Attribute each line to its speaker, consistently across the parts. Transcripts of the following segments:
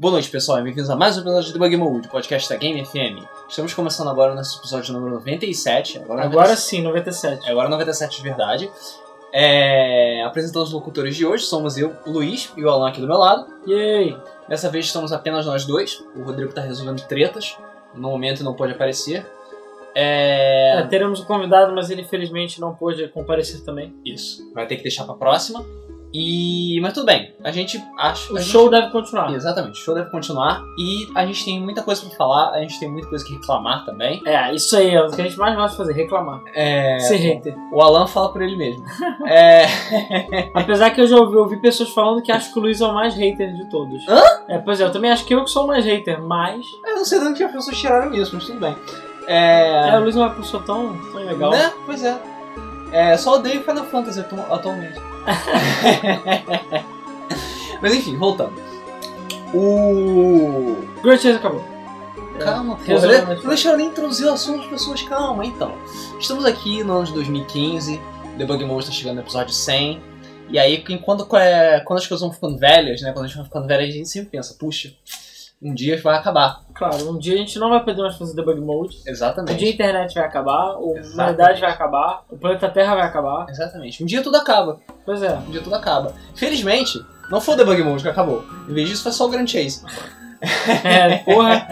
Speaker 1: Boa noite, pessoal, e bem-vindos a mais um episódio do Debug Mode, podcast da Game FM. Estamos começando agora o nosso episódio número 97. Agora,
Speaker 2: Agora sim, 97.
Speaker 1: Agora 97 de verdade. É, apresentando os locutores de hoje, somos eu, o Luiz e o Alan aqui do meu lado.
Speaker 2: Yay!
Speaker 1: Dessa vez estamos apenas nós dois. O Rodrigo tá resolvendo tretas. No momento não pode aparecer. É...
Speaker 2: É, teremos um convidado, mas ele infelizmente não pôde comparecer também.
Speaker 1: Isso. Vai ter que deixar pra próxima. E... Mas tudo bem. A gente acha...
Speaker 2: O
Speaker 1: gente-
Speaker 2: show deve continuar.
Speaker 1: Exatamente. O show deve continuar. E a gente tem muita coisa pra falar. A gente tem muita coisa que reclamar também.
Speaker 2: É, isso aí é o que a gente mais gosta de fazer, reclamar.
Speaker 1: É...
Speaker 2: Ser hater.
Speaker 1: O Alan fala por ele mesmo. é...
Speaker 2: Apesar que eu já ouvi, ouvi pessoas falando que acham que o Luiz é o mais hater de todos.
Speaker 1: Hã?
Speaker 2: É, pois é, eu também acho que eu que sou o mais hater, mas.
Speaker 1: Eu não sei de onde as pessoas tiraram isso, mas tudo bem.
Speaker 2: É,
Speaker 1: É...
Speaker 2: o Luiz é uma pessoa tão, tão legal.
Speaker 1: Né? Pois é. É, só odeio Final Fantasy atu- atualmente. Mas enfim, voltando. O.
Speaker 2: Chase acabou.
Speaker 1: Calma, pô.
Speaker 2: Resolveu,
Speaker 1: Não
Speaker 2: mas-
Speaker 1: deixa eu nem introduzir o assunto pessoas. Calma, então. Estamos aqui no ano de 2015. Debug Mode está chegando no episódio 100. E aí, quando, é, quando as coisas vão ficando velhas, né? Quando a gente vai ficando velha, a gente sempre pensa, puxa, um dia vai acabar.
Speaker 2: Claro, um dia a gente não vai poder mais fazer debug mode. Um
Speaker 1: Exatamente.
Speaker 2: dia a internet vai acabar, a humanidade vai acabar, o planeta Terra vai acabar.
Speaker 1: Exatamente. Um dia tudo acaba.
Speaker 2: Pois é.
Speaker 1: Um dia tudo acaba. Felizmente, não foi o Debug Mode que acabou. Em vez disso, foi só o Grand Chase.
Speaker 2: É, porra.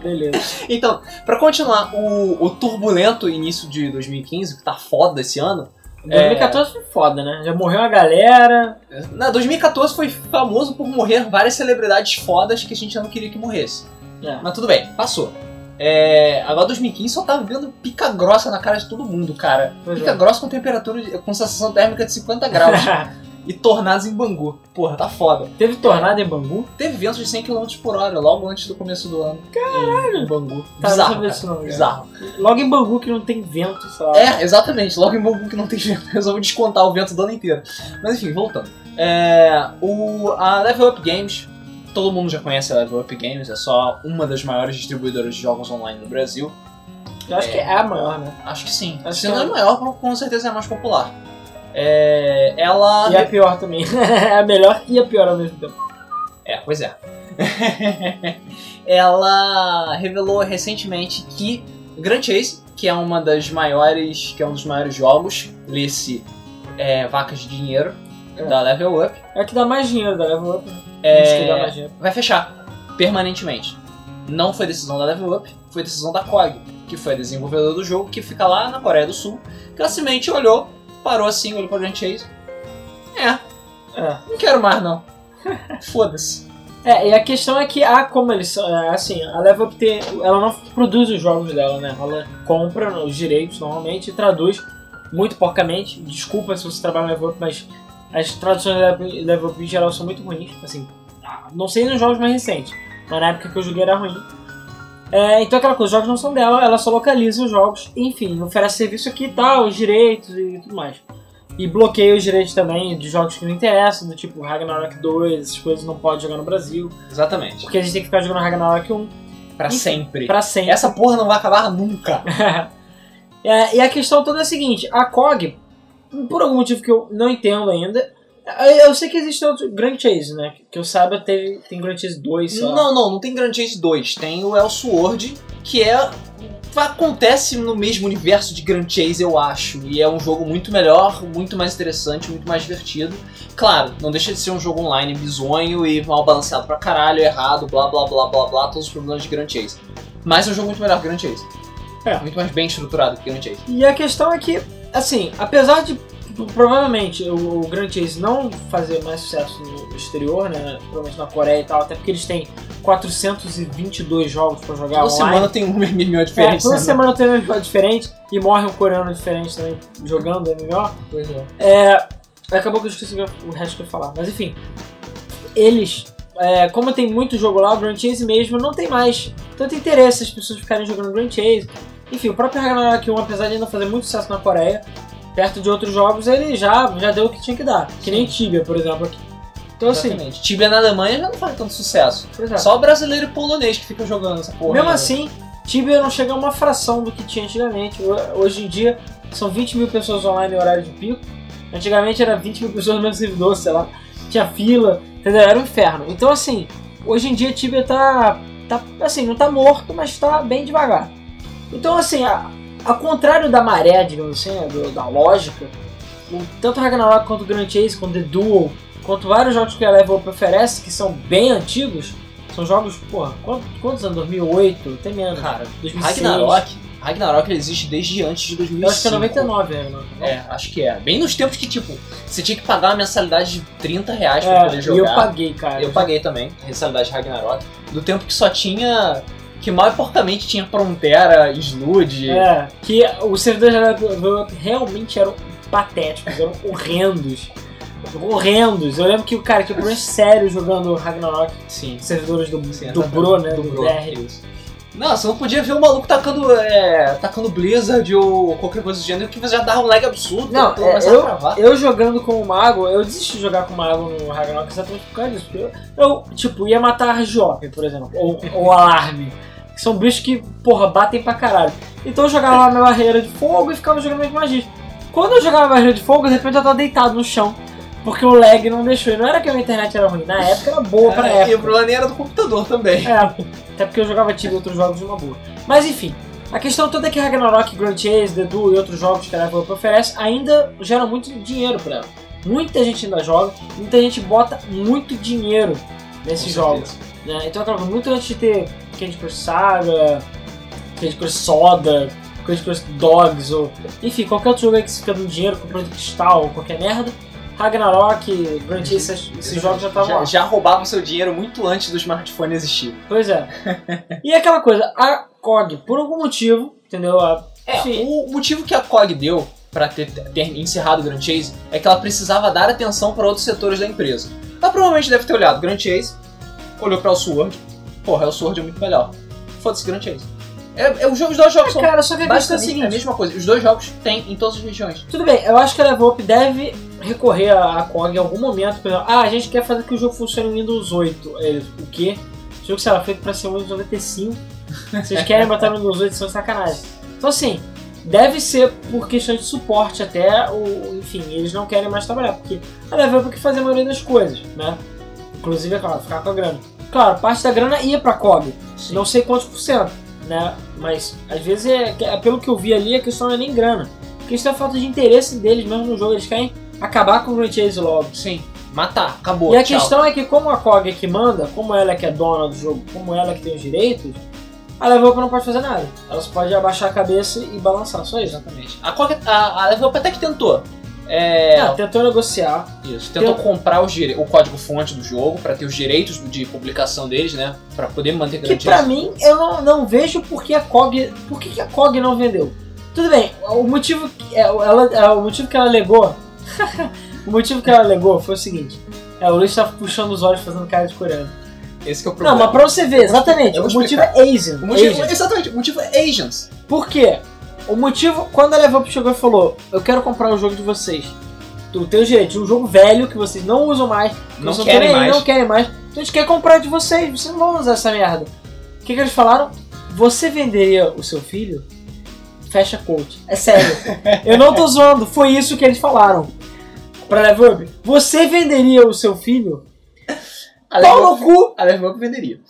Speaker 2: Beleza.
Speaker 1: Então, pra continuar o, o turbulento início de 2015, que tá foda esse ano.
Speaker 2: 2014 foi foda, né? Já morreu uma galera.
Speaker 1: Na 2014 foi famoso por morrer várias celebridades fodas que a gente não queria que morresse.
Speaker 2: É.
Speaker 1: Mas tudo bem, passou. É, agora 2015 só tá vendo pica grossa na cara de todo mundo, cara.
Speaker 2: Pois
Speaker 1: pica
Speaker 2: é.
Speaker 1: grossa com temperatura, de- com sensação térmica de 50 graus. e tornados em Bangu. Porra, tá foda.
Speaker 2: Teve tornado em Bangu?
Speaker 1: Teve ventos de 100 km por hora logo antes do começo do ano. Caralho! Em Bangu.
Speaker 2: Tá,
Speaker 1: Bizarro, cara.
Speaker 2: disso não, cara.
Speaker 1: Bizarro.
Speaker 2: Logo em Bangu que não tem vento, lá.
Speaker 1: É, exatamente. Logo em Bangu que não tem vento. Resolveu descontar o vento do ano inteiro. Mas enfim, voltando. É, o, a Level Up Games, todo mundo já conhece a Level Up Games, é só uma das maiores distribuidoras de jogos online no Brasil.
Speaker 2: Eu acho
Speaker 1: É.
Speaker 2: que é a maior, né?
Speaker 1: Acho que sim.
Speaker 2: Acho
Speaker 1: Se
Speaker 2: que
Speaker 1: não é
Speaker 2: é.
Speaker 1: maior, com certeza é a mais popular. É, ela.
Speaker 2: E a pior também. é a melhor e a pior ao mesmo tempo.
Speaker 1: É, pois é. ela revelou recentemente que Grand Chase, que é uma das maiores, que é um dos maiores jogos, lê-se é, vacas de dinheiro
Speaker 2: É.
Speaker 1: da Level Up,
Speaker 2: É a que dá mais dinheiro da Level Up. né?
Speaker 1: É.
Speaker 2: Acho que dá mais dinheiro.
Speaker 1: vai fechar permanentemente. Não foi decisão da Level Up, foi decisão da COG, que foi a desenvolvedora do jogo, que fica lá na Coreia do Sul, que ela simplesmente olhou, parou assim, olhou pra Grand Chase. É,
Speaker 2: É.
Speaker 1: não quero mais não. Foda-se.
Speaker 2: É, e a questão é que, ah, como eles são, é, assim, a Level Up tem, ela não produz os jogos dela, né? Ela compra os direitos normalmente e traduz muito porcamente. Desculpa se você trabalha na Level Up, mas as traduções da Level- Up em geral são muito ruins. Assim, não sei nos jogos mais recentes, mas na época que eu joguei era ruim. É, então aquela coisa, os jogos não são dela, ela só localiza os jogos, enfim, oferece serviço aqui e tal, os direitos e tudo mais. E bloqueia os direitos também de jogos que não interessam, do tipo Ragnarok 2, essas coisas não pode jogar no Brasil.
Speaker 1: Exatamente.
Speaker 2: Porque a gente tem que ficar jogando Ragnarok 1
Speaker 1: Pra
Speaker 2: Enfim,
Speaker 1: sempre.
Speaker 2: pra sempre.
Speaker 1: Essa porra não vai acabar nunca.
Speaker 2: É, e a questão toda é a seguinte: a COG, por algum motivo que eu não entendo ainda, eu sei que existe outro Grand Chase, né? Que eu saiba, teve, tem Grand Chase 2, sei lá.
Speaker 1: Não, não, não tem Grand Chase 2. Tem o Elsword, que é. Acontece no mesmo universo de Grand Chase, eu acho. E é um jogo muito melhor, muito mais interessante, muito mais divertido. Claro, não deixa de ser um jogo online bizonho e mal balanceado pra caralho, errado, blá blá blá blá blá, todos os problemas de Grand Chase. Mas é um jogo muito melhor que Grand Chase.
Speaker 2: É.
Speaker 1: Muito mais bem estruturado que Grand Chase.
Speaker 2: E a questão é que, assim, apesar de provavelmente o, o Grand Chase não fazer mais sucesso no exterior, né? Provavelmente na Coreia e tal, até porque eles têm 422 jogos pra jogar
Speaker 1: Toda
Speaker 2: online.
Speaker 1: semana tem um MMO
Speaker 2: É,
Speaker 1: diferente.
Speaker 2: toda
Speaker 1: né?
Speaker 2: semana tem um MMO diferente e morre um coreano diferente também jogando MMO.
Speaker 1: Pois é.
Speaker 2: É, acabou que eu esqueci o resto que eu ia falar. Mas enfim, eles, é, como tem muito jogo lá, o Grand Chase mesmo não tem mais tanto interesse as pessoas ficarem jogando Grand Chase. Enfim, o próprio Ragnarok 1, apesar de ainda fazer muito sucesso na Coreia, perto de outros jogos, ele já, já deu o que tinha que dar. Que nem Tibia, por exemplo, aqui. Então assim,
Speaker 1: Exatamente. Tibia na Alemanha já não faz tanto sucesso.
Speaker 2: por exemplo,
Speaker 1: Só o brasileiro e polonês que ficam jogando essa porra.
Speaker 2: mesmo
Speaker 1: ainda.
Speaker 2: assim, Tibia não chega a uma fração do que tinha antigamente. Ho- Hoje em dia, são 20 mil pessoas online em horário de pico. Antigamente era 20 mil pessoas no mesmo servidor, sei lá. Tinha fila, entendeu? Era um inferno. Então, assim, hoje em dia Tibia tá, tá. Assim, não tá morto, mas tá bem devagar. Então, assim, a, ao contrário da maré, digamos assim, né, do- da lógica, o, tanto Ragnarok quanto Grand Chase, quanto The Duel, quanto vários jogos que a Level Up oferece, que são bem antigos, são jogos, porra, quantos, quantos anos? 2008? Tem menos.
Speaker 1: Cara,
Speaker 2: 2006.
Speaker 1: Ragnarok, Ragnarok existe desde antes de 2005.
Speaker 2: Eu acho que é 99, né?
Speaker 1: É, acho que é. Bem nos tempos que, tipo, você tinha que pagar uma mensalidade de 30 reais pra
Speaker 2: É,
Speaker 1: poder
Speaker 2: e
Speaker 1: jogar.
Speaker 2: eu paguei, cara.
Speaker 1: Eu paguei também, mensalidade de Ragnarok. Do tempo que só tinha. Que mal e porcamente tinha Frontera, Slude.
Speaker 2: É, que os servidores da Up realmente eram patéticos, eram horrendos. Horrendos. Eu lembro que o cara tinha problemas sérios jogando Ragnarok,
Speaker 1: Sim.
Speaker 2: servidores do,
Speaker 1: Sim,
Speaker 2: do. Bro, né? Do,
Speaker 1: Do Bro. Não, você não podia ver o maluco tacando, é, tacando Blizzard ou qualquer coisa do gênero que você já dava um lag absurdo.
Speaker 2: Não,
Speaker 1: tu
Speaker 2: é, eu, eu jogando com o Mago, eu desisti de jogar com o Mago no Ragnarok exatamente por causa disso. Eu, eu, tipo, ia matar a Argiop, por exemplo, ou, ou Alarme. Que são bichos que, porra, batem pra caralho. Então eu jogava lá minha barreira de fogo e ficava jogando minhas magias. Quando eu jogava barreira de fogo, de repente eu tava deitado no chão. Porque o lag não deixou. E não era que a minha internet era ruim, na época era boa pra
Speaker 1: É,
Speaker 2: época.
Speaker 1: E o problema nem era do computador também.
Speaker 2: É, até porque eu jogava Tibia e outros jogos de uma boa. Mas enfim, a questão toda é que Ragnarok, Grand Chase, The Duel e outros jogos que a Level Up oferece ainda geram muito dinheiro pra ela. Muita gente ainda joga, muita gente bota muito dinheiro nesses jogos. Né? Então, coisa, muito antes de ter Candy Crush Saga, Candy Crush Soda, Candy Crush Dogs, ou enfim, qualquer outro jogo aí que você fica dando dinheiro, comprando cristal ou qualquer merda, Ragnarok, Grand Chase, esses, esses jogos já estavam lá.
Speaker 1: já, roubavam seu dinheiro muito antes do smartphone existir.
Speaker 2: Pois é. e aquela coisa, a COG, por algum motivo, entendeu? A-
Speaker 1: É,
Speaker 2: Sim.
Speaker 1: o motivo que a COG deu pra ter, ter encerrado o Grand Chase é que ela precisava dar atenção para outros setores da empresa. Ela provavelmente deve ter olhado Grand Chase, olhou pra Elsword, porra, Elsword é muito melhor. Foda-se Grand Chase. É, é, os, dois jogos são
Speaker 2: Cara, só que a questão é a
Speaker 1: basicamente a
Speaker 2: seguinte.
Speaker 1: mesma coisa. Os dois jogos tem em todas as regiões.
Speaker 2: Tudo bem, eu acho que a Level Up deve recorrer à COG em algum momento. Por exemplo, ah, a gente quer fazer que o jogo funcione em Windows 8. É, o quê? O jogo será feito pra ser Windows 95. Vocês querem botar no Windows 8, são sacanagem. Então assim, deve ser por questão de suporte até, o, enfim, eles não querem mais trabalhar. Porque a Level Up quer fazer a maioria das coisas, né? Inclusive, é claro, ficar com a grana. Claro, parte da grana ia pra COG. Não sei quantos por cento, né? Mas às vezes é, é- pelo que eu vi ali, a questão não é nem grana. A questão é a falta de interesse deles mesmo no jogo. Eles querem acabar com o Grand Chase logo.
Speaker 1: Sim. Matar, acabou.
Speaker 2: e a
Speaker 1: tchau.
Speaker 2: questão é que como a COG é que manda, como ela é que é dona do jogo, como ela é que tem os direitos, a Level Up não pode fazer nada. Ela só pode abaixar a cabeça e balançar, só isso.
Speaker 1: Exatamente. A, COG, a, a Level Up até que tentou. É,
Speaker 2: Ah, tentou negociar.
Speaker 1: Isso, tentou
Speaker 2: Eu-
Speaker 1: comprar os dire- o código-fonte do jogo pra ter os direitos de publicação deles, né? Pra poder manter
Speaker 2: Que
Speaker 1: garantia.
Speaker 2: pra mim, eu não, não vejo por que a COG. Por que, que a COG não vendeu? Tudo bem, o motivo que, é, ela, é, o motivo que ela alegou. o motivo que ela alegou foi o seguinte. É, o Luiz tá puxando os olhos fazendo cara de coreano.
Speaker 1: Esse que é o
Speaker 2: Não,
Speaker 1: problema.
Speaker 2: mas pra você ver, exatamente.
Speaker 1: Eu
Speaker 2: O motivo é Asian.
Speaker 1: o motivo,
Speaker 2: Asian.
Speaker 1: exatamente, o motivo é Asians.
Speaker 2: Por quê? O motivo, quando a Level Up chegou e falou: Eu quero comprar o jogo de vocês. Tu tem o direito de um jogo velho que vocês não usam mais, que
Speaker 1: Não querem mais.
Speaker 2: não querem mais. Então a gente quer comprar de vocês, vocês não vão usar essa merda. O que, que eles falaram? Você venderia o seu filho? Fecha quote. É sério. Eu não tô zoando, foi isso que eles falaram. Pra Level Up. Você venderia o seu filho? Pau no cu!
Speaker 1: a Level Up venderia.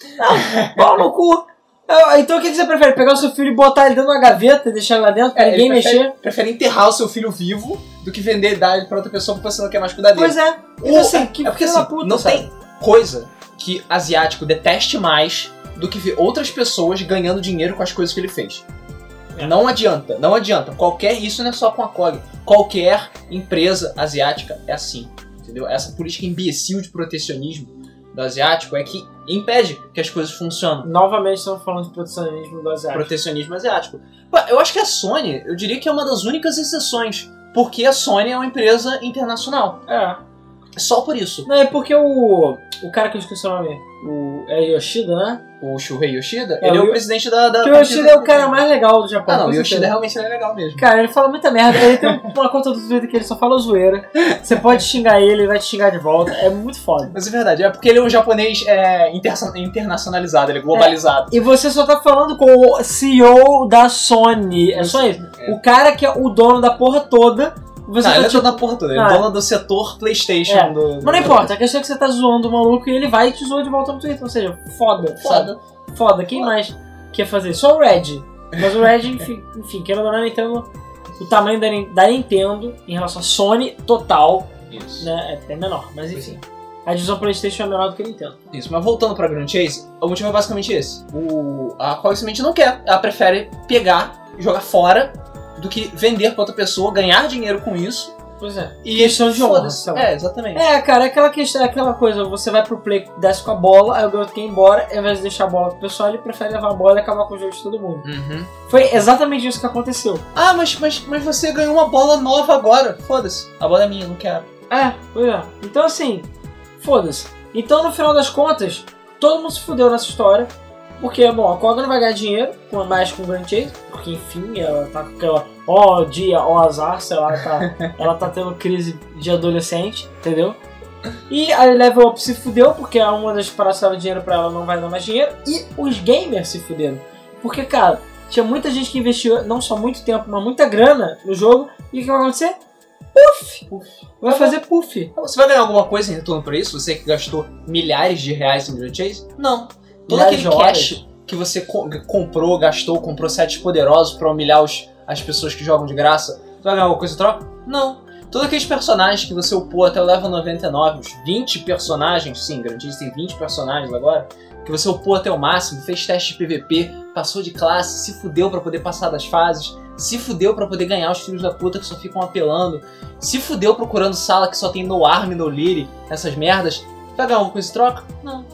Speaker 2: Pau no cu! Ah, Então o que que você prefere? Pegar o seu filho e botar ele dentro de uma gaveta e deixar ele lá dentro pra
Speaker 1: É,
Speaker 2: ninguém
Speaker 1: prefere,
Speaker 2: mexer?
Speaker 1: Prefere enterrar o seu filho vivo do que vender e dar ele pra outra pessoa porque você não quer mais cuidar dele.
Speaker 2: Pois é. Então,
Speaker 1: Ou-
Speaker 2: assim, que
Speaker 1: é porque assim,
Speaker 2: puta,
Speaker 1: não
Speaker 2: sabe?
Speaker 1: tem coisa que asiático deteste mais do que ver outras pessoas ganhando dinheiro com as coisas que ele fez.
Speaker 2: É.
Speaker 1: Não adianta, não adianta. Qualquer, isso não é só com a COG. Qualquer empresa asiática é assim. Entendeu? Essa política imbecil de protecionismo do asiático é que impede que as coisas funcionem.
Speaker 2: Novamente estamos falando de protecionismo do asiático.
Speaker 1: Protecionismo asiático. Eu acho que a Sony, eu diria que é uma das únicas exceções. Porque a Sony é uma empresa internacional.
Speaker 2: É.
Speaker 1: Só por isso.
Speaker 2: Não, é porque o. O cara que eu esqueci o nome. O. É Yoshida, né?
Speaker 1: O Shuhei Yoshida,
Speaker 2: É,
Speaker 1: ele é
Speaker 2: o
Speaker 1: presidente da. da
Speaker 2: o Yoshida é o cara mais legal do Japão.
Speaker 1: Ah, não, o Yoshida
Speaker 2: certeza.
Speaker 1: realmente é legal mesmo.
Speaker 2: Cara, ele fala muita merda. Ele tem uma conta do Twitter que ele só fala zoeira. Você pode xingar ele, ele vai te xingar de volta. É muito foda.
Speaker 1: Mas é verdade, é porque ele é um japonês é, interna- internacionalizado, ele é globalizado.
Speaker 2: E você só tá falando com o CEO da Sony. É só isso.
Speaker 1: É.
Speaker 2: O cara que é o dono da porra toda Você
Speaker 1: não,
Speaker 2: tá
Speaker 1: ele é
Speaker 2: tipo-
Speaker 1: dono da porra toda. Ele é
Speaker 2: Ah,
Speaker 1: dono do setor Playstation.
Speaker 2: É,
Speaker 1: do,
Speaker 2: Mas não importa, a questão é que você tá zoando o maluco e ele vai e te zoa de volta no Twitter. Ou seja, foda, sabe?
Speaker 1: Foda.
Speaker 2: Foda. Quem mais quer fazer? Só o Red. Mas o Red, enfim, enfim querendo ou não, Nintendo, o tamanho da, da Nintendo em relação à Sony total,
Speaker 1: Isso.
Speaker 2: né, é, é menor. Mas enfim, a divisão PlayStation é menor do que a Nintendo.
Speaker 1: Isso, mas voltando pra Grand Chase, o motivo é basicamente esse. O, a simplesmente não quer. Ela prefere pegar e jogar fora do que vender pra outra pessoa, ganhar dinheiro com isso.
Speaker 2: Pois é.
Speaker 1: E
Speaker 2: Questão de honra.
Speaker 1: É, exatamente.
Speaker 2: É, cara, é aquela questão, é aquela coisa, você vai pro play, desce com a bola, aí o garoto quer ir embora, ao invés de deixar a bola pro pessoal, ele prefere levar a bola e acabar com o jogo de todo mundo.
Speaker 1: Uhum.
Speaker 2: Foi exatamente isso que aconteceu.
Speaker 1: Ah, mas, mas, mas você ganhou uma bola nova agora. Foda-se. A bola é minha, não quero.
Speaker 2: É, pois é. Então assim, foda-se. Então no final das contas, todo mundo se fudeu nessa história. Porque, bom, a Koga não vai ganhar dinheiro com mais com o Grand Chase, porque enfim, ela tá com aquela ó dia, ó azar, sei lá, tá, ela tá tendo crise de adolescente, entendeu? E a Level Up se fudeu, porque a uma das paradas que dinheiro pra ela não vai dar mais dinheiro, e os gamers se fuderam. Porque, cara, tinha muita gente que investiu não só muito tempo, mas muita grana no jogo, e o que vai acontecer? Puff! Vai fazer puff.
Speaker 1: Você vai ganhar alguma coisa em retorno por isso? Você que gastou milhares de reais em Grand Chase? Não. Todo aquele cash que você co- comprou, gastou, comprou sets poderosos pra humilhar os- as pessoas que jogam de graça, você vai ganhar alguma coisa em troca? Não. Todos aqueles personagens que você upou até o level 99, os 20 personagens, sim, Chase tem 20 personagens agora, que você upou até o máximo, fez teste de PVP, passou de classe, se fudeu pra poder passar das fases, se fudeu pra poder ganhar os filhos da puta que só ficam apelando, se fudeu procurando sala que só tem no arm, no lire, essas merdas, vai ganhar alguma coisa em troca? Não.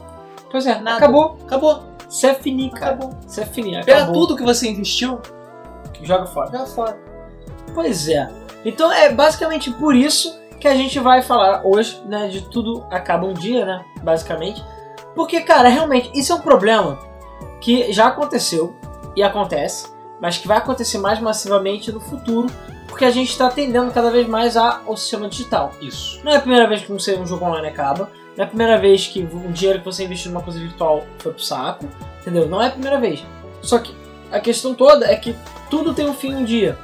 Speaker 2: Pois é,
Speaker 1: Nada.
Speaker 2: acabou.
Speaker 1: Acabou.
Speaker 2: Você é fini, cara.
Speaker 1: Acabou.
Speaker 2: Você é fini,
Speaker 1: Pega
Speaker 2: acabou.
Speaker 1: tudo que você investiu,
Speaker 2: Joga fora.
Speaker 1: joga fora.
Speaker 2: Pois é. Então é basicamente por isso que a gente vai falar hoje, né, de tudo acaba um dia, né, basicamente. Porque, cara, realmente, isso é um problema que já aconteceu e acontece, mas que vai acontecer mais massivamente no futuro, porque a gente está atendendo cada vez mais ao sistema digital.
Speaker 1: Isso.
Speaker 2: Não é a primeira vez que um jogo online acaba, não é a primeira vez que um dinheiro que você investiu numa coisa virtual foi pro saco, entendeu? Não é a primeira vez. Só que a questão toda é que tudo tem um fim um dia.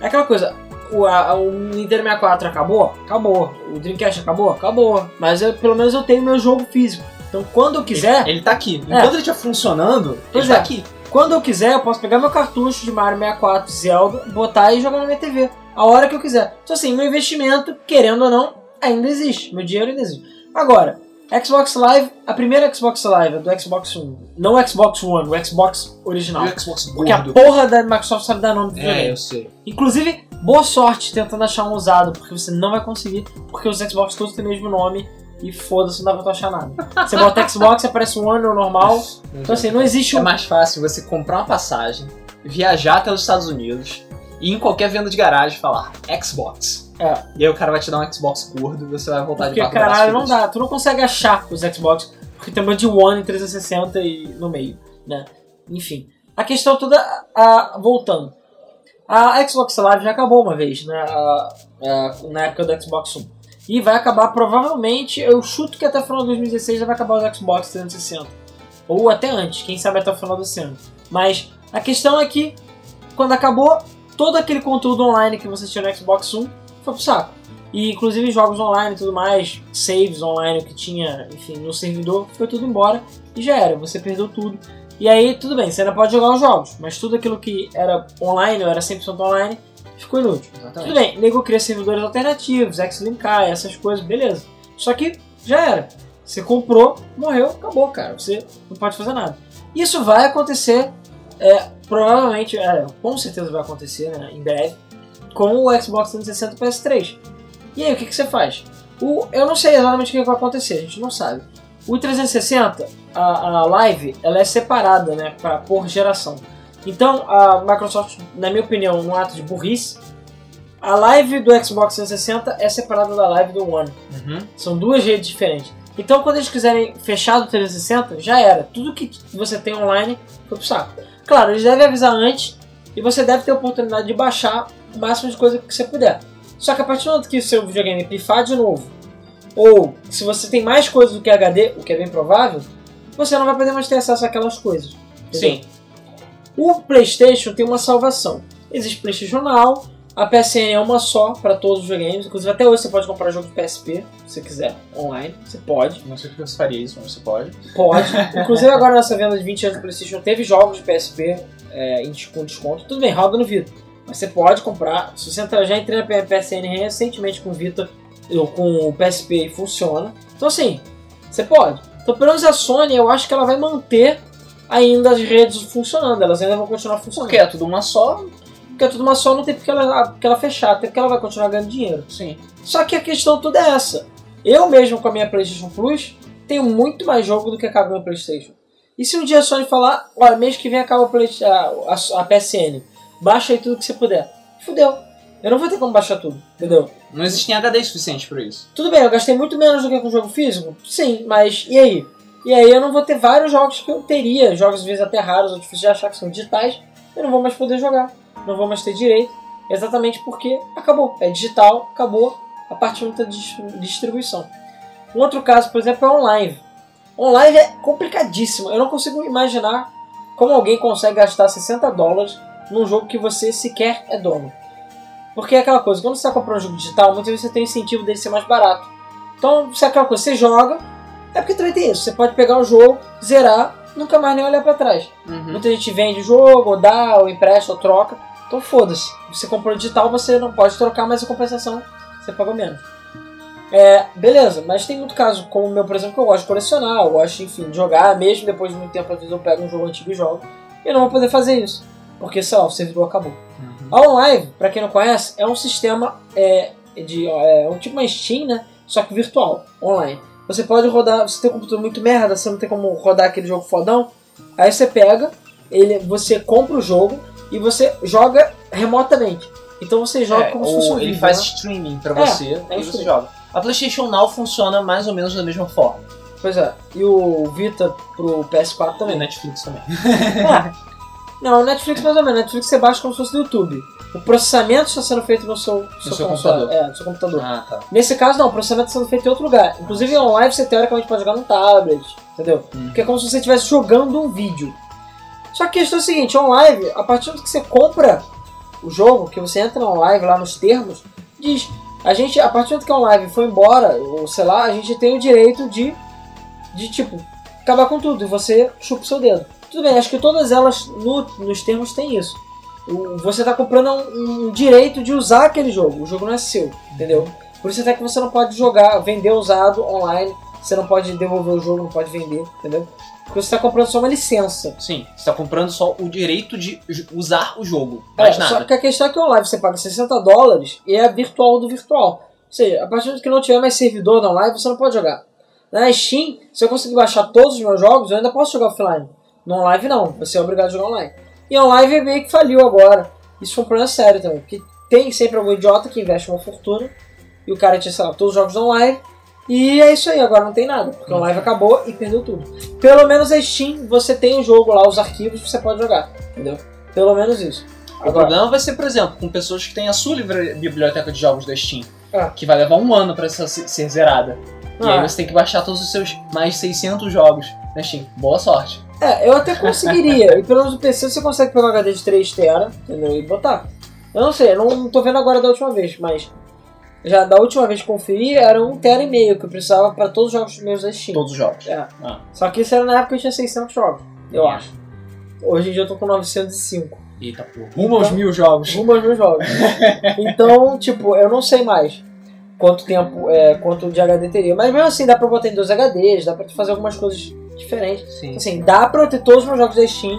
Speaker 2: É aquela coisa, o, a- o Nintendo 64 acabou? Acabou. O Dreamcast acabou? Acabou. Mas eu- pelo menos eu tenho meu jogo físico. Então quando eu quiser,
Speaker 1: Ele tá aqui.
Speaker 2: É.
Speaker 1: Enquanto ele estiver funcionando,
Speaker 2: Pois
Speaker 1: ele
Speaker 2: é.
Speaker 1: tá aqui.
Speaker 2: quando eu quiser, eu posso pegar meu cartucho de Mario 64 Zelda, botar e jogar na minha TV. A hora que eu quiser. Então assim, meu investimento, querendo ou não, ainda existe. Meu dinheiro ainda existe. Agora, Xbox Live, a primeira Xbox Live, a do Xbox One, não o Xbox One, o Xbox original.
Speaker 1: O Xbox
Speaker 2: Porque a porra da Microsoft sabe dar nome pro
Speaker 1: É, eu sei.
Speaker 2: Inclusive, boa sorte tentando achar um usado, porque você não vai conseguir, porque os Xbox todos têm o mesmo nome e foda-se, não dá pra tu achar nada. Você bota Xbox, aparece um One ou normal. Então assim, não existe
Speaker 1: É
Speaker 2: um.
Speaker 1: mais fácil você comprar uma passagem, viajar até os Estados Unidos e em qualquer venda de garagem falar Xbox.
Speaker 2: É.
Speaker 1: E aí o cara vai te dar um Xbox gordo e você vai voltar
Speaker 2: Porque
Speaker 1: de barco
Speaker 2: caralho, não dá. Tu não consegue achar os Xbox, porque tem um monte de One 360 e no meio, né? Enfim. A questão toda, a- voltando. A Xbox Live já acabou uma vez, né? A- a- na época do Xbox One. E vai acabar provavelmente, eu chuto que até o final de 2016 já vai acabar o Xbox 360. Ou até antes, quem sabe até o final desse ano. Mas a questão é que, quando acabou, todo aquele conteúdo online que você tinha no Xbox One foi pro saco. E inclusive jogos online e tudo mais, saves online, o que tinha, enfim, no servidor, foi tudo embora e já era, você perdeu tudo. E aí, tudo bem, você ainda pode jogar os jogos, mas tudo aquilo que era online, ou era 100% online, ficou inútil. Tudo
Speaker 1: Exatamente.
Speaker 2: bem, nego cria servidores alternativos, X-Linkar, essas coisas, beleza. Só que já era. Você comprou, morreu, acabou, cara. Você não pode fazer nada. Isso vai acontecer, é, provavelmente, é, com certeza vai acontecer, né, em breve, com o Xbox 360 e PS3. E aí, o que, que você faz? O, eu não sei exatamente o que vai acontecer, a gente não sabe. O 360, a, a live, ela é separada, né, pra, por geração. Então, a Microsoft, na minha opinião, num ato de burrice, a live do Xbox 360 é separada da live do One.
Speaker 1: Uhum.
Speaker 2: São duas redes diferentes. Então, quando eles quiserem fechar do 360, já era. Tudo que você tem online foi pro saco. Claro, eles devem avisar antes e você deve ter a oportunidade de baixar o máximo de coisa que você puder. Só que a partir do momento que o seu videogame pifar de novo, ou se você tem mais coisas do que HD, o que é bem provável, você não vai poder mais ter acesso àquelas coisas. entendeu?
Speaker 1: Sim.
Speaker 2: O PlayStation tem uma salvação. Existe PlayStation Now A PSN é uma só para todos os videogames. Inclusive, até hoje você pode comprar jogo de PSP, se você quiser, online. Você pode.
Speaker 1: Não sei porque você faria isso, mas você pode.
Speaker 2: Pode. Inclusive, agora nessa venda de 20 anos do PlayStation, teve jogos de PSP é, com desconto. Tudo bem, roda no Vita. Mas você pode comprar. Se você entrar, já entrei na PSN recentemente com o Vita, ou com o PSP e funciona. Então, assim, você pode. Então, pelo menos a Sony, eu acho que ela vai manter ainda as redes funcionando. Elas ainda vão continuar funcionando.
Speaker 1: Porque é tudo uma só.
Speaker 2: Porque é tudo uma só, não tem porque ela, porque ela fechar, até porque ela vai continuar ganhando dinheiro.
Speaker 1: Sim.
Speaker 2: Só que a questão toda é essa. Eu mesmo com a minha PlayStation Plus tenho muito mais jogo do que acaba meu PlayStation. E se um dia a Sony falar, olha, mês que vem acaba a, a, a, a PSN, baixa aí tudo que você puder. Fudeu. Eu não vou ter como baixar tudo, entendeu?
Speaker 1: Não existem HD suficiente pra isso.
Speaker 2: Tudo bem, eu gastei muito menos do que com jogo físico? Sim, mas e aí? E aí eu não vou ter vários jogos que eu teria, jogos às vezes até raros ou difíceis de achar que são digitais, eu não vou mais poder jogar, não vou mais ter direito, exatamente porque acabou. É digital, acabou a partir da distribuição. Um outro caso, por exemplo, é online. Online é complicadíssimo. Eu não consigo imaginar como alguém consegue gastar 60 dólares num jogo que você sequer é dono. Porque é aquela coisa, quando você está comprando um jogo digital, muitas vezes você tem incentivo dele ser mais barato. Então, se é aquela coisa, você joga, é porque também tem isso. Você pode pegar o jogo, zerar, nunca mais nem olhar para trás.
Speaker 1: Uhum.
Speaker 2: Muita gente vende o jogo, ou dá, ou empresta, ou troca. Então foda-se. Você comprou digital, você não pode trocar, mas a compensação você pagou menos. É, beleza, mas tem muito caso, como o meu, por exemplo, que eu gosto de colecionar, eu gosto, enfim, de jogar, mesmo depois de muito tempo, às vezes eu pego um jogo antigo e jogo. E eu não vou poder fazer isso. Porque, sei lá, o servidor acabou.
Speaker 1: Uhum.
Speaker 2: A OnLive, pra quem não conhece, é um sistema é, de. É um tipo uma Steam, né? Só que virtual, online. Você pode rodar. Você tem um computador muito merda, você não tem como rodar aquele jogo fodão. Aí você pega, ele, você compra o jogo e você joga remotamente. Então você joga
Speaker 1: É,
Speaker 2: como se fosse um
Speaker 1: ele faz
Speaker 2: né?
Speaker 1: streaming pra
Speaker 2: É,
Speaker 1: você
Speaker 2: é
Speaker 1: e você
Speaker 2: streaming.
Speaker 1: joga. A PlayStation Now funciona mais ou menos da mesma forma.
Speaker 2: Pois é. E o Vita pro PS4
Speaker 1: E
Speaker 2: também.
Speaker 1: Netflix também.
Speaker 2: Ah, não, o Netflix mais ou menos. Netflix você baixa como se fosse do YouTube. O processamento está sendo feito no seu, seu,
Speaker 1: seu
Speaker 2: console.
Speaker 1: computador.
Speaker 2: É, no seu computador.
Speaker 1: Ah, tá.
Speaker 2: Nesse caso, não, o processamento está sendo feito em outro lugar. Inclusive, online você teoricamente pode jogar num tablet, entendeu?
Speaker 1: Hum.
Speaker 2: Porque é como se você estivesse jogando um vídeo. Só que a questão é a seguinte: online, a partir do que você compra o jogo, que você entra no live lá nos termos, diz. A gente, a partir do momento que a live foi embora, ou sei lá, a gente tem o direito de, de tipo, acabar com tudo e você chupa o seu dedo. Tudo bem, acho que todas elas no- nos termos têm isso. O- Você está comprando um, um direito de usar aquele jogo, o jogo não é seu, entendeu? Por isso até que você não pode jogar, vender usado online, você não pode devolver o jogo, não pode vender, entendeu? Porque você está comprando só uma licença.
Speaker 1: Sim, você tá comprando só o direito de usar o jogo. Mais
Speaker 2: É,
Speaker 1: nada.
Speaker 2: só que a questão é que online você paga 60 dólares e é virtual do virtual. Ou seja, a partir do que não tiver mais servidor na live, você não pode jogar. Na Steam, se eu conseguir baixar todos os meus jogos, eu ainda posso jogar offline. No live não, você é obrigado a jogar online. E online meio que faliu agora. Isso foi um problema sério também, porque tem sempre algum idiota que investe uma fortuna e o cara tinha, sei lá, todos os jogos online. E é isso aí, agora não tem nada, porque o live acabou e perdeu tudo. Pelo menos a Steam, você tem o jogo lá, os arquivos, você pode jogar, entendeu? Pelo menos isso.
Speaker 1: O problema vai ser, por exemplo, com pessoas que têm a sua livre- biblioteca de jogos da Steam,
Speaker 2: É.
Speaker 1: que vai levar um ano se- ser zerada. E
Speaker 2: Ah.
Speaker 1: aí você tem que baixar todos os seus mais 600 jogos na Steam. Boa sorte.
Speaker 2: É, eu até conseguiria. e pelo menos no PC você consegue pegar um HD de 3 TB, entendeu? E botar. Eu não sei, eu não, tô vendo agora da última vez, mas. Já da última vez que conferi, era um TB e meio que eu precisava pra todos os jogos meus da Steam.
Speaker 1: Todos os jogos.
Speaker 2: É.
Speaker 1: Ah.
Speaker 2: Só que isso era na época que eu tinha 600 jogos, eu acho. Hoje em dia eu tô com 905.
Speaker 1: Eita porra. Rumo aos
Speaker 2: Então-
Speaker 1: mil jogos.
Speaker 2: Rumo aos meus jogos. então, tipo, eu não sei mais quanto tempo, é, quanto de HD teria. Mas mesmo assim, dá pra botar em dois HDs, dá pra fazer algumas coisas diferentes.
Speaker 1: Sim.
Speaker 2: Assim, dá pra ter todos os meus jogos da Steam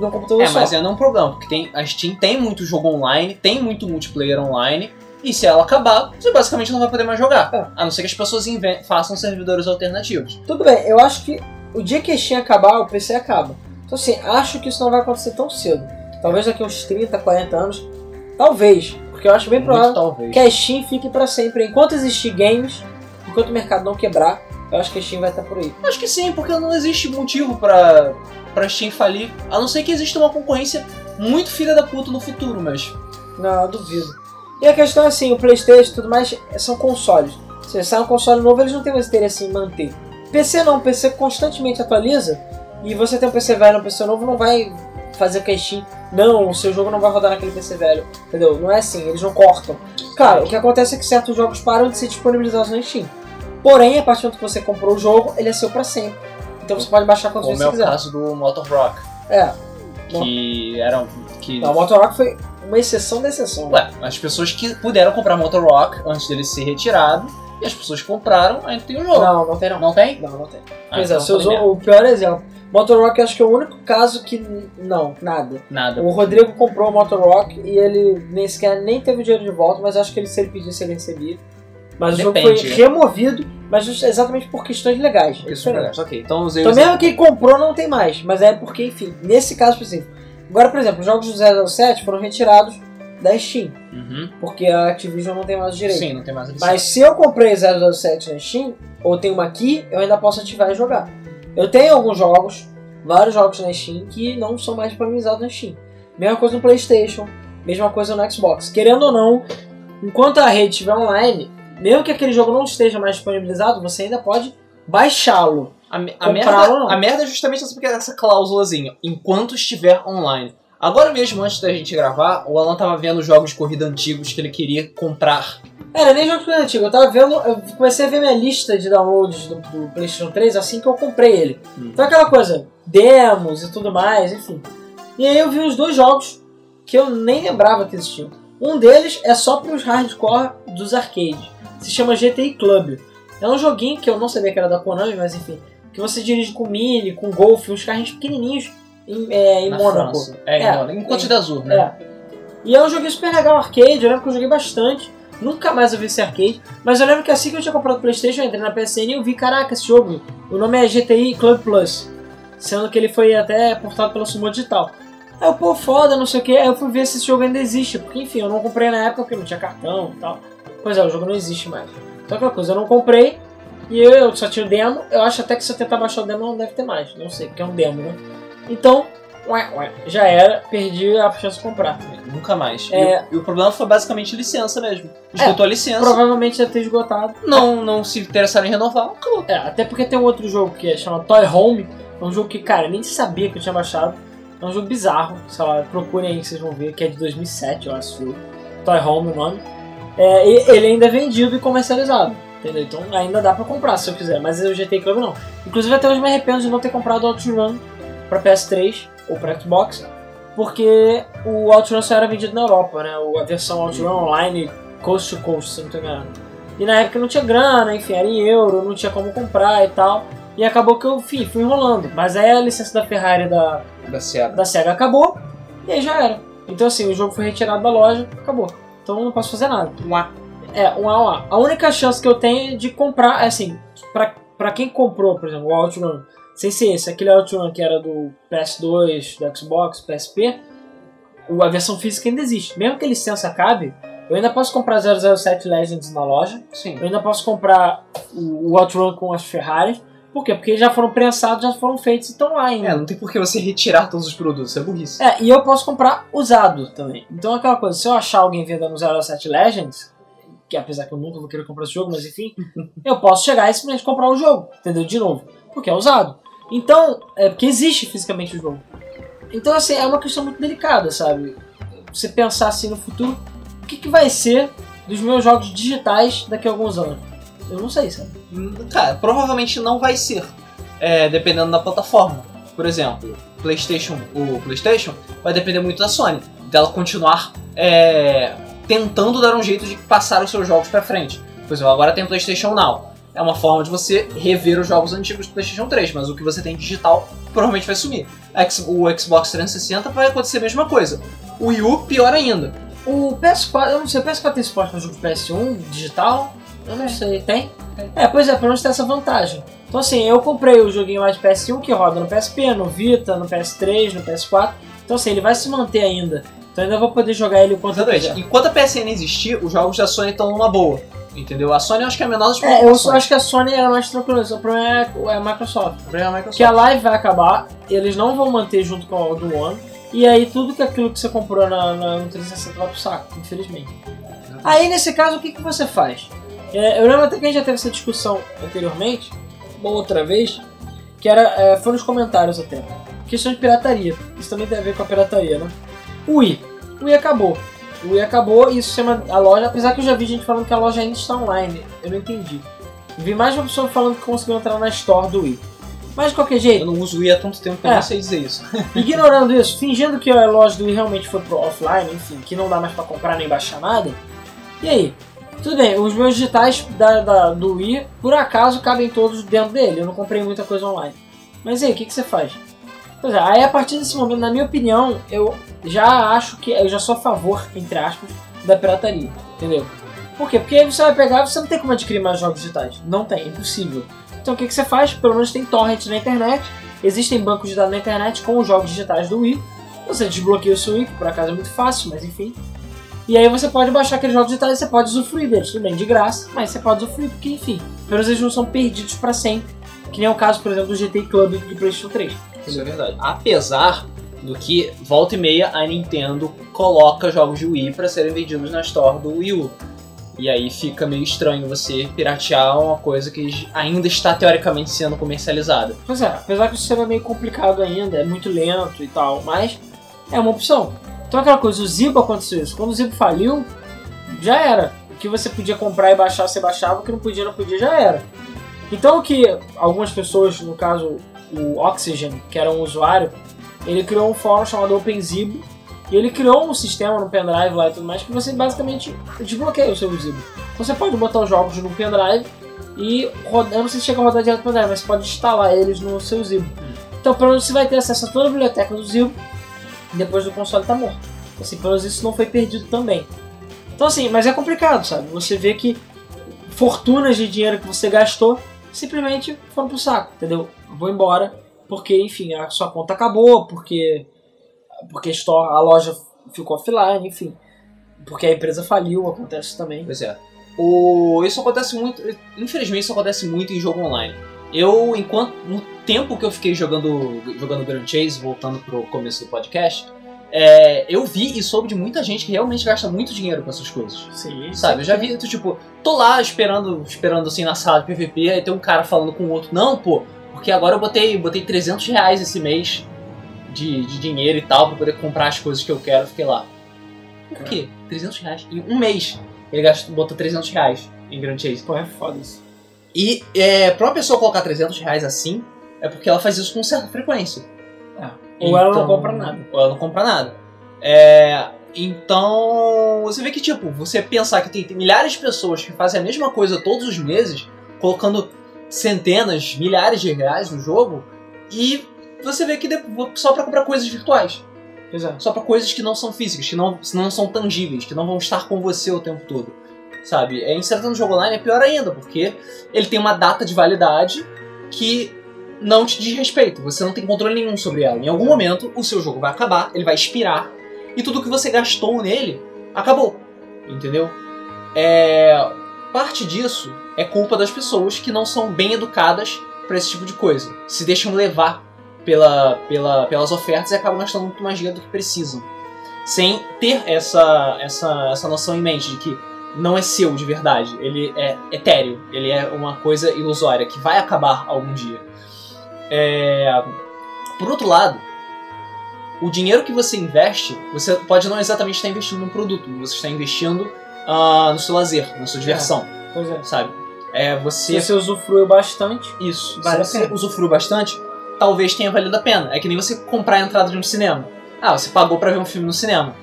Speaker 2: num computador
Speaker 1: É,
Speaker 2: só.
Speaker 1: mas ainda é um problema, porque tem, a Steam tem muito jogo online, tem muito multiplayer online, e se ela acabar, você basicamente não vai poder mais jogar.
Speaker 2: É.
Speaker 1: A não ser que as pessoas façam servidores alternativos.
Speaker 2: Tudo bem, eu acho que o dia que a Steam acabar, o PC acaba. Então assim, acho que isso não vai acontecer tão cedo. Talvez daqui uns 30, 40 anos. Talvez. Porque eu acho bem provável que a Steam fique pra sempre. Enquanto existir games, enquanto o mercado não quebrar, eu acho que a Steam vai estar por aí.
Speaker 1: Acho que sim, porque não existe motivo pra, pra Steam falir, a não ser que exista uma concorrência muito filha da puta no futuro, mas...
Speaker 2: Não, eu duvido. E a questão é assim, o Playstation e tudo mais são consoles. Se sai um console novo, eles não têm mais interesse em manter. PC não, PC constantemente atualiza. E você tem um PC velho um PC novo, não vai fazer com que a Steam não, o seu jogo não vai rodar naquele PC velho. Entendeu? Não é assim, eles não cortam. Claro, o que acontece é que certos jogos param de ser disponibilizados na Steam. Porém, a partir do momento que você comprou o jogo, ele é seu pra sempre. Então você pode baixar quantas
Speaker 1: Como
Speaker 2: vezes
Speaker 1: é
Speaker 2: você
Speaker 1: o
Speaker 2: quiser.
Speaker 1: caso do Motor Rock,
Speaker 2: É.
Speaker 1: que eram. Que,
Speaker 2: Não, o Motor Rock foi uma exceção da exceção. né?
Speaker 1: Ué, as pessoas que puderam comprar Motor Rock antes dele ser retirado, e as pessoas que compraram ainda tem o jogo.
Speaker 2: Não, não tem não.
Speaker 1: Não tem?
Speaker 2: Não, não tem.
Speaker 1: Ah,
Speaker 2: Pois é,
Speaker 1: então
Speaker 2: você
Speaker 1: falei
Speaker 2: usou
Speaker 1: merda.
Speaker 2: o pior exemplo. Motor Rock acho que é o único caso que. Não, nada.
Speaker 1: Nada.
Speaker 2: O Rodrigo comprou o Motor Rock e ele nem sequer nem teve o dinheiro de volta, mas acho que ele, se ele pedisse, ele recebia. Mas o jogo
Speaker 1: Depende.
Speaker 2: foi removido, mas just- exatamente por questões legais. É
Speaker 1: Isso é Ok, então usei
Speaker 2: Então mesmo quem comprou não tem mais, mas é porque, enfim, nesse caso específico. Agora, por exemplo, os jogos do 007 foram retirados da Steam,
Speaker 1: Uhum.
Speaker 2: porque a Activision não tem mais o direito.
Speaker 1: Sim, não tem mais.
Speaker 2: Mas se eu comprei 007 na Steam, ou tenho uma aqui, eu ainda posso ativar e jogar. Eu tenho alguns jogos, vários jogos na Steam, que não são mais disponibilizados na Steam. Mesma coisa no Playstation, mesma coisa no Xbox. Querendo ou não, enquanto a rede estiver online, mesmo que aquele jogo não esteja mais disponibilizado, você ainda pode baixá-lo.
Speaker 1: A, a merda, a merda é justamente essa, é essa cláusulazinha, enquanto estiver online. Agora mesmo, antes da gente gravar, o Alan tava vendo jogos de corrida antigos que ele queria comprar.
Speaker 2: Era nem jogo antigo, eu tava vendo, eu comecei a ver minha lista de downloads do, do PlayStation 3 assim que eu comprei ele.
Speaker 1: Hum.
Speaker 2: Então aquela coisa, demos e tudo mais, enfim. E aí eu vi os dois jogos que eu nem lembrava que existiam. Um deles é só para os hardcore dos arcades. Se chama GTI Club. É um joguinho que eu não sabia que era da Konami, mas enfim. Que você dirige com Mini, com Golf, uns carrinhos pequenininhos em, é, em
Speaker 1: na
Speaker 2: Mônaco.
Speaker 1: França. É, em
Speaker 2: É,
Speaker 1: Mônaco. Em Côte
Speaker 2: é.
Speaker 1: d'Azur, né?
Speaker 2: É. E é um joguinho super legal, arcade. Eu lembro que eu joguei bastante. Nunca mais eu vi esse arcade. Mas eu lembro que assim que eu tinha comprado o Playstation, eu entrei na PSN e eu vi, caraca, esse jogo. O nome é GTI Club Plus. Sendo que ele foi até portado pela Sumo Digital. Aí eu, pô, foda, não sei o que. Aí eu fui ver se esse jogo ainda existe. Porque, enfim, eu não comprei na época porque não tinha cartão e tal. Pois é, o jogo não existe mais. Então aquela coisa, eu não comprei. E eu, só tinha o demo. Eu acho até que se eu tentar baixar o demo não deve ter mais. Não sei, porque é um demo, né? Então, ué, ué, já era. Perdi a chance de comprar.
Speaker 1: Nunca mais. E
Speaker 2: É.
Speaker 1: o- E, o, problema foi basicamente licença mesmo. Esgotou a licença,
Speaker 2: Provavelmente já ter esgotado.
Speaker 1: não, não se interessaram em renovar, acabou.
Speaker 2: É, até porque tem um outro jogo que é chamado Toy Home. É um jogo que, cara, nem sabia que eu tinha baixado. É um jogo bizarro, sei lá, procurem aí que vocês vão ver, que é de 2007, eu acho. Toy Home o nome. É, ele ainda é vendido e comercializado. Entendeu? Então ainda dá pra comprar se eu quiser, mas o GT Club não. Inclusive até hoje me arrependo de não ter comprado o OutRun pra PS3 ou pra Xbox, porque o OutRun só era vendido na Europa, né? A versão OutRun online coast to coast, se não tô enganado. E na época não tinha grana, enfim, era em euro, não tinha como comprar e tal. E acabou que eu enfim, fui enrolando. Mas aí a licença da Ferrari da,
Speaker 1: Da Sierra.
Speaker 2: da SEGA acabou e aí já era. Então assim, o jogo foi retirado da loja, acabou. Então eu não posso fazer nada.
Speaker 1: Um A.
Speaker 2: É, um A, um A. A única chance que eu tenho de comprar, é assim, pra, pra quem comprou, por exemplo, o Outrun, sem ser esse, aquele Outrun que era do PS2, do Xbox, PSP, a versão física ainda existe. Mesmo que a licença acabe, eu ainda posso comprar 007 Legends na loja,
Speaker 1: Sim.
Speaker 2: eu ainda posso comprar o, o Outrun com as Ferraris. Por quê? Porque já foram prensados, já foram feitos e estão lá ainda.
Speaker 1: É, não tem por que você retirar todos os produtos, é burrice.
Speaker 2: É, e eu posso comprar usado também. Então aquela coisa, se eu achar alguém vendendo 07 Legends, que apesar que eu nunca vou querer comprar esse jogo, mas enfim, eu posso chegar e simplesmente comprar o jogo, entendeu? De novo, porque é usado. Então, é porque existe fisicamente o jogo. Então assim, é uma questão muito delicada, sabe? Você pensar assim no futuro, o que, que vai ser dos meus jogos digitais daqui a alguns anos? Eu não sei, sabe?
Speaker 1: Cara, provavelmente não vai ser. É, dependendo da plataforma. Por exemplo, PlayStation, o PlayStation vai depender muito da Sony, dela continuar é, tentando dar um jeito de passar os seus jogos pra frente. Por exemplo, agora tem PlayStation Now. É uma forma de você rever os jogos antigos do PlayStation 3, mas o que você tem digital provavelmente vai sumir. O Xbox 360 vai acontecer a mesma coisa. O Wii U, pior ainda.
Speaker 2: O PS4, eu não sei, o PS4 tem suporte para jogo de PS1 digital? Eu não sei, tem? É, pois é, pelo menos tem essa vantagem. Então assim, eu comprei o joguinho lá de PS1 que roda no PSP, no Vita, no PS3, no PS4. Então assim, ele vai se manter ainda. Então ainda vou poder jogar ele o quanto eu
Speaker 1: Exatamente.
Speaker 2: quiser.
Speaker 1: Enquanto a PSN existir, os jogos da Sony estão numa boa. Entendeu? A Sony eu acho que é a menor das
Speaker 2: É, eu só acho que a Sony era mais tranquila, o problema é é a Microsoft.
Speaker 1: O problema é a Microsoft.
Speaker 2: Que a live vai acabar, eles não vão manter junto com o do One. E aí tudo que aquilo que você comprou na, na, no 360 vai pro saco, infelizmente. Aí nesse caso, o que, que você faz? É, eu lembro até que a gente já teve essa discussão anteriormente, uma outra vez, que era, é, foi nos comentários até. Questão de pirataria. Isso também tem a ver com a pirataria, né? O Wii. O Wii acabou. O Wii acabou e isso chama a loja, apesar que eu já vi gente falando que a loja ainda está online. Eu não entendi. Vi mais uma pessoa falando que conseguiu entrar na store do Wii. Mas de qualquer jeito,
Speaker 1: Eu não uso o Wii há tanto tempo que eu
Speaker 2: É.
Speaker 1: não sei dizer isso.
Speaker 2: ignorando isso, fingindo que a loja do Wii realmente foi pro offline, enfim, que não dá mais pra comprar nem baixar nada. E aí? Tudo bem, os meus digitais da, da- do Wii, por acaso, cabem todos dentro dele. Eu não comprei muita coisa online. Mas aí, o que, que você faz? Pois é, aí a partir desse momento, na minha opinião, eu já acho que eu já sou a favor, entre aspas, da pirataria. Entendeu? Por quê? Porque aí você vai pegar você não tem como adquirir mais jogos digitais. Não tem, é impossível. Então o que, que você faz? Pelo menos tem torrent na internet. Existem bancos de dados na internet com os jogos digitais do Wii. Você desbloqueia o seu Wii, que por acaso é muito fácil, mas enfim. E aí você pode baixar aqueles jogos digitais e você pode usufruir deles. Tudo bem, de graça, mas você pode usufruir, porque enfim, pelo menos eles não são perdidos pra sempre. Que nem é o caso, por exemplo, do GT Club de PlayStation 3.
Speaker 1: Isso é verdade. Apesar do que, volta e meia, a Nintendo coloca jogos de Wii para serem vendidos na store do Wii U. E aí fica meio estranho você piratear uma coisa que ainda está teoricamente sendo comercializada.
Speaker 2: Pois é, apesar que o sistema é meio complicado ainda, é muito lento e tal, mas é uma opção. Então aquela coisa, o Zibo aconteceu isso. Quando o Zibo faliu, já era. O que você podia comprar e baixar, você baixava, o que não podia, não podia, já era. Então o que algumas pessoas, no caso o Oxygen, que era um usuário, ele criou um fórum chamado OpenZibo e ele criou um sistema no pendrive lá e tudo mais que você basicamente desbloqueia o seu Zibo. Então você pode botar os jogos no pendrive e rodar, eu não sei se chega a rodar direto no pendrive, mas você pode instalar eles no seu Zibo. Então pelo menos você vai ter acesso a toda a biblioteca do Zibo depois do console estar morto. Assim, pelo menos isso não foi perdido também. Então assim, mas é complicado, sabe? Você vê que fortunas de dinheiro que você gastou simplesmente foram pro saco, entendeu? Vou embora, porque, enfim, a sua conta acabou, porque, porque a loja ficou offline, enfim. Porque a empresa faliu, acontece também.
Speaker 1: Pois é. O... Isso acontece muito. Infelizmente, isso acontece muito em jogo online. Eu, enquanto. No tempo que eu fiquei jogando, jogando Grand Chase, voltando pro começo do podcast, é, eu vi e soube de muita gente que realmente gasta muito dinheiro com essas coisas.
Speaker 2: Sim,
Speaker 1: Sabe, eu já vi, tipo, tô lá esperando, esperando assim na sala de PVP, aí tem um cara falando com o outro, não, pô, porque agora eu botei, botei 300 reais esse mês de, de dinheiro e tal pra poder comprar as coisas que eu quero. Fiquei lá. Por quê? 300 reais? Em um mês ele gastou, botou 300 reais em Grand Chase.
Speaker 2: Pô, é foda isso.
Speaker 1: E é, pra uma pessoa colocar 300 reais assim, é porque ela faz isso com certa frequência.
Speaker 2: Ou ela não
Speaker 1: Então-
Speaker 2: compra nada.
Speaker 1: Ou ela não compra nada. É, então, você vê que, tipo, você pensar que tem, tem milhares de pessoas que fazem a mesma coisa todos os meses, colocando centenas, milhares de reais no jogo, e você vê que só pra comprar coisas virtuais.
Speaker 2: É.
Speaker 1: Só pra coisas que não são físicas, que não, não são tangíveis, que não vão estar com você o tempo todo. Sabe? É, insertando no jogo online é pior ainda, porque ele tem uma data de validade que não te diz respeito. Você não tem controle nenhum sobre ela. Em algum momento, o seu jogo vai acabar, ele vai expirar, e tudo que você gastou nele acabou. Entendeu? É, parte disso é culpa das pessoas que não são bem educadas pra esse tipo de coisa. Se deixam levar pela, pela, pelas ofertas e acabam gastando muito mais dinheiro do que precisam. Sem ter essa, essa, essa noção em mente de que não é seu de verdade, ele é etéreo, ele é uma coisa ilusória que vai acabar algum dia. É, Por outro lado, o dinheiro que você investe, você pode não exatamente estar investindo num produto, você está investindo ah, no seu lazer, na sua diversão,
Speaker 2: Pois é.
Speaker 1: sabe? É, você
Speaker 2: Se você usufruiu bastante,
Speaker 1: isso.
Speaker 2: Vale
Speaker 1: Se você usufruiu bastante, talvez tenha valido a pena. É que nem você comprar a entrada de um cinema. Ah, você pagou pra ver um filme no cinema.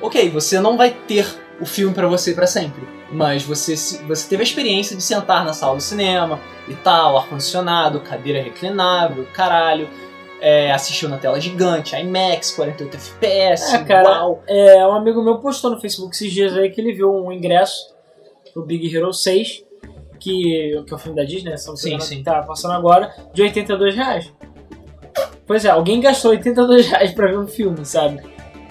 Speaker 1: Ok, você não vai ter o filme pra você pra sempre. Mas você, você teve a experiência de sentar na sala do cinema e tal, ar-condicionado, cadeira reclinável, caralho. É, assistiu na tela gigante, IMAX, 48 FPS,
Speaker 2: É, cara.
Speaker 1: uau.
Speaker 2: É, um amigo meu postou no Facebook esses dias aí que ele viu um ingresso pro Big Hero 6, que, que é o filme da Disney, essa
Speaker 1: Sim,
Speaker 2: que
Speaker 1: sim.
Speaker 2: tá passando agora, de 82 reais. Pois é, alguém gastou 82 reais pra ver um filme, sabe?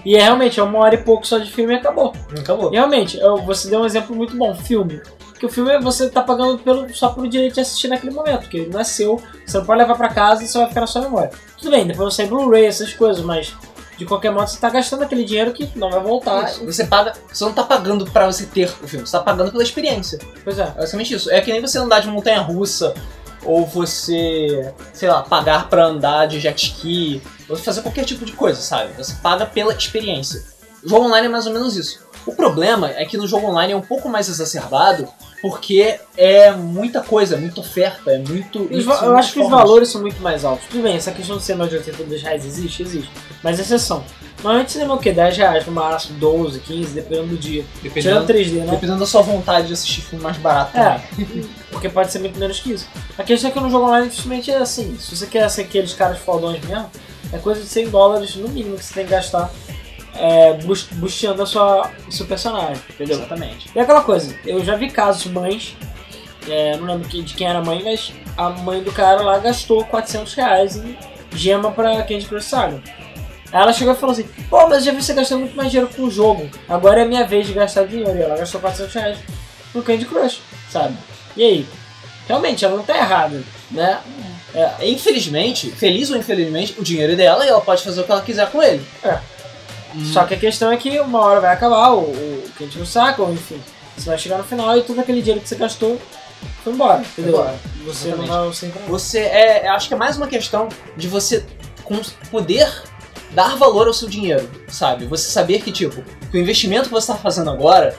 Speaker 2: E é realmente, é uma hora e pouco só de filme e acabou.
Speaker 1: Acabou.
Speaker 2: E realmente, eu- você deu um exemplo muito bom, filme. Porque o filme você tá pagando pelo, só pelo direito de assistir naquele momento, porque ele não é seu, você não pode levar pra casa e só vai ficar na sua memória. Tudo bem, depois você Blu-ray, essas coisas, mas de qualquer modo você tá gastando aquele dinheiro que não vai voltar.
Speaker 1: Isso. Você paga. Você não tá pagando pra você ter o filme, você tá pagando pela experiência.
Speaker 2: Pois é.
Speaker 1: É basicamente isso. É que nem você andar de montanha russa ou você, sei lá, pagar pra andar de jet ski, ou fazer qualquer tipo de coisa, sabe? Você paga pela experiência. O jogo online é mais ou menos isso. O problema é que no jogo online é um pouco mais exacerbado, porque é muita coisa, é muita oferta, é muito.
Speaker 2: Eu acho que os valores são muito mais altos. Tudo bem, essa questão de ser mais de 82 reais existe? Existe. Mas é exceção. Normalmente cinema é o quê? 10 reais no máximo, 12, 15, dependendo do dia. Tirando
Speaker 1: Dependendo,
Speaker 2: 3D, né?
Speaker 1: dependendo da sua vontade de assistir filme mais barato
Speaker 2: É.
Speaker 1: também.
Speaker 2: Porque pode ser muito menos que isso. A questão é que no jogo online, simplesmente é assim. Se você quer ser aqueles caras fodões mesmo, é coisa de 100 dólares no mínimo que você tem que gastar é, bus- busteando a sua, o seu personagem, entendeu?
Speaker 1: Exatamente.
Speaker 2: E aquela coisa, eu já vi casos de mães, é, não lembro de quem era a mãe, mas a mãe do cara lá gastou 400 reais em gema pra Candy Crush Saga. Aí ela chegou e falou assim, pô, mas já vi você gastando muito mais dinheiro com o jogo, agora é a minha vez de gastar dinheiro. E ela gastou 400 reais no Candy Crush, sabe? E aí? Realmente, ela não tá errada, né?
Speaker 1: É, infelizmente, feliz ou infelizmente, o dinheiro é dela e ela pode fazer o que ela quiser com ele.
Speaker 2: É.
Speaker 1: Hum.
Speaker 2: Só que a questão é que uma hora vai acabar o, o Candy Crush Saga, ou enfim, você vai chegar no final e todo aquele dinheiro que você gastou foi embora, entendeu?
Speaker 1: embora.
Speaker 2: Você
Speaker 1: Exatamente.
Speaker 2: não vai sempre
Speaker 1: Você é, acho que é mais uma questão de você poder dar valor ao seu dinheiro, sabe? Você saber que tipo, que o investimento que você está fazendo agora,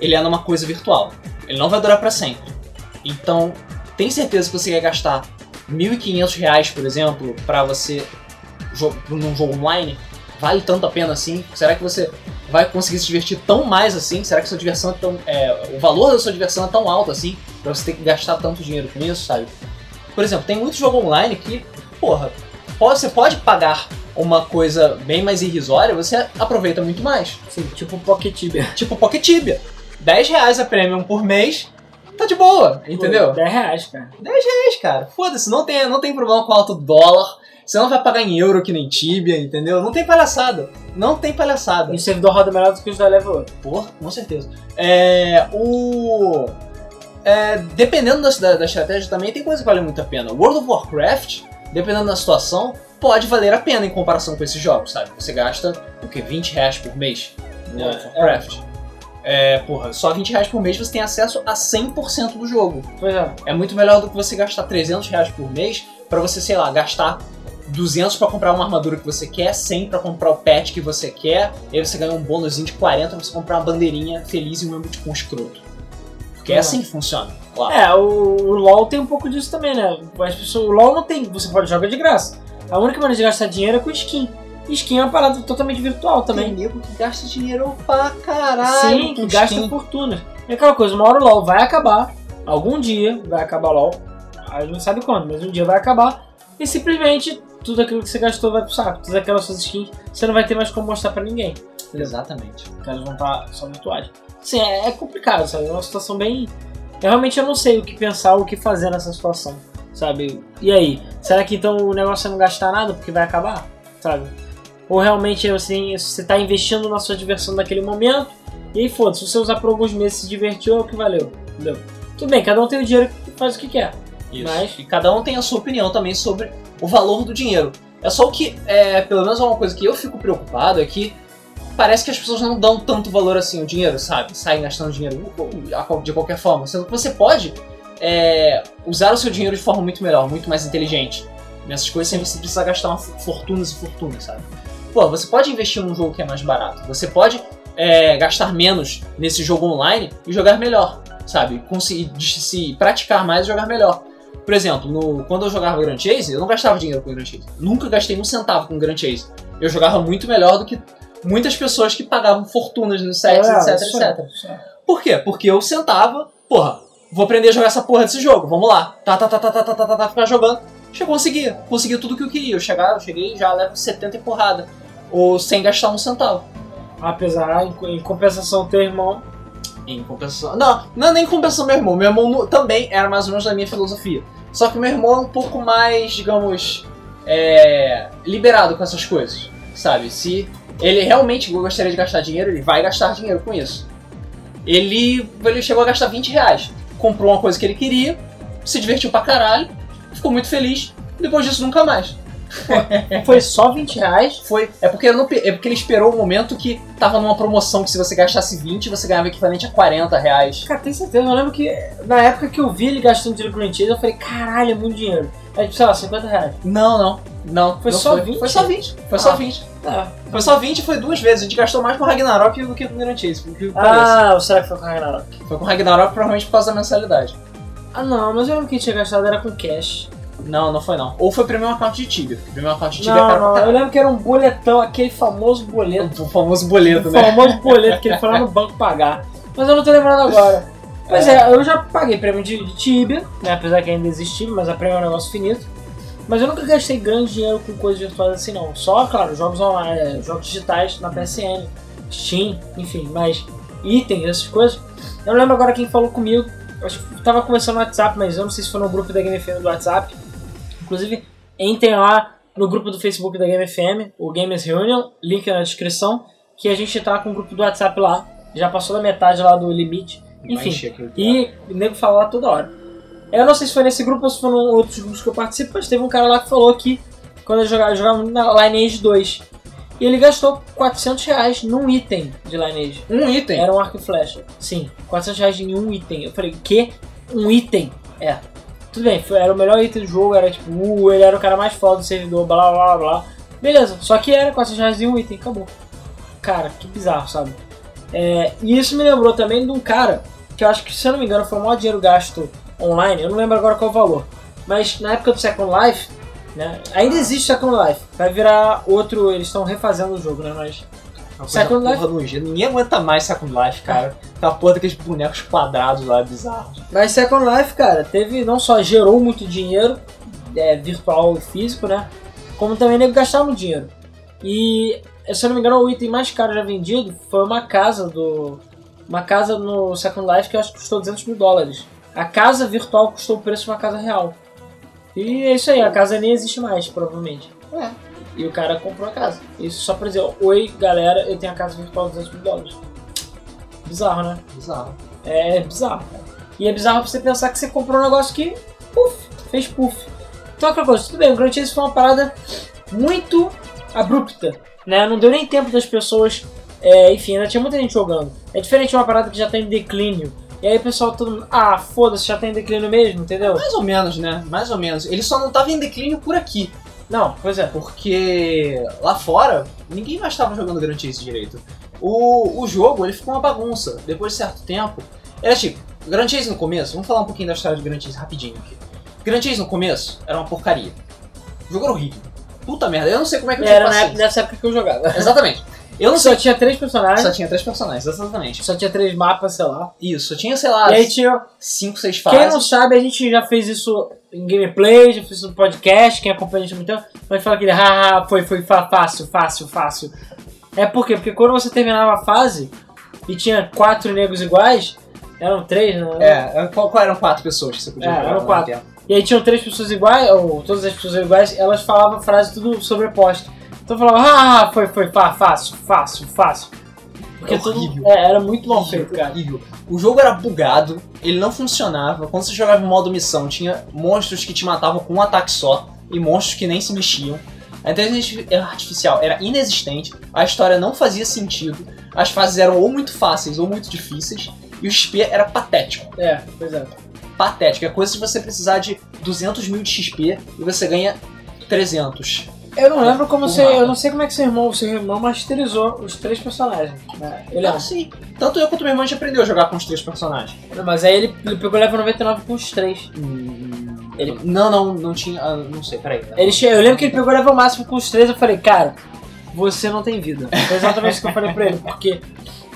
Speaker 1: ele é numa coisa virtual. Ele não vai durar para sempre. Então, tem certeza que você quer gastar 1.500 reais, por exemplo, para você num jogo online? Vale tanto a pena assim? Será que você vai conseguir se divertir tão mais assim? Será que sua diversão é tão, é, o valor da sua diversão é tão alto assim para você ter que gastar tanto dinheiro com isso, sabe? Por exemplo, tem muito jogo online que, porra, você pode pagar uma coisa bem mais irrisória, você aproveita muito mais.
Speaker 2: Sim, tipo Pocket Tibia.
Speaker 1: Tipo Pocket Tibia. 10 reais a premium por mês, tá de boa, entendeu?
Speaker 2: Pô, 10 reais, cara.
Speaker 1: 10 reais, cara. Foda-se, não tem, não tem problema com alto dólar. Você não vai pagar em euro que nem Tibia, entendeu? Não tem palhaçada. Não tem palhaçada.
Speaker 2: E o servidor roda melhor do que os da Level Up.
Speaker 1: Porra, com certeza. É. O. é, dependendo da, da, da estratégia também, tem coisa que vale muito a pena. World of Warcraft, dependendo da situação, pode valer a pena em comparação com esses jogos, sabe? Você gasta o que? 20 reais por mês no World of
Speaker 2: É,
Speaker 1: Warcraft. É, porra, só 20 reais por mês você tem acesso a 100% do jogo.
Speaker 2: Pois é.
Speaker 1: É muito melhor do que você gastar 300 reais por mês pra você, sei lá, gastar 200 pra comprar uma armadura que você quer, 100 pra comprar o pet que você quer, e aí você ganha um bônusinho de 40 pra você comprar uma bandeirinha feliz e um emoticon escroto. Porque é
Speaker 2: Uhum.
Speaker 1: assim que funciona. Claro.
Speaker 2: É, o, o LoL tem um pouco disso também, né? As pessoas, o LoL não tem, você pode jogar de graça. A única maneira de gastar dinheiro é com skin. Skin é uma parada totalmente virtual
Speaker 1: Tem
Speaker 2: também.
Speaker 1: nego que gasta dinheiro pra caralho.
Speaker 2: Sim, que
Speaker 1: com
Speaker 2: gasta
Speaker 1: skin.
Speaker 2: fortuna. É aquela coisa, uma hora o LoL vai acabar, algum dia vai acabar o LoL, a gente não sabe quando, mas um dia vai acabar, e simplesmente tudo aquilo que você gastou vai pro saco. Todas aquelas suas skins, você não vai ter mais como mostrar pra ninguém.
Speaker 1: Exatamente.
Speaker 2: Os caras vão estar só virtuais. Sim, é, é complicado, sabe? É uma situação bem. Eu realmente eu não sei o que pensar, o que fazer nessa situação, sabe? E aí? Será que então o negócio é não gastar nada porque vai acabar, sabe? Ou realmente assim, você tá investindo na sua diversão naquele momento e aí foda-se, se você usar por alguns meses se divertiu é o que valeu, entendeu? Tudo bem, cada um tem o dinheiro que faz o que quer.
Speaker 1: Isso.
Speaker 2: Mas-
Speaker 1: E cada um tem a sua opinião também sobre o valor do dinheiro. É só o que, é, pelo menos uma coisa que eu fico preocupado é que parece que as pessoas não dão tanto valor assim ao dinheiro, sabe? Saem gastando dinheiro de qualquer forma. Sendo que você pode é, usar o seu dinheiro de forma muito melhor, muito mais inteligente. Nessas coisas sem você precisar gastar fortunas e fortunas, sabe? Pô, você pode investir num jogo que é mais barato. Você pode é, gastar menos nesse jogo online e jogar melhor, sabe? Conseguir se praticar mais e jogar melhor. Por exemplo, no- quando eu jogava Grand Chase, eu não gastava dinheiro com Grand Chase. Nunca gastei um centavo com Grand Chase. Eu jogava muito melhor do que muitas pessoas que pagavam fortunas nos sets,
Speaker 2: É,
Speaker 1: etc,
Speaker 2: isso
Speaker 1: etc.
Speaker 2: isso.
Speaker 1: Por quê? Porque eu sentava, porra, vou aprender a jogar essa porra desse jogo, vamos lá. Tá, tá, tá, tá, tá, tá, tá, tá, tá ficar jogando. Chegou, consegui. Consegui tudo que eu queria. Eu, chegar, eu cheguei já levo 70 e porrada. Ou sem gastar um centavo.
Speaker 2: Apesar, em, compensação, teu irmão.
Speaker 1: Em compensação. Não, não é nem em compensação meu irmão. Meu irmão no- também era mais ou menos da minha filosofia. Só que meu irmão é um pouco mais, digamos, é, liberado com essas coisas. Sabe? Se ele realmente gostaria de gastar dinheiro, ele vai gastar dinheiro com isso. Ele, ele chegou a gastar 20 reais. Comprou uma coisa que ele queria, se divertiu pra caralho, ficou muito feliz. Depois disso, nunca mais.
Speaker 2: Foi só 20 reais.
Speaker 1: Foi. É porque, não, é porque ele esperou o momento que tava numa promoção que se você gastasse 20, você ganhava equivalente a 40 reais.
Speaker 2: Cara, tem certeza. Eu lembro que na época que eu vi ele gastando dinheiro com Cheese, eu falei, caralho, é muito dinheiro. Aí, tipo, sei lá, 50 reais.
Speaker 1: Não, não. Não.
Speaker 2: Foi
Speaker 1: não
Speaker 2: só
Speaker 1: foi.
Speaker 2: 20?
Speaker 1: Foi só 20. Foi só
Speaker 2: Ah.
Speaker 1: 20.
Speaker 2: É.
Speaker 1: Foi só 20 e foi duas vezes. A gente gastou mais com Ragnarok do que com Grand Chase.
Speaker 2: Ah, será que foi com Ragnarok?
Speaker 1: Foi com Ragnarok provavelmente por causa da mensalidade.
Speaker 2: Ah, não, mas eu lembro que tinha gastado era com cash.
Speaker 1: Não, não foi não. Ou foi Premium Account de Tibia. porque Premium Account de Tibia é
Speaker 2: Não,
Speaker 1: caro
Speaker 2: não, eu lembro que era um boletão, aquele famoso boleto.
Speaker 1: O famoso boleto,
Speaker 2: O
Speaker 1: né?
Speaker 2: famoso boleto que ele foi lá no banco pagar. Mas eu não tô lembrando agora. Mas é, eu já paguei prêmio de, de Tibia, né? Apesar que ainda existe, mas a prêmio é um negócio finito. Mas eu nunca gastei grande dinheiro com coisas virtuais assim não. Só, claro, jogos online, é, jogos digitais na PSN, Steam, enfim, mas itens, essas coisas. Eu não lembro agora quem falou comigo. Acho que tava conversando no WhatsApp, mas eu não sei se foi no grupo da Game FM do WhatsApp. Inclusive, entrem lá no grupo do Facebook da Game FM, o Gamers Reunion, link na descrição, que a gente tá com o grupo do WhatsApp lá. Já passou da metade lá do limite. Enfim, e o nego fala lá toda hora. Eu não sei se foi nesse grupo ou se foi em outros grupos que eu participo, mas teve um cara lá que falou que quando eu jogava, eu jogava na Lineage 2. E ele gastou 400 reais num item de Lineage.
Speaker 1: Um item.
Speaker 2: Era um arco e flecha. Sim, 400 reais em um item. Eu falei, que? Um item? É. Tudo bem, foi- era o melhor item do jogo, era tipo, uh, ele era o cara mais foda do servidor, blá blá blá blá. Beleza, só que era 400 reais em um item, acabou. Cara, que bizarro, sabe? É, e isso me lembrou também de um cara, que eu acho que, se eu não me engano, foi o maior dinheiro gasto online, eu não lembro agora qual o valor. Mas na época do Second Life, né, ainda existe Second Life, vai virar outro, eles estão refazendo o jogo, né, mas...
Speaker 1: Uma
Speaker 2: Second
Speaker 1: porra nojenta. Ninguém aguenta mais Second Life, cara. Aquela porra daqueles bonecos quadrados lá, bizarros.
Speaker 2: Mas Second Life, cara, teve não só gerou muito dinheiro, é, virtual e físico, né? Como também nego gastava muito dinheiro. E, se eu não me engano, o item mais caro já vendido foi uma casa do. Uma casa no Second Life que eu acho que custou 200 mil dólares. A casa virtual custou o preço de uma casa real. E é isso aí, a casa nem existe mais, provavelmente.
Speaker 1: É.
Speaker 2: E o cara comprou a casa. Isso só pra dizer, oi galera, eu tenho a casa virtual de 200 mil dólares. Bizarro, né?
Speaker 1: Bizarro.
Speaker 2: É bizarro, cara. E é bizarro pra você pensar que você comprou um negócio que, puf, fez puff. Então aquela coisa, tudo bem, o Grand Chase foi uma parada muito abrupta, né? Não deu nem tempo das pessoas, é, enfim, ainda tinha muita gente jogando. É diferente de uma parada que já tá em declínio. E aí o pessoal todo mundo, ah, foda-se, já tá em declínio mesmo, entendeu?
Speaker 1: Mais ou menos, né? Mais ou menos. Ele só não tava em declínio por aqui.
Speaker 2: Não, pois é.
Speaker 1: Porque lá fora, ninguém mais estava jogando Grand Chase direito. O, o jogo, ele ficou uma bagunça. Depois de certo tempo. Era tipo, Grand Chase no começo, vamos falar um pouquinho da história de Grand Chase rapidinho aqui. Grand Chase no começo era uma porcaria. O jogo era horrível. Puta merda, eu não sei como é que eu tinha
Speaker 2: Era na,
Speaker 1: paciência.
Speaker 2: nessa época que eu jogava.
Speaker 1: Exatamente. Eu não
Speaker 2: Só
Speaker 1: sei.
Speaker 2: tinha três personagens,
Speaker 1: Só tinha três personagens, exatamente.
Speaker 2: só tinha três mapas, sei lá.
Speaker 1: Isso, tinha, sei lá,
Speaker 2: E aí tinha
Speaker 1: cinco, seis
Speaker 2: Quem não
Speaker 1: fases.
Speaker 2: sabe, a gente já fez isso em gameplay, já fez isso no podcast, quem acompanha a gente há muito tempo, mas fala aquele, haha, foi, foi fácil, fácil, fácil. É por quê? Porque quando você terminava a fase e tinha quatro negros iguais, eram três, né?
Speaker 1: É, qual, qual eram quatro pessoas que você podia
Speaker 2: É,
Speaker 1: jogar
Speaker 2: eram quatro. E aí tinham três pessoas iguais, ou todas as pessoas iguais, elas falavam frase tudo sobreposta. Então falava, ah, foi, foi, fa- fácil, fácil, fácil. Porque
Speaker 1: É
Speaker 2: tudo é, era muito mal
Speaker 1: Horrível,
Speaker 2: feito, cara.
Speaker 1: horrível. O jogo era bugado, ele não funcionava. Quando você jogava em modo missão, tinha monstros que te matavam com um ataque só e monstros que nem se mexiam. A inteligência artificial era inexistente, a história não fazia sentido, as fases eram ou muito fáceis ou muito difíceis, e o XP era patético.
Speaker 2: É, pois é.
Speaker 1: Patético. É coisa de você precisar de 200 mil de XP e você ganha 300.
Speaker 2: Eu não lembro como você. Eu não sei como é que seu irmão, seu irmão masterizou os três personagens. Né? Ele
Speaker 1: Eu sim. Tanto eu quanto meu irmão a gente aprendeu a jogar com os três personagens.
Speaker 2: Não, Mas aí ele, ele pegou level 99 com os três.
Speaker 1: Ele... Não, não, não tinha. ah, não sei, peraí.
Speaker 2: Ele che... Eu lembro que ele pegou level máximo com os três. Eu falei, cara, você não tem vida. Foi exatamente isso que eu falei pra ele. Porque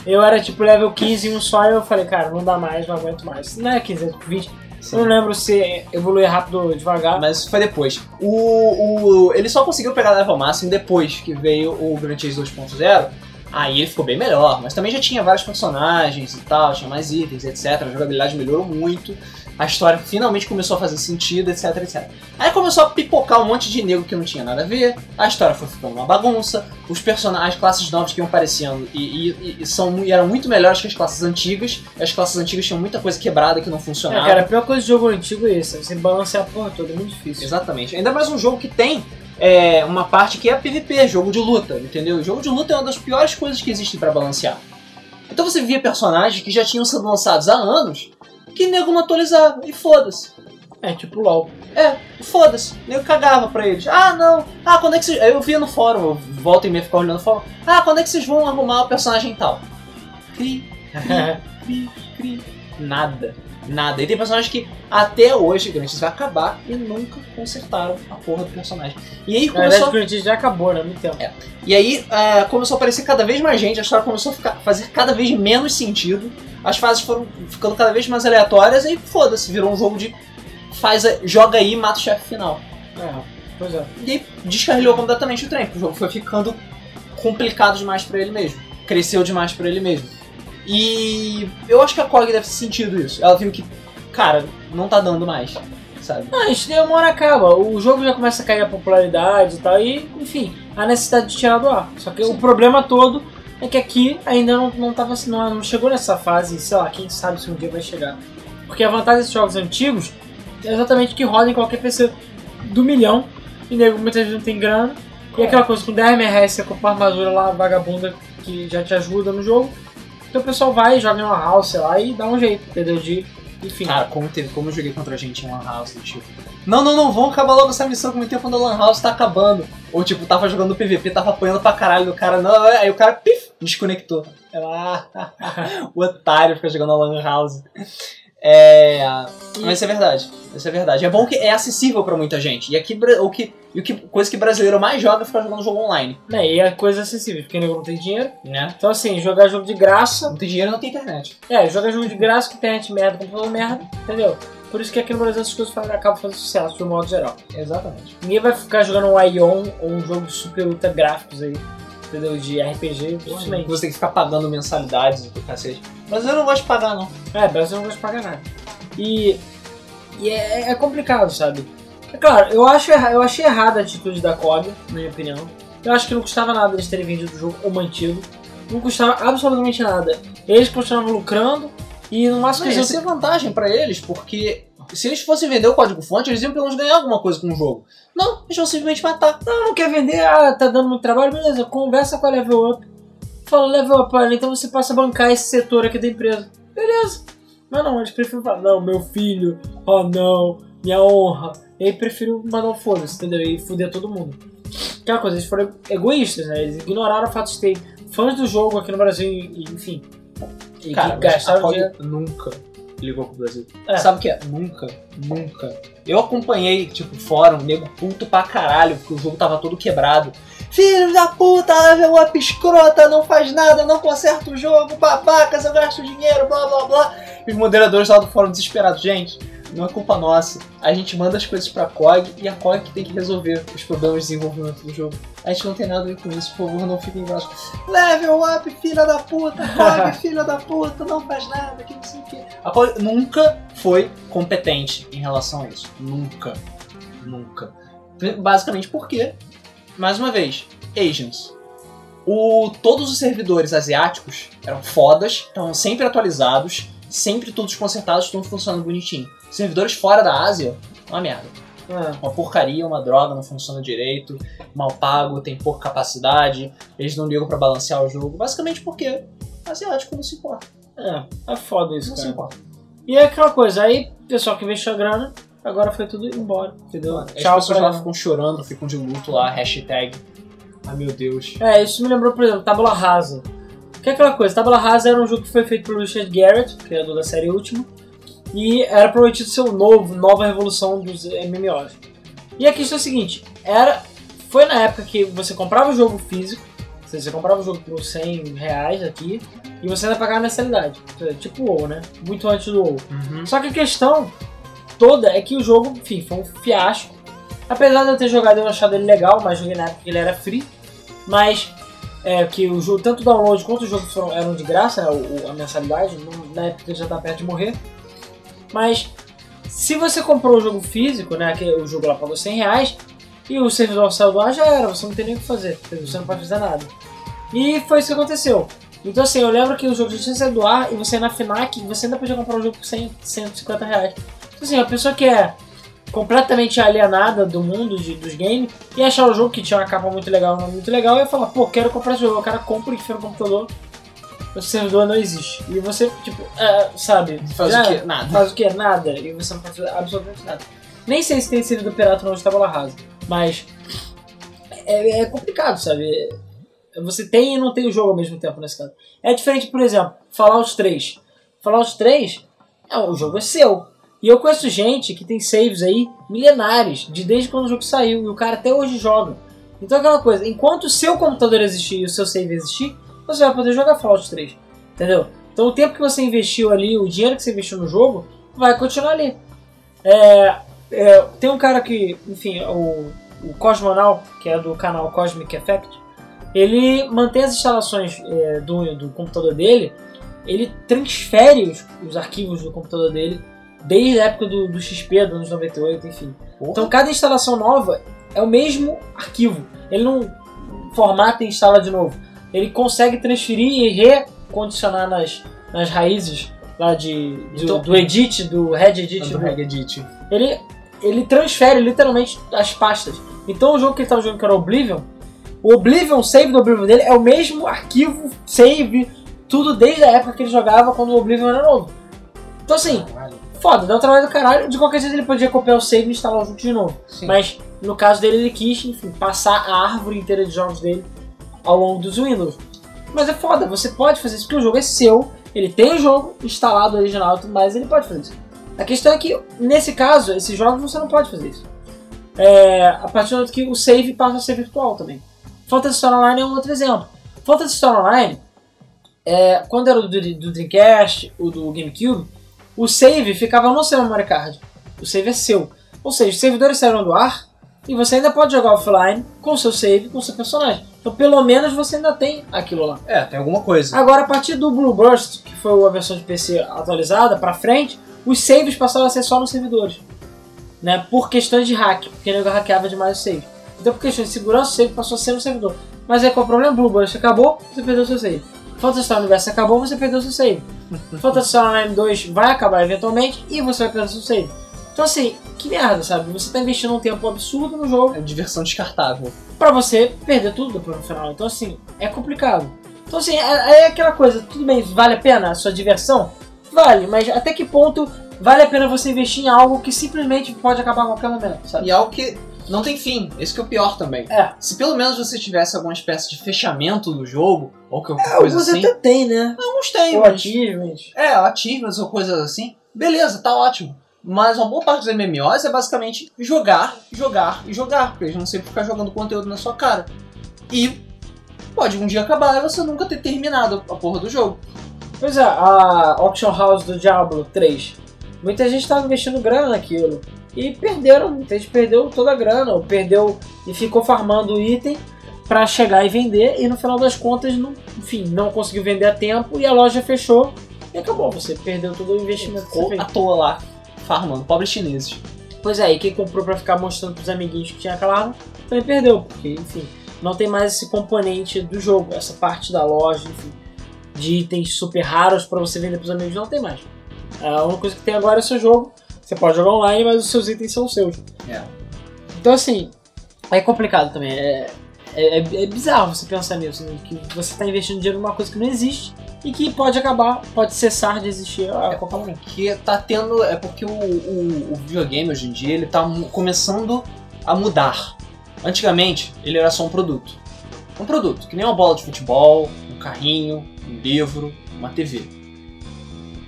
Speaker 2: eu era tipo level 15 em um só. E eu falei, cara, não dá mais, não aguento mais. Não é 15, é 20.
Speaker 1: Sim.
Speaker 2: Eu não lembro se evoluir rápido ou devagar.
Speaker 1: Mas foi depois. O, o, ele só conseguiu pegar level máximo depois que veio o Grand Chase 2.0. Aí ele ficou bem melhor, mas também já tinha vários personagens e tal, tinha mais itens, etc. A jogabilidade melhorou muito, a história finalmente começou a fazer sentido, etc, etc. Aí começou a pipocar um monte de nego que não tinha nada a ver, a história foi ficando uma bagunça, os personagens, as classes novas que iam aparecendo e, e- e são, e eram muito melhores que as classes antigas, as classes antigas tinham muita coisa quebrada que não
Speaker 2: É,
Speaker 1: funcionava.
Speaker 2: cara, a pior coisa de jogo antigo é isso. Você balancear a porra toda, é muito difícil.
Speaker 1: Exatamente. Ainda mais um jogo que tem é, uma parte que é PVP, jogo de luta, entendeu? Jogo de luta é uma das piores coisas que existe pra balancear. Então você via personagens que já tinham sido lançados há anos que nego não atualizava, e foda-se.
Speaker 2: É, tipo LOL.
Speaker 1: É, foda-se. Nego cagava pra eles. Ah, não. Ah, quando é que vocês. Eu via no fórum, eu volto e meia ficar olhando no fórum. Ah, quando é que vocês vão arrumar o personagem tal? Cri, cri, cri. Nada. Nada. E tem personagens que até hoje, Grandes vai acabar e nunca consertaram a porra do personagem. E aí
Speaker 2: Na verdade,
Speaker 1: começou.
Speaker 2: o Grant já acabou, né? Muito tempo.
Speaker 1: E aí é, começou a aparecer cada vez mais gente, a história começou a ficar, fazer cada vez menos sentido, as fases foram ficando cada vez mais aleatórias e foda-se, virou um jogo de faz a- joga aí e mata o chefe final.
Speaker 2: É, pois é.
Speaker 1: E aí descarrilhou completamente o trem, o jogo foi ficando complicado demais pra ele mesmo. Cresceu demais pra ele mesmo. E eu acho que a Kog deve ter sentido isso. Ela viu que, cara, não tá dando mais, sabe?
Speaker 2: Não, isso daí uma hora acaba. O jogo já começa a cair a popularidade e tal, e, enfim, a necessidade de tirar do ar. Só que o problema todo é que aqui ainda não, não, tava, assim, não, não chegou nessa fase, sei lá, quem sabe se um dia vai chegar. Porque a vantagem desses jogos antigos é exatamente que roda em qualquer PC do milhão, e nego muitas vezes não tem grana. E aquela coisa, com 10 reais você compra armadura lá, vagabunda, que já te ajuda no jogo. Então o pessoal vai, joga em uma house, sei lá, e dá um jeito, entendeu? De, enfim.
Speaker 1: Cara, como, teve, como eu joguei contra a gente em Lan House, tipo. Não, não, não, vamos acabar logo essa missão que muito tempo quando a Lan House tá acabando. Ou tipo, tava jogando PVP, tava apanhando pra caralho do cara, não, aí o cara, pif, desconectou. Ah, o otário fica jogando a Lan House. É. Mas isso é verdade. Isso é verdade. É bom que é acessível pra muita gente. E aqui o que, e o que coisa que brasileiro mais joga é ficar jogando jogo online.
Speaker 2: Né, e é coisa acessível, porque não tem dinheiro.
Speaker 1: Né?
Speaker 2: Então assim, jogar jogo de graça.
Speaker 1: Não tem dinheiro não tem internet.
Speaker 2: É, jogar jogo de graça com internet merda, computador merda, entendeu? Por isso que aqui no Brasil essas coisas acabam fazendo sucesso, de um modo geral.
Speaker 1: Exatamente.
Speaker 2: Ninguém vai ficar jogando um Ion ou um jogo de super ultra gráficos aí, entendeu? De RPG, dificilmente.
Speaker 1: Você tem que ficar pagando mensalidades do cacete. Mas eu não gosto de pagar, não.
Speaker 2: É, Brasil não gosta de pagar nada. E, e é, é complicado, sabe? É claro, eu, acho, eu achei errada a atitude da COG, na minha opinião. Eu acho que não custava nada eles terem vendido o jogo ou mantido. Não custava absolutamente nada. Eles continuavam lucrando e no máximo
Speaker 1: Mas isso é vantagem pra eles, porque se eles fossem vender o código-fonte, eles iam pelo menos ganhar alguma coisa com o jogo. Não, eles vão simplesmente matar.
Speaker 2: Não, não quer vender, ah, tá dando muito trabalho, beleza, conversa com a Level Up. Fala, Level Up, olha, então você passa a bancar esse setor aqui da empresa. Beleza. Mas não, eles preferem falar, não, meu filho, oh não, minha honra. E aí preferiu mandar um foda-se, entendeu? E fuder todo mundo. Aquela coisa, eles foram egoístas, né? Eles ignoraram o fato de ter fãs do jogo aqui no Brasil e, enfim. E
Speaker 1: Cara,
Speaker 2: que gastaram dinheiro.
Speaker 1: nunca ligou pro Brasil.
Speaker 2: É.
Speaker 1: Sabe o que é? Nunca, nunca. Eu acompanhei, tipo, fórum, nego puto pra caralho, porque o jogo tava todo quebrado. Filho da puta, level up escrota, não faz nada, não conserta o jogo, babacas, eu gasto dinheiro, blá blá blá. E os moderadores lá do fórum desesperados, gente, não é culpa nossa. A gente manda as coisas pra COG e a COG que tem que resolver os problemas de desenvolvimento do jogo. A gente não tem nada a ver com isso, por favor, não fiquem embaixo. Level up, filha da puta, COG, filha da puta, não faz nada, que não sei o que. A COG nunca foi competente em relação a isso. Nunca. Nunca. Basicamente porque, mais uma vez, Asians. O, todos os servidores asiáticos eram fodas, estavam sempre atualizados, sempre todos consertados, tudo funcionando bonitinho. Servidores fora da Ásia, uma merda.
Speaker 2: É.
Speaker 1: Uma porcaria, uma droga, não funciona direito, mal pago, tem pouca capacidade, eles não ligam pra balancear o jogo. Basicamente porque asiático não se importa.
Speaker 2: É, é foda isso,
Speaker 1: Não se
Speaker 2: cara.
Speaker 1: importa.
Speaker 2: E é aquela coisa, aí pessoal que investiu a grana, agora foi tudo embora, entendeu?
Speaker 1: As
Speaker 2: Tchau
Speaker 1: pessoas
Speaker 2: pra
Speaker 1: lá ficam chorando, ficam de luto lá, hashtag. Ai meu Deus.
Speaker 2: É, isso me lembrou, por exemplo, Tabula Rasa. Que é aquela coisa, Tabula Rasa era um jogo que foi feito por Richard Garrett, criador da série Última, e era prometido ser o novo, nova revolução dos MMOs. E a questão é a seguinte, era, foi na época que você comprava o jogo físico, você comprava o jogo por 100 reais aqui, e você ainda pagava a mensalidade, tipo o WoW, né? Muito antes do WoW. Só que a questão toda é que o jogo, enfim, foi um fiasco. Apesar de eu ter jogado e eu achado ele legal, mas joguei na época que ele era free. Mas é que o jogo, tanto o download quanto o jogo foram, eram de graça, né, o- a mensalidade, na época ele já tá perto de morrer. Mas se você comprou o jogo físico, né, que o jogo lá pagou 100 reais, e o servidor saiu do ar, já era, você não tem nem o que fazer, você não pode fazer nada. E foi isso que aconteceu. Então assim, eu lembro que o jogo já tinha saído do ar e você na FNAC, você ainda podia comprar o jogo por 100, 150 reais. Então assim, a pessoa que é completamente alienada do mundo de- dos games e achar o jogo que tinha uma capa muito legal, um nome muito legal, e falar, pô, quero comprar esse jogo. O cara compra e enfia no computador, o servidor não existe. E você, tipo, é, sabe,
Speaker 1: Faz
Speaker 2: ah,
Speaker 1: o quê? Nada.
Speaker 2: Faz o quê? Nada. E você não faz absolutamente nada. Nem sei se tem sido pirata ou não de tábua rasa, mas é, é complicado, sabe? Você tem e não tem o jogo ao mesmo tempo nesse caso. É diferente, por exemplo, Fallout 3. Fallout 3, é, o jogo é seu. E eu conheço gente que tem saves aí milenares, de desde quando o jogo saiu, e o cara até hoje joga. Então é aquela coisa, enquanto o seu computador existir e o seu save existir, você vai poder jogar Fallout 3. Entendeu? Então o tempo que você investiu ali, o dinheiro que você investiu no jogo, vai continuar ali. É, é, tem um cara que, enfim, o, o Cosmonal, que é do canal Cosmic Effect, ele mantém as instalações é, do, do computador dele, ele transfere os, os arquivos do computador dele desde a época do, do XP, dos anos 98, enfim. Então cada instalação nova é o mesmo arquivo. Ele não formata e instala de novo. Ele consegue transferir e recondicionar nas, nas raízes lá de, do,
Speaker 1: Então-
Speaker 2: do Edit, do Red Edit.
Speaker 1: do
Speaker 2: do-
Speaker 1: Reddit.
Speaker 2: ele, ele transfere literalmente as pastas. Então o jogo que ele estava jogando, que era Oblivion, o Oblivion, save do Oblivion dele é o mesmo arquivo, save, tudo desde a época que ele jogava quando o Oblivion era novo. Então assim, foda, dá um trabalho do caralho. De qualquer jeito ele podia copiar o save e instalar o jogo de novo.
Speaker 1: Sim.
Speaker 2: Mas no caso dele ele quis, enfim, passar a árvore inteira de jogos dele ao longo dos Windows. Mas é foda, você pode fazer isso porque o jogo é seu, ele tem o jogo instalado original mais, ele pode fazer isso. A questão é que, nesse caso, esses jogos você não pode fazer isso. É, a partir do momento que o save passa a ser virtual também. Phantasy Star Online é um outro exemplo. Phantasy Star Online, é, quando era do, do Dreamcast, o do GameCube, o save ficava no seu memory card. O save é seu. Ou seja, os servidores saíram do ar e você ainda pode jogar offline com seu save, com seu personagem. Então pelo menos você ainda tem aquilo lá.
Speaker 1: É, tem alguma coisa.
Speaker 2: Agora, a partir do Blue Burst, que foi a versão de PC atualizada pra frente, os saves passaram a ser só nos servidores. Né? Por questões de hack, porque o nego hackeava demais o save. Então, por questões de segurança, o save passou a ser no servidor. Mas aí qual é o problema? Blue Burst acabou, você perdeu seu save. Phantasy Star Universe acabou, você perdeu seu save. Phantasy Star Online 2 vai acabar eventualmente e você vai perder seu save. Então, assim, que merda, sabe? Você tá investindo um tempo absurdo no jogo
Speaker 1: É diversão descartável.
Speaker 2: pra você perder tudo no final. Então, assim, é complicado. Então, assim, é, é aquela coisa, tudo bem, vale a pena a sua diversão? Vale, mas até que ponto vale a pena você investir em algo que simplesmente pode acabar a qualquer momento, sabe?
Speaker 1: E algo que não tem fim. Esse que é o pior também.
Speaker 2: É.
Speaker 1: Se pelo menos você tivesse alguma espécie de fechamento do jogo, ou qualquer
Speaker 2: É,
Speaker 1: coisa assim.
Speaker 2: até tem, né?
Speaker 1: Alguns tem,
Speaker 2: Ou
Speaker 1: mas...
Speaker 2: achievements.
Speaker 1: É, achievements ou coisas assim. Beleza, tá ótimo. Mas uma boa parte dos MMOs é basicamente jogar, jogar e jogar. Porque eles não sempre ficar jogando conteúdo na sua cara. E pode um dia acabar e você nunca ter terminado a porra do jogo.
Speaker 2: Pois é, a Auction House do Diablo 3. Muita gente estava investindo grana naquilo. E perderam, muita gente perdeu toda a grana, ou perdeu e ficou farmando o item para chegar e vender, e no final das contas, não, enfim, não conseguiu vender a tempo e a loja fechou e acabou. Você perdeu todo o investimento
Speaker 1: Ficou à toa lá, farmando. Pobres chineses.
Speaker 2: Pois é, e quem comprou para ficar mostrando pros amiguinhos que tinha aquela arma, também perdeu, porque, enfim, não tem mais esse componente do jogo, essa parte da loja, enfim, de itens super raros para você vender pros amigos, não tem mais. A única coisa que tem agora é o seu jogo, você pode jogar online, mas os seus itens são seus.
Speaker 1: É.
Speaker 2: Então, assim, é complicado também, é, é, é- é bizarro você pensar nisso, né? que você está investindo dinheiro numa coisa que não existe e que pode acabar, pode cessar de existir a qualquer momento.
Speaker 1: Que tá tendo. É porque o, o, o videogame hoje em dia ele tá começando a mudar. Antigamente, ele era só um produto. Um produto, que nem uma bola de futebol, um carrinho, um livro, uma TV.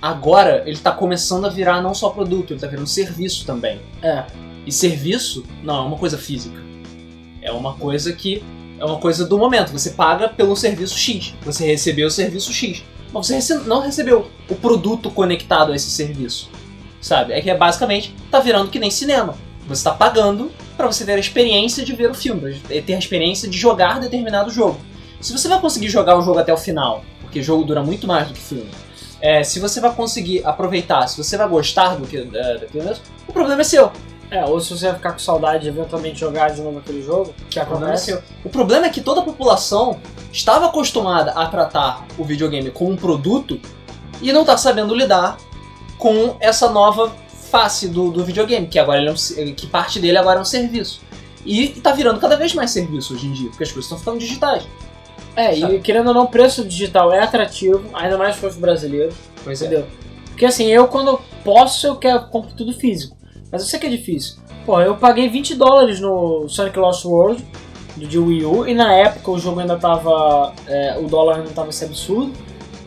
Speaker 1: Agora ele tá começando a virar não só produto, ele tá virando serviço também.
Speaker 2: É,
Speaker 1: E serviço não é uma coisa física. É uma coisa que é uma coisa do momento. Você paga pelo serviço X. Você recebeu o serviço X. Mas você não recebeu o produto conectado a esse serviço. Sabe? É que é basicamente tá virando que nem cinema. Você tá pagando para você ter a experiência de ver o filme, ter a experiência de jogar determinado jogo. Se você vai conseguir jogar o jogo até o final, porque jogo dura muito mais do que filme. é, se você vai conseguir aproveitar, se você vai gostar do que daquilo mesmo, o problema é seu.
Speaker 2: É, ou se você vai ficar com saudade de eventualmente jogar de novo aquele jogo, que
Speaker 1: O é
Speaker 2: acontece.
Speaker 1: O problema é que toda a população estava acostumada a tratar o videogame como um produto e não está sabendo lidar com essa nova face do, do videogame, que agora é um, que parte dele agora é um serviço. E tá virando cada vez mais serviço hoje em dia, porque as coisas estão ficando digitais.
Speaker 2: É, e
Speaker 1: Sabe?
Speaker 2: querendo ou não, o preço digital é atrativo, ainda mais para os brasileiros,
Speaker 1: Pois
Speaker 2: entendeu? Porque assim, eu quando posso, eu quero compro tudo físico. Mas eu sei que é difícil. Pô, eu paguei 20 dólares no Sonic Lost World do de Wii U, e na época o jogo ainda tava. é, o dólar ainda tava esse absurdo.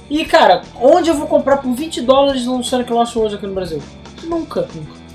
Speaker 2: E cara, onde eu vou comprar por 20 dólares no Sonic Lost World aqui no Brasil? Nunca.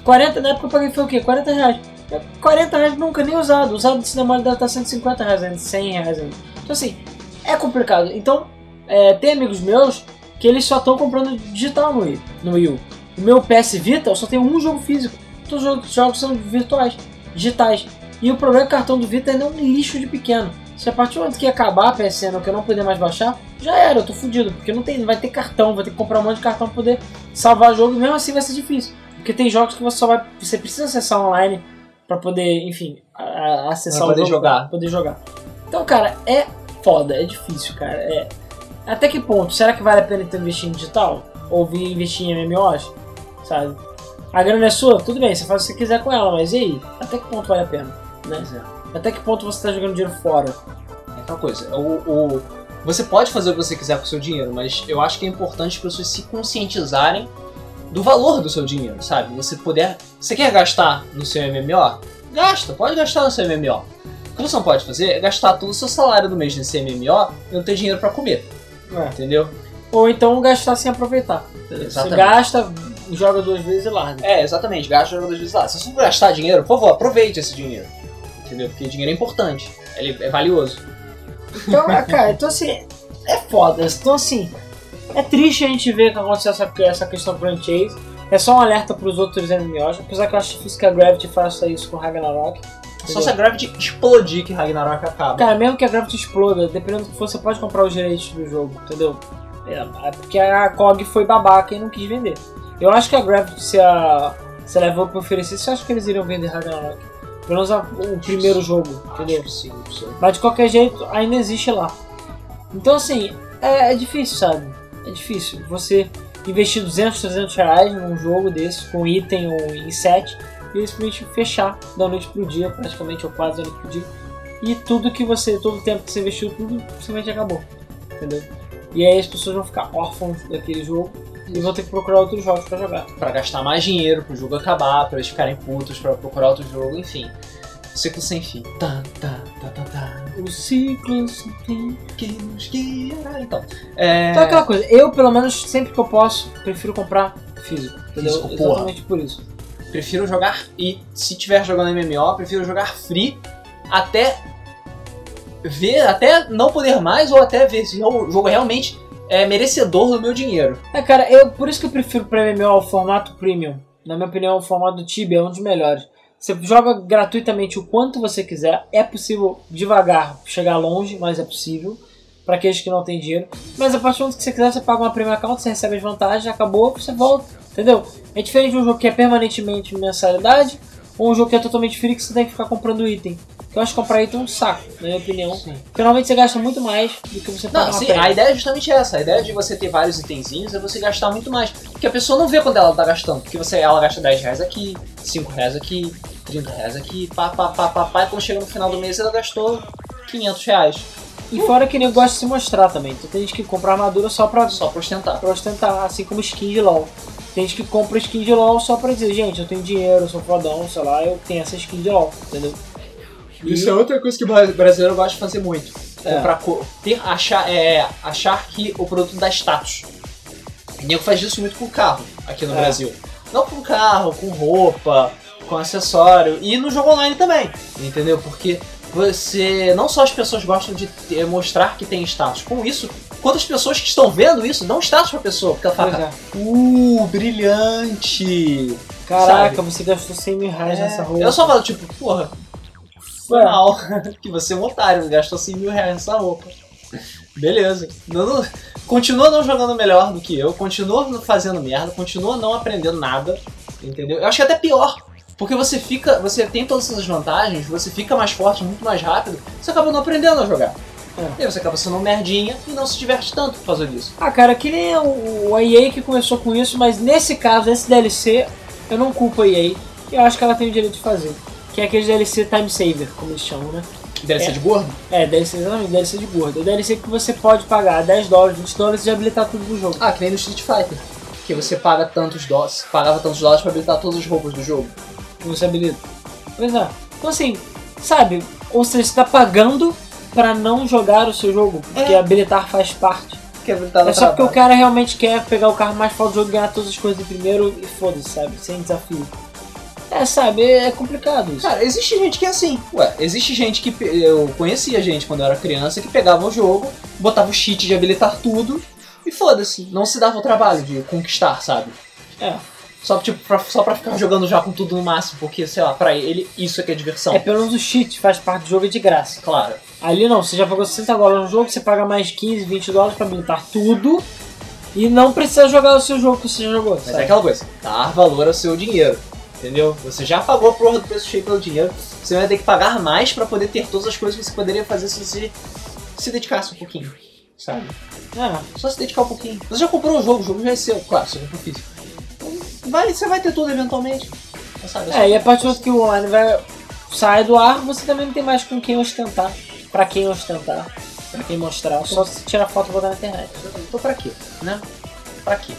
Speaker 2: 40, na época eu paguei foi o quê? 40 reais. É, 40 reais nunca, nem usado. Usado de cinema deve estar 150 reais ainda, 100 reais ainda. Então assim, é complicado. Então, é, tem amigos meus que eles só estão comprando digital no Wii, no Wii U. O meu PS Vita eu só tenho um jogo físico. Todos os jogos- são virtuais, digitais. E o problema é que o cartão do Vita ainda é um lixo de pequeno. Se a partir do momento que acabar a PSN ou que eu não puder mais baixar, já era, eu tô fudido. Porque não, tem, não vai ter cartão, vai ter que comprar um monte de cartão pra poder salvar o jogo e mesmo assim vai ser difícil. Porque tem jogos que você só vai. Você precisa acessar online pra poder, enfim, a- a- acessar
Speaker 1: Pra
Speaker 2: o
Speaker 1: poder
Speaker 2: jogo,
Speaker 1: jogar.
Speaker 2: pra poder jogar. Então, cara, é foda, é difícil, cara. É... Até que ponto? Será que vale a pena investir em digital? Ou investir em MMOs? Sabe? A grana é sua? Tudo bem, você faz o que você quiser com ela, mas e aí? Até que ponto vale a pena? Né?
Speaker 1: É.
Speaker 2: Até que ponto você tá jogando dinheiro fora?
Speaker 1: É aquela coisa. O, o- você pode fazer o que você quiser com o seu dinheiro, mas eu acho que é importante as pessoas se conscientizarem do valor do seu dinheiro, sabe? Você puder. Você quer gastar no seu MMO? Gasta, pode gastar no seu MMO. O que você não pode fazer é gastar todo o seu salário do mês nesse MMO e não ter dinheiro pra comer,
Speaker 2: É.
Speaker 1: entendeu?
Speaker 2: Ou então gastar sem aproveitar. Você
Speaker 1: Exatamente.
Speaker 2: gasta, joga duas vezes e larga.
Speaker 1: É, exatamente, gasta duas vezes lá. Se você for gastar dinheiro, por favor, aproveite esse dinheiro. Entendeu? Porque dinheiro é importante, ele é valioso.
Speaker 2: Então, é, cara, então assim, é foda. Então assim, é triste a gente ver que aconteceu essa, essa questão Chase. É só um alerta pros outros MMOs, apesar que eu acho difícil que a Gravity faça isso com Ragnarok.
Speaker 1: Só se a Gravity explodir que Ragnarok acaba.
Speaker 2: Cara, mesmo que a Gravity exploda, dependendo do que for, você pode comprar os direitos do jogo, entendeu? É, é porque a COG foi babaca e não quis vender. Eu acho que a Gravity, se a, se a Level Up oferecesse, eu acho que eles iriam vender Ragnarok. Pelo menos a- o primeiro jogo, entendeu?
Speaker 1: Sim, sei.
Speaker 2: Mas de qualquer jeito, ainda existe lá. Então, assim, é, é difícil, sabe? É difícil. Você investir 200, 300 reais num jogo desse, com item ou em set, e simplesmente fechar da noite pro dia, praticamente, ou quase da noite pro dia. E tudo que você, todo o tempo que você investiu, tudo simplesmente acabou. Entendeu? E aí as pessoas vão ficar órfãos daquele jogo e vão ter que procurar outros jogos pra jogar.
Speaker 1: Pra gastar mais dinheiro pro jogo acabar, pra eles ficarem putos, pra procurar outro jogo, enfim. Ciclo sem fim. Tá, tá, tá, tá, tá.
Speaker 2: O ciclo se tem.
Speaker 1: Que nos guiará. Então, é...
Speaker 2: Então é aquela coisa, eu pelo menos sempre que eu posso, prefiro comprar físico. Entendeu?
Speaker 1: Físico, porra.
Speaker 2: Exatamente por isso.
Speaker 1: prefiro jogar e se tiver jogando MMO, prefiro jogar free até ver, até não poder mais ou até ver se o jogo realmente é merecedor do meu dinheiro.
Speaker 2: É, cara, eu, por isso que eu prefiro para MMO o formato premium. Na minha opinião, o formato Tibia é um dos melhores. Você joga gratuitamente o quanto você quiser. É possível devagar chegar longe, mas é possível. Para aqueles que não têm dinheiro. Mas a partir do momento que você quiser, você paga uma premium account, você recebe as vantagens, acabou, você volta. Entendeu? É diferente de um jogo que é permanentemente mensalidade ou um jogo que é totalmente free que você tem que ficar comprando item. Eu acho que comprar item é um saco, na minha opinião. Porque normalmente você gasta muito mais do que você paga
Speaker 1: Não, sim, a ideia é justamente essa. A ideia de você ter vários itenzinhos é você gastar muito mais. Porque a pessoa não vê quando ela tá gastando. Porque você, ela gasta 10 reais aqui, 5 reais aqui, 30 reais aqui, pá, pá, pá, pá, pá. E quando chega no final do mês ela gastou 500 reais.
Speaker 2: E fora que nem gosta de se mostrar também. Então tem gente que compra armadura só pra,
Speaker 1: Só pra ostentar.
Speaker 2: pra ostentar, assim como skin de LOL. Tem gente que compra skin de LOL só pra dizer, gente, eu tenho dinheiro, eu sou fodão, sei lá, eu tenho essa skin de LOL, entendeu?
Speaker 1: Isso é outra coisa que o bra- brasileiro gosta de fazer muito.
Speaker 2: É.
Speaker 1: Comprar co- ter, achar, é, achar que o produto dá status. O nego faz isso muito com carro aqui no
Speaker 2: É.
Speaker 1: Brasil. Não com carro, com roupa, com acessório. E no jogo online também. Entendeu? Porque você. Não só as pessoas gostam de ter- mostrar que tem status. Com isso, quantas pessoas que estão vendo isso dão status pra pessoa. Porque ela fala,
Speaker 2: é.
Speaker 1: uh, brilhante.
Speaker 2: Caraca,
Speaker 1: Sabe?
Speaker 2: você gastou 100 mil reais nessa roupa.
Speaker 1: Eu só falo, tipo, porra,
Speaker 2: É.
Speaker 1: que você é um otário, gastou 100 mil reais nessa roupa. Beleza. Não, não- continua não jogando melhor do que eu, continua fazendo merda, continua não aprendendo nada, entendeu? Eu acho que é até pior. Porque você fica. Você tem todas essas vantagens, você fica mais forte, muito mais rápido, você acaba não aprendendo a jogar.
Speaker 2: É.
Speaker 1: E aí você acaba sendo um merdinha e não se diverte tanto por causa disso.
Speaker 2: Ah, cara, que nem o, o EA que começou com isso, mas nesse caso, esse DLC, eu não culpo a EA, eu acho que ela tem o direito de fazer. Que é aquele DLC Time Saver, como eles chamam, né?
Speaker 1: DLC
Speaker 2: É.
Speaker 1: de gordo?
Speaker 2: É, DLC, exatamente, DLC de gordo. É DLC que você pode pagar 10 dólares, 20 dólares e habilitar tudo no jogo.
Speaker 1: Ah, que nem no Street Fighter. Que você paga tantos dólares, pagava tantos dólares pra habilitar todas as roupas do jogo.
Speaker 2: que você habilita. Pois é. Então assim, sabe? Ou seja, você tá pagando pra não jogar o seu jogo, porque
Speaker 1: É.
Speaker 2: habilitar faz parte.
Speaker 1: Que habilitar
Speaker 2: É só porque o cara realmente quer pegar o carro mais foda do jogo, ganhar todas as coisas de primeiro e foda-se, sabe? Sem desafio. É, sabe? É complicado isso.
Speaker 1: Cara, existe gente que é assim. Ué, existe gente que. Eu conhecia gente quando eu era criança que pegava o jogo, botava o cheat de habilitar tudo e foda-se. Não se dava o trabalho de conquistar, sabe?
Speaker 2: É.
Speaker 1: Só, tipo, pra, só pra ficar jogando já com tudo no máximo, porque, sei lá, pra ele isso é que é diversão.
Speaker 2: É pelo menos o cheat faz parte do jogo é de graça.
Speaker 1: Claro.
Speaker 2: Ali não, você já pagou 60 dólares no jogo, você paga mais 15, 20 dólares pra habilitar tudo e não precisa jogar o seu jogo que você já jogou.
Speaker 1: Mas
Speaker 2: sabe?
Speaker 1: é aquela coisa, dar valor ao seu dinheiro. Entendeu? Você já pagou a porra do preço cheio pelo dinheiro, você vai ter que pagar mais pra poder ter todas as coisas que você poderia fazer se você se dedicasse um pouquinho. Sabe?
Speaker 2: É.
Speaker 1: Só se dedicar um pouquinho. Você já comprou o jogo, o jogo já é seu, claro, você comprou físico. Então, Vai, você vai ter tudo eventualmente. Sabe?
Speaker 2: É, e a partir do momento que o online vai sai do ar, você também não tem mais com quem ostentar. Pra quem ostentar. Pra quem mostrar. Só se tirar foto e botar na internet.
Speaker 1: Então pra quê? Né? Pra quê?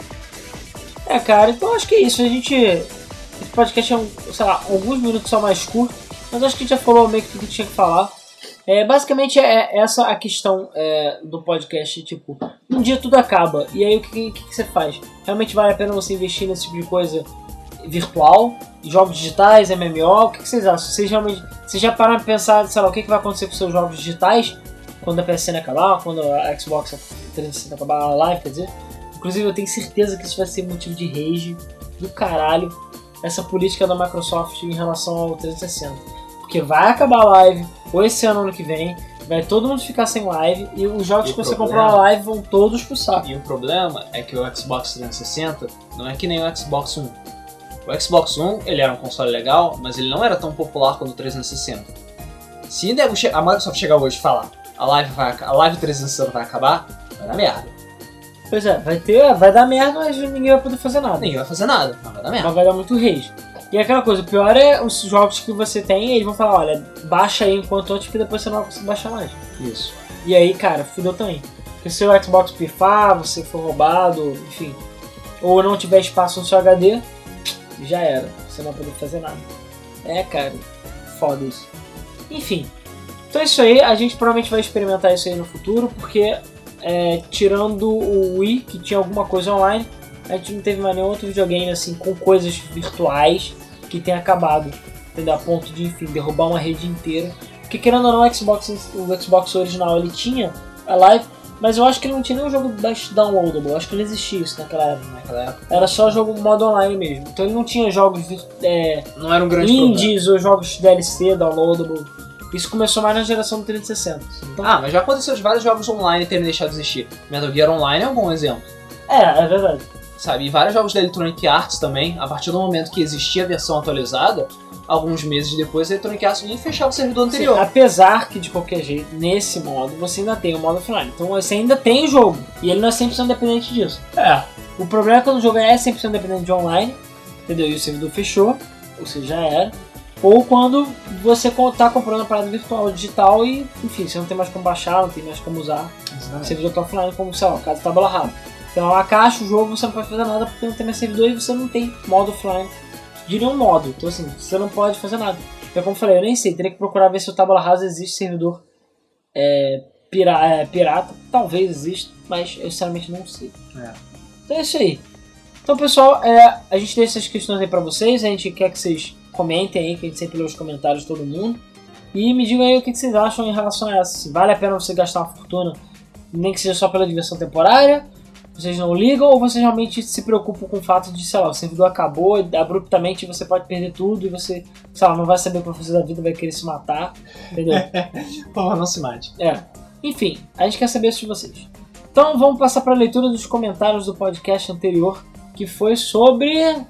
Speaker 2: É, cara, então acho que é isso. A gente. Esse podcast é, um, sei lá, alguns minutos só mais curto. Mas acho que já falou meio que tudo que tinha que falar. É, basicamente é essa a questão é, do podcast, tipo, um dia tudo acaba, e aí o que, que, que você faz? Realmente vale a pena você investir nesse tipo de coisa virtual, jogos digitais, MMO, o que, que vocês acham? Vocês realmente, vocês já pararam pra pensar, sei lá, o que, que vai acontecer com seus jogos digitais quando a PSN acabar, quando a Xbox 360 acabar a live, quer dizer? Inclusive eu tenho certeza que isso vai ser motivo de rage do caralho, essa política da Microsoft em relação ao 360. Porque vai acabar a live, ou esse ano ano que vem, vai todo mundo ficar sem live e os jogos
Speaker 1: E
Speaker 2: que você comprou na live vão todos pro saco.
Speaker 1: E o problema é que o Xbox 360 não é que nem o Xbox One. O Xbox One, ele era um console legal, mas ele não era tão popular quanto o 360. Se a Microsoft chegar hoje e falar a live, vai, a live 360 vai acabar, vai dar merda.
Speaker 2: Pois é, vai ter, vai dar merda, mas ninguém vai poder fazer nada.
Speaker 1: Ninguém vai fazer nada, mas vai dar merda.
Speaker 2: Mas vai dar muito rage. E aquela coisa, o pior é os jogos que você tem, eles vão falar, olha, baixa aí enquanto antes, que depois você não vai conseguir baixar mais.
Speaker 1: Isso.
Speaker 2: E aí, cara, fudeu também. Porque se o Xbox pifar, você for roubado, enfim, ou não tiver espaço no seu HD, já era. Você não vai poder fazer nada. É, cara, foda isso. Enfim. Então é isso aí, a gente provavelmente vai experimentar isso aí no futuro, porque é, tirando o Wii, que tinha alguma coisa online, a gente não teve mais nenhum outro videogame assim com coisas virtuais que tenha acabado. Entendeu? A ponto de, enfim, derrubar uma rede inteira. Porque querendo ou não, o Xbox, o Xbox original ele tinha a live, mas eu acho que ele não tinha nenhum jogo downloadable. Eu acho que não existia isso naquela época.
Speaker 1: Naquela época.
Speaker 2: Era só jogo modo online mesmo. Então ele não tinha jogos é,
Speaker 1: Não era um grande problema.
Speaker 2: indies ou jogos DLC downloadable. Isso começou mais na geração do 360. Então,
Speaker 1: Ah, mas já aconteceu de vários jogos online terem deixado de existir. Metal Gear Online é um bom exemplo.
Speaker 2: é, é verdade.
Speaker 1: Sabe? E vários jogos da Electronic Arts também, a partir do momento que existia a versão atualizada, alguns meses depois a Electronic Arts ia fechar o servidor
Speaker 2: Sim,
Speaker 1: anterior.
Speaker 2: apesar que de qualquer jeito, nesse modo, você ainda tem o modo offline. Então você ainda tem o jogo. E ele não é 100% dependente disso.
Speaker 1: É.
Speaker 2: O problema é quando o jogo é 100% dependente de online, entendeu? E o servidor fechou, ou seja, já era. Ou quando você co- tá comprando a parada virtual digital e, enfim, você não tem mais como baixar, não tem mais como usar. O servidor tá offline, como, sei lá, o caso tábua rasa. Então a caixa, o jogo, você não pode fazer nada porque não tem mais servidor e você não tem modo offline de nenhum modo. Então assim, você não pode fazer nada. É como eu falei, eu nem sei, teria que procurar ver se o tábua rasa existe servidor é, pira- é, pirata. Talvez exista, mas eu sinceramente não sei.
Speaker 1: É.
Speaker 2: Então é isso aí. Então pessoal, é, a gente deixa essas questões aí pra vocês, a gente quer que vocês comentem aí, que a gente sempre lê os comentários de todo mundo. E me digam aí o que vocês acham em relação a essa. Se vale a pena você gastar uma fortuna, nem que seja só pela diversão temporária, vocês não ligam, ou vocês realmente se preocupam com o fato de, sei lá, o servidor acabou abruptamente você pode perder tudo e você, sei lá, não vai saber o que vai fazer da vida, vai querer se matar, entendeu?
Speaker 1: Porra, não se mate.
Speaker 2: É. Enfim, a gente quer saber isso de vocês. Então vamos passar para a leitura dos comentários do podcast anterior, que foi sobre.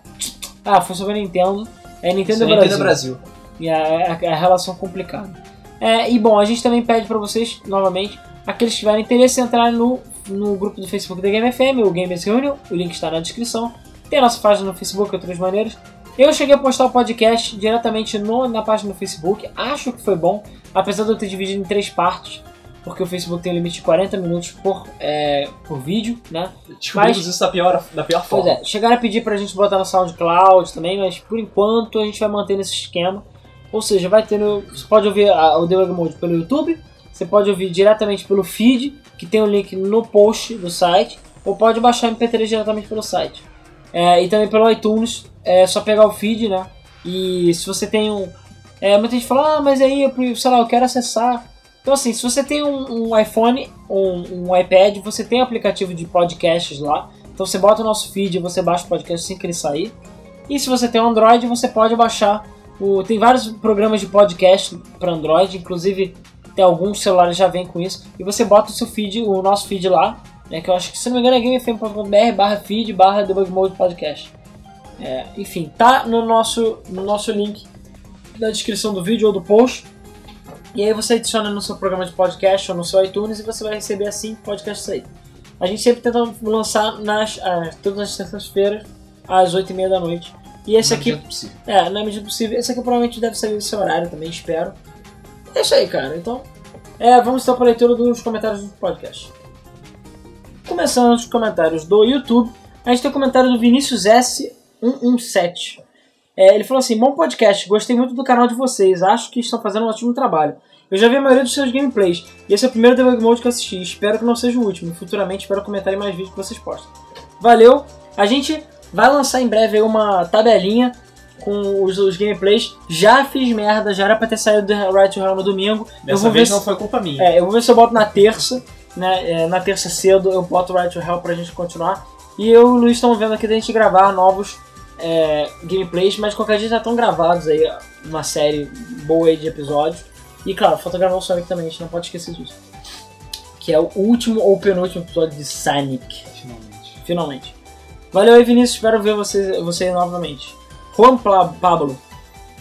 Speaker 2: Ah, foi sobre a Nintendo. É Nintendo
Speaker 1: Isso aí,
Speaker 2: Brasil.
Speaker 1: Nintendo Brasil.
Speaker 2: E a, a- a relação complicada. É, e bom, a gente também pede para vocês, novamente, aqueles que tiverem interesse, entrar no, no grupo do Facebook da Game FM, o Gamers Reunion, o link está na descrição. Tem a nossa página no Facebook outras maneiras. Eu cheguei a postar o podcast diretamente no- na página do Facebook. Acho que foi bom, apesar de eu ter dividido em três partes, porque o Facebook tem um limite de 40 minutos por, é, por vídeo, né?
Speaker 1: Descobrimos
Speaker 2: Mas-
Speaker 1: isso da pior, da pior
Speaker 2: Pois
Speaker 1: forma.
Speaker 2: é, chegaram a pedir pra gente botar no SoundCloud também, mas por enquanto a gente vai manter nesse esquema. Ou seja, vai ter no, Você pode ouvir a- o Debug Mode pelo YouTube, você pode ouvir diretamente pelo feed, que tem o link no post do site, ou pode baixar MP3 diretamente pelo site. É, e também pelo iTunes, é só pegar o feed, né? E se você tem um. É, muita gente fala, ah, mas aí, eu, sei lá, eu quero acessar. Então, assim, se você tem um, um iPhone ou um, um iPad, você tem aplicativo de podcasts lá. Então você bota o nosso feed você baixa o podcast assim que ele sair. E se você tem um Android, você pode baixar. O, tem vários programas de podcast para Android, inclusive tem alguns celulares já vêm com isso. E você bota o seu feed, o nosso feed lá, né, que eu acho que se não me engano é gamefm.br barra feed barra podcast. É, enfim, tá no nosso, no nosso link na descrição do vídeo ou do post. E aí você adiciona no seu programa de podcast ou no seu iTunes e você vai receber assim podcast sair. A gente sempre tenta lançar nas, ah, todas as terças-feiras, às 8h30 da noite. E esse
Speaker 1: Na
Speaker 2: aqui,
Speaker 1: possível.
Speaker 2: é, na medida possível, esse aqui provavelmente deve sair nesse horário também, espero. É isso aí, cara. Então, é, vamos então para a leitura dos comentários do podcast. Começando os comentários do YouTube, a gente tem o comentário do Vinícius S117. É, ele falou assim: Bom podcast, gostei muito do canal de vocês, acho que estão fazendo um ótimo trabalho. Eu já vi a maioria dos seus gameplays, e esse é o primeiro debug mode que eu assisti. Espero que não seja o último. Futuramente espero comentar em mais vídeos que vocês postam. Valeu! A gente vai lançar em breve aí uma tabelinha com os, os gameplays. Já fiz merda, já era pra ter saído do Right to Hell no domingo. eu
Speaker 1: Dessa
Speaker 2: vou ver
Speaker 1: vez
Speaker 2: se-
Speaker 1: não foi culpa minha.
Speaker 2: é, eu vou ver se eu boto na terça, né? é, na terça cedo eu boto o Right to Hell pra gente continuar. E eu e o Luiz estamos vendo aqui da gente gravar novos é, gameplays, mas qualquer dia já estão gravados aí, uma série boa aí de episódios. E claro, falta gravar o Sonic também, a gente não pode esquecer disso. Que é o último ou penúltimo episódio de Sonic,
Speaker 1: Finalmente.
Speaker 2: finalmente. Valeu aí, Vinícius, espero ver você, você aí novamente. Juan Pablo,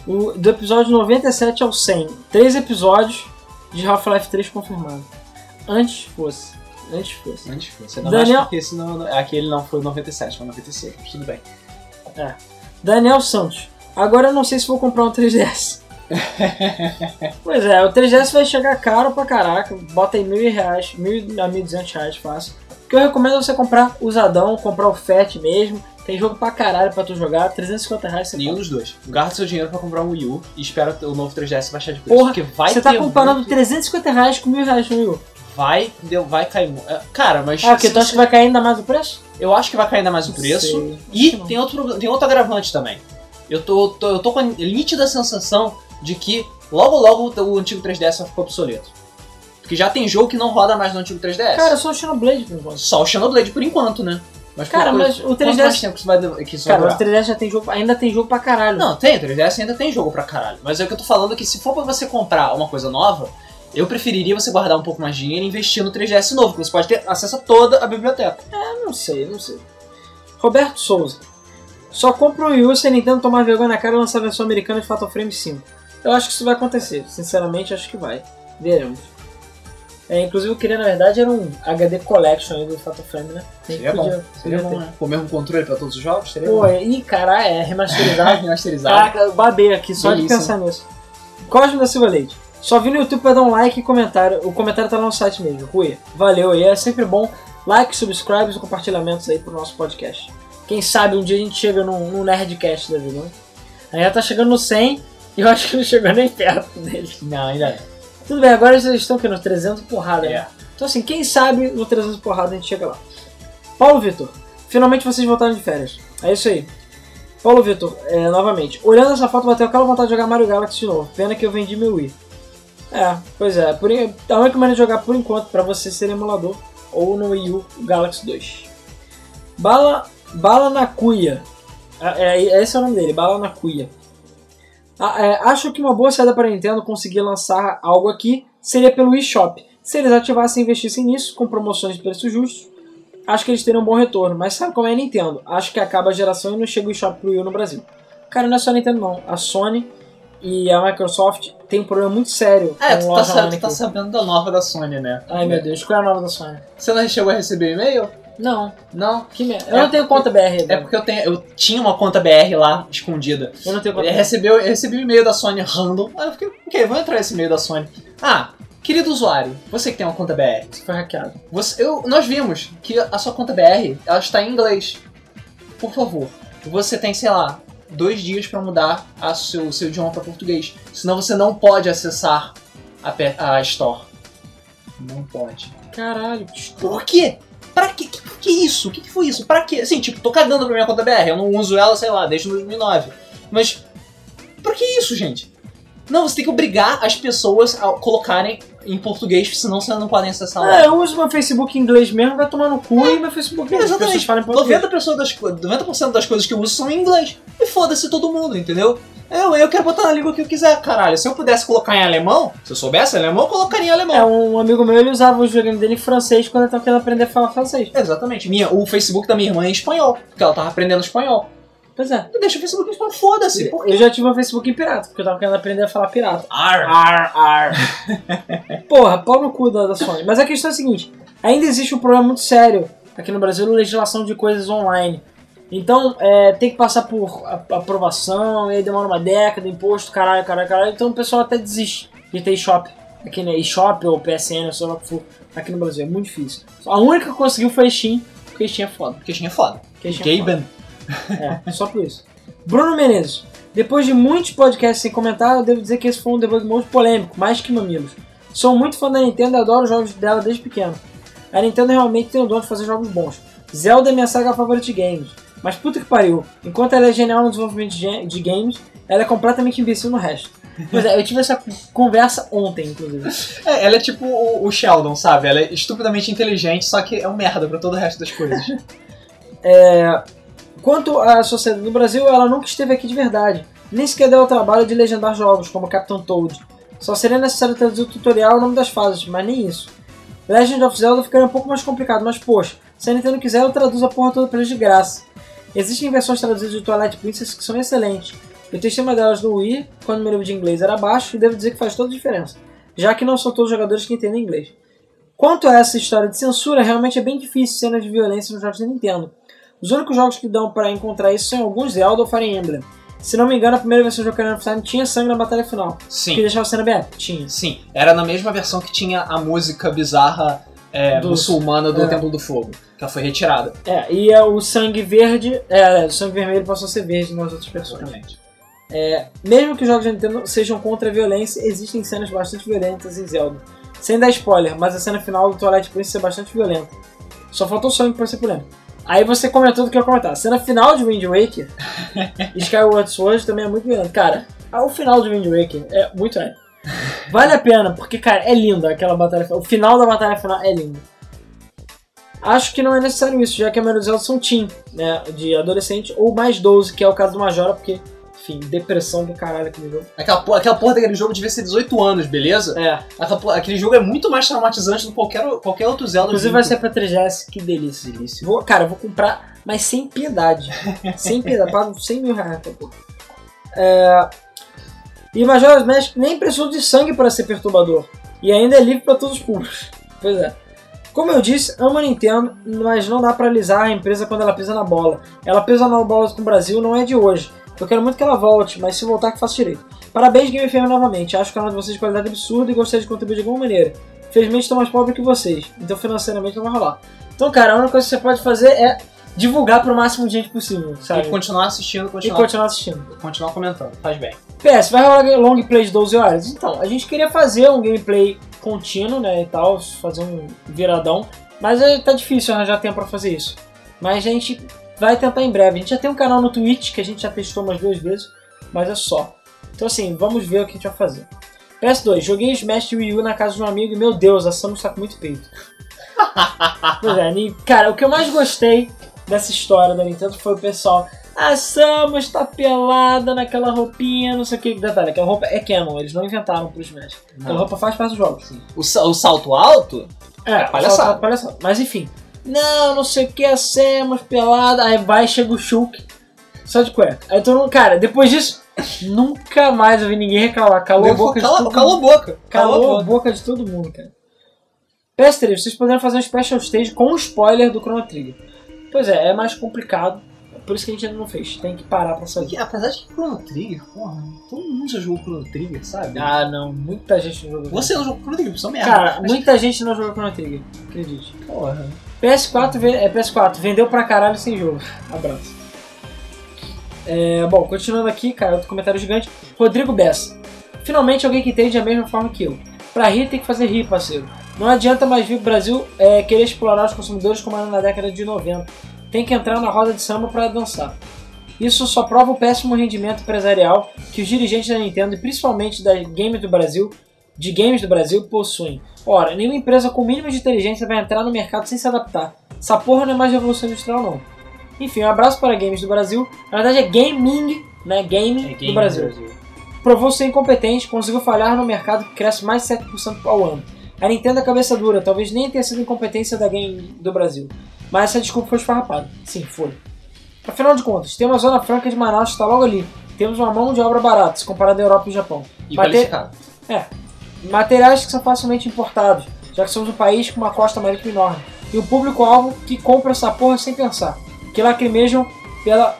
Speaker 2: o, do episódio 97 ao 100, três episódios de Half-Life 3 confirmado. Antes fosse. Antes fosse.
Speaker 1: Antes fosse. Ainda
Speaker 2: Daniel-
Speaker 1: porque não, aquele não foi 97, foi 96. Mas tudo bem.
Speaker 2: Daniel Santos. Agora eu não sei se vou comprar um 3DS. pois é, o 3DS vai chegar caro pra caraca. Bota aí mil reais, mil a mil duzentos reais fácil. O que eu recomendo é você comprar usadão, comprar o FAT mesmo. Tem jogo pra caralho pra tu jogar. 350 reais você
Speaker 1: Nenhum
Speaker 2: compra.
Speaker 1: dos dois. Gasta seu dinheiro pra comprar um Wii U e espera o novo 3DS baixar de preço.
Speaker 2: Porra,
Speaker 1: porque vai
Speaker 2: Você tá comparando
Speaker 1: muito-
Speaker 2: 350 reais com mil reais no Wii U.
Speaker 1: Vai, deu, vai cair. é, Cara, mas.
Speaker 2: Ah, porque tu acha que vai cair ainda mais o preço?
Speaker 1: Eu acho que vai cair ainda mais o preço.
Speaker 2: Sei.
Speaker 1: E tem outro, tem outro agravante também. Eu tô, tô- eu tô com a nítida sensação de que logo logo o antigo 3DS vai ficar obsoleto. Porque já tem jogo que não roda mais no antigo 3DS.
Speaker 2: Cara, só o Xenoblade por enquanto.
Speaker 1: Só o Xenoblade por enquanto, né? Mas
Speaker 2: Cara,
Speaker 1: por-
Speaker 2: mas o
Speaker 1: quanto
Speaker 2: 3DS
Speaker 1: mais tempo que isso vai, que isso vai
Speaker 2: Cara, o
Speaker 1: durar?
Speaker 2: 3DS já tem jogo, ainda tem jogo pra caralho.
Speaker 1: Não, tem, o 3DS ainda tem jogo pra caralho. Mas é o que eu tô falando é que se for pra você comprar uma coisa nova, eu preferiria você guardar um pouco mais de dinheiro e investir no 3DS novo, que você pode ter acesso a toda a biblioteca.
Speaker 2: Eu não sei, não sei. Roberto Souza. Só compra o Wii U se a Nintendo tomar vergonha na cara e lançar a versão americana de Fatal Frame 5. Eu acho que isso vai acontecer. Sinceramente, acho que vai. Veremos. É, inclusive, eu queria, na verdade, era um HD Collection aí do Fatal Frame, né?
Speaker 1: Seria bom. Seria bom, né? Com o mesmo controle pra todos os jogos? Seria
Speaker 2: Pô,
Speaker 1: bom.
Speaker 2: é- ih, caralho, é remasterizado.
Speaker 1: Remasterizado.
Speaker 2: Caraca, eu babei aqui só
Speaker 1: Delícia.
Speaker 2: de pensar nisso. Cosme da Silva Leite. Só vi no YouTube pra dar um like e comentário. O comentário tá lá no site mesmo. Rui, valeu aí. É sempre bom. Like, subscribes e compartilhamentos aí pro nosso podcast. Quem sabe um dia a gente chega num, num Nerdcast da vida, né? Aí já tá chegando no 100 e eu acho que não chegou nem perto dele.
Speaker 1: Não, ainda é.
Speaker 2: Tudo bem, agora eles estão aqui no 300 porrada, né?
Speaker 1: É.
Speaker 2: Então assim, quem sabe no 300 porrada a gente chega lá. Paulo Vitor, finalmente vocês voltaram de férias. É isso aí. Paulo Vitor, é, novamente, olhando essa foto, bateu aquela vontade de jogar Mario Galaxy de novo. Pena que eu vendi meu Wii. É, pois é. Por, a única maneira de jogar por enquanto pra você ser emulador ou no Wii U Galaxy 2. Bala, Bala na Cuia. É, é, esse é o nome dele, Bala na Cuia. Ah, é, acho que uma boa saída para a Nintendo conseguir lançar algo aqui seria pelo eShop. Se eles ativassem e investissem nisso, com promoções de preço justos, acho que eles teriam um bom retorno. Mas sabe como é a Nintendo? Acho que acaba a geração e não chega o eShop pro Wii U no Brasil. Cara, não é só a Nintendo não. A Sony e a Microsoft tem um problema muito sério
Speaker 1: É, tu tá,
Speaker 2: loja
Speaker 1: sa-
Speaker 2: online
Speaker 1: tu tá sabendo da nova da Sony, né?
Speaker 2: Ai meu Deus, qual é a nova da Sony?
Speaker 1: Você não chegou a receber e-mail?
Speaker 2: Não.
Speaker 1: Não.
Speaker 2: Que merda. Eu
Speaker 1: É
Speaker 2: não tenho conta BR.
Speaker 1: É porque eu, tenho, eu tinha uma conta BR lá, escondida.
Speaker 2: Eu não tenho conta
Speaker 1: Ele
Speaker 2: BR.
Speaker 1: recebeu, eu recebi um e-mail da Sony random. Aí eu fiquei, ok, vou entrar nesse e-mail da Sony. Ah, querido usuário, você que tem uma conta BR,
Speaker 2: Isso foi hackeado.
Speaker 1: você, eu, nós vimos que a sua conta BR ela está em inglês. Por favor, você tem, sei lá, dois dias para mudar a seu, seu idioma para português. Senão você não pode acessar a, a Store. Não pode.
Speaker 2: Caralho.
Speaker 1: Por quê? Pra quê? Que, que isso? O que, que foi isso? Pra quê? Assim, tipo, tô cagando pra minha conta BR. Eu não uso ela, sei lá, desde 2009. Mas, por que isso, gente? Não, você tem que obrigar as pessoas a colocarem em português, senão vocês não podem acessar lá.
Speaker 2: É, eu uso meu Facebook em inglês mesmo, vai tomar no cu e meu Facebook pessoas
Speaker 1: Exatamente.
Speaker 2: falam em português.
Speaker 1: 90%, pessoas das, co- 90 das coisas que eu uso são em inglês. E foda-se todo mundo, entendeu? Eu, eu quero botar na língua que eu quiser, caralho. Se eu pudesse colocar em alemão, se eu soubesse alemão, eu colocaria em alemão.
Speaker 2: É, um amigo meu, ele usava o joguinho dele em francês quando ele tava querendo aprender a falar francês.
Speaker 1: Exatamente. Minha, o Facebook da minha irmã é em espanhol, porque ela tava aprendendo espanhol.
Speaker 2: Pois é.
Speaker 1: Tu deixa o Facebook espanhol, foda-se.
Speaker 2: Eu já tive um Facebook em pirata, porque eu tava querendo aprender a falar pirata.
Speaker 1: Ar.
Speaker 2: Ar, ar. Porra, pau no cu da, da Sony. Mas a questão é a seguinte: ainda existe um problema muito sério aqui no Brasil, legislação de coisas online. Então, é, tem que passar por aprovação, e aí demora uma década, imposto, caralho, caralho, caralho. Então o pessoal até desiste de ter eShop. Aqui, né? eShop ou PSN, ou sei lá o que for, aqui no Brasil. É muito difícil. A única que conseguiu foi a Steam, porque a Steam é foda.
Speaker 1: Porque tinha foda.
Speaker 2: Porque a Steam é foda.
Speaker 1: Gaben.
Speaker 2: É, só por isso. Bruno Menezes. Depois de muitos podcasts sem comentar, eu devo dizer que esse foi um debug mode polêmico, mais que mamilos. Sou muito fã da Nintendo e adoro os jogos dela desde pequeno. A Nintendo realmente tem o dom de fazer jogos bons. Zelda é minha saga favorita de games. Mas puta que pariu, enquanto ela é genial no desenvolvimento de, games, ela é completamente imbecil no resto. Pois é, eu tive essa conversa ontem, inclusive.
Speaker 1: É, ela é tipo o, Sheldon, sabe? Ela é estupidamente inteligente, só que é um merda pra todo o resto das coisas.
Speaker 2: Quanto à sociedade no Brasil, ela nunca esteve aqui de verdade. Nem sequer deu o trabalho de legendar jogos, como Captain Toad. Só seria necessário traduzir o tutorial e o nome das fases, mas nem isso. Legend of Zelda ficaria um pouco mais complicado, mas poxa, se a Nintendo quiser, eu traduzo a porra toda pra eles de graça. Existem versões traduzidas de Twilight Princess que são excelentes. Eu testei uma delas no Wii, quando meu nível de inglês era baixo, e devo dizer que faz toda a diferença, já que não são todos os jogadores que entendem inglês. Quanto a essa história de censura, realmente é bem difícil cenas de violência nos jogos da Nintendo. Os únicos jogos que dão pra encontrar isso são alguns Zelda ou Fire Emblem. Se não me engano, a primeira versão de Ocarina of Time tinha sangue na batalha final. Que
Speaker 1: Sim.
Speaker 2: deixava a cena bem. Tinha.
Speaker 1: Sim. Era na mesma versão que tinha a música bizarra é,
Speaker 2: Do-
Speaker 1: muçulmana do
Speaker 2: é.
Speaker 1: Templo do Fogo. Que ela foi retirada.
Speaker 2: É, e é o sangue verde. É, o sangue vermelho passou a ser verde nas outras versões.
Speaker 1: Exatamente.
Speaker 2: Mesmo que os jogos da Nintendo sejam contra a violência, existem cenas bastante violentas em Zelda. Sem dar spoiler, mas a cena final do Twilight Princess é bastante violenta. Só faltou Sonic pra ser polêmico. Aí você comentou do que eu ia comentar. A cena final de Wind Waker Skyward Sword também é muito violenta. Cara, o final de Wind Waker é muito épico. Vale a pena, porque, cara, é lindo aquela batalha final. O final da batalha final é lindo. Acho que não é necessário isso, já que a maioria dos são teen, né? De adolescente ou mais 12, que é o caso do Majora, porque, enfim, depressão do caralho aquele jogo.
Speaker 1: Aquela, porra- aquela porra daquele jogo devia ser 18 anos, beleza?
Speaker 2: É,
Speaker 1: Aquela aquele jogo é muito mais traumatizante do que qualquer, qualquer outro Zelda.
Speaker 2: inclusive vai ser pra 3GS, que delícia.
Speaker 1: delícia.
Speaker 2: Vou, cara, eu vou comprar, mas sem piedade. sem piedade, pago 100 mil reais pra porra. É... E Majora's Mask nem precisou de sangue para ser perturbador. E ainda é livre para todos os públicos. Pois é. Como eu disse, amo a Nintendo, mas não dá pra alisar a empresa quando ela pisa na bola. Ela pisa na bola com o Brasil não é de hoje. Eu quero muito que ela volte, mas se voltar que faça direito. Parabéns, Game FM, novamente. Acho o canal de vocês de qualidade absurda e gostaria de contribuir de alguma maneira. Felizmente estou mais pobre que vocês, então financeiramente não vai rolar. Então, cara, a única coisa que você pode fazer é divulgar pro máximo de gente possível, sabe?
Speaker 1: E continuar assistindo,
Speaker 2: E
Speaker 1: continuar,
Speaker 2: continuar assistindo.
Speaker 1: continuar comentando. Faz bem.
Speaker 2: PS, vai rolar long play de 12 horas? Então, a gente queria fazer um gameplay contínuo, né, e tal, fazer um viradão, mas é, tá difícil arranjar tempo pra fazer isso. Mas a gente vai tentar em breve. A gente já tem um canal no Twitch, que a gente já testou umas duas vezes, mas é só. Então assim, vamos ver o que a gente vai fazer. PS2, joguei Smash Wii U na casa de um amigo e, meu Deus, a Samus tá com muito peito. pois é, cara, o que eu mais gostei dessa história da Nintendo foi o pessoal. A Samus tá pelada naquela roupinha, não sei o que. Detalhe, aquela roupa é canon, eles não inventaram pro Smash. Aquela
Speaker 1: Não.
Speaker 2: roupa faz parte do jogo.
Speaker 1: O, o salto alto?
Speaker 2: É,
Speaker 1: palhaçada.
Speaker 2: só- palhaçada. Mas enfim. Não, não sei o que, a Samus pelada. Aí vai, chega o Shulk. Só de cueca. Aí todo mundo, cara, depois disso, nunca mais eu vi ninguém reclamar. Calou a boca de
Speaker 1: cala,
Speaker 2: todo
Speaker 1: cala a
Speaker 2: mundo.
Speaker 1: boca.
Speaker 2: Calou
Speaker 1: Cala
Speaker 2: a
Speaker 1: boca.
Speaker 2: de todo mundo, cara. PS3, vocês poderiam fazer um Special Stage com um spoiler do Chrono Trigger. Pois é, é mais complicado. Por isso que a gente ainda não fez. Tem que parar pra.
Speaker 1: Porque, apesar de que Chrono Trigger, porra, todo mundo já jogou Chrono Trigger, sabe?
Speaker 2: Ah, não. Muita gente não jogou.
Speaker 1: Você não jogou Chrono Trigger, só merda.
Speaker 2: Cara, muita gente não jogou Chrono Trigger. Acredite.
Speaker 1: Porra.
Speaker 2: PS4, ve- é, PS4 vendeu pra caralho sem jogo. Abraço. É, bom, continuando aqui, cara, outro comentário gigante. Rodrigo Bessa. Finalmente alguém que entende da mesma forma que eu. Pra rir tem que fazer rir, parceiro. Não adianta mais vir pro Brasil é, querer explorar os consumidores como era na década de 90. Tem que entrar na roda de samba pra dançar. Isso só prova o péssimo rendimento empresarial que os dirigentes da Nintendo e principalmente da Games do Brasil, de games do Brasil, possuem. Ora, nenhuma empresa com mínimo de inteligência vai entrar no mercado sem se adaptar. Essa porra não é mais revolução industrial, não. Enfim, um abraço para Games do Brasil. Na verdade é Gaming, né? Gaming do Brasil. Provou ser incompetente, conseguiu falhar no mercado que cresce mais de 7% ao ano. A Nintendo é cabeça dura, talvez nem tenha sido incompetência da Game do Brasil. Mas essa desculpa foi esfarrapada. Sim, foi. Afinal de contas, tem uma zona franca de Manaus que está logo ali. Temos uma mão de obra barata, se comparado à Europa e Japão.
Speaker 1: E
Speaker 2: Mate-
Speaker 1: qualificado.
Speaker 2: Materiais que são facilmente importados, já que somos um país com uma costa marítima enorme. E um público-alvo que compra essa porra sem pensar. Que lacrimejam pela,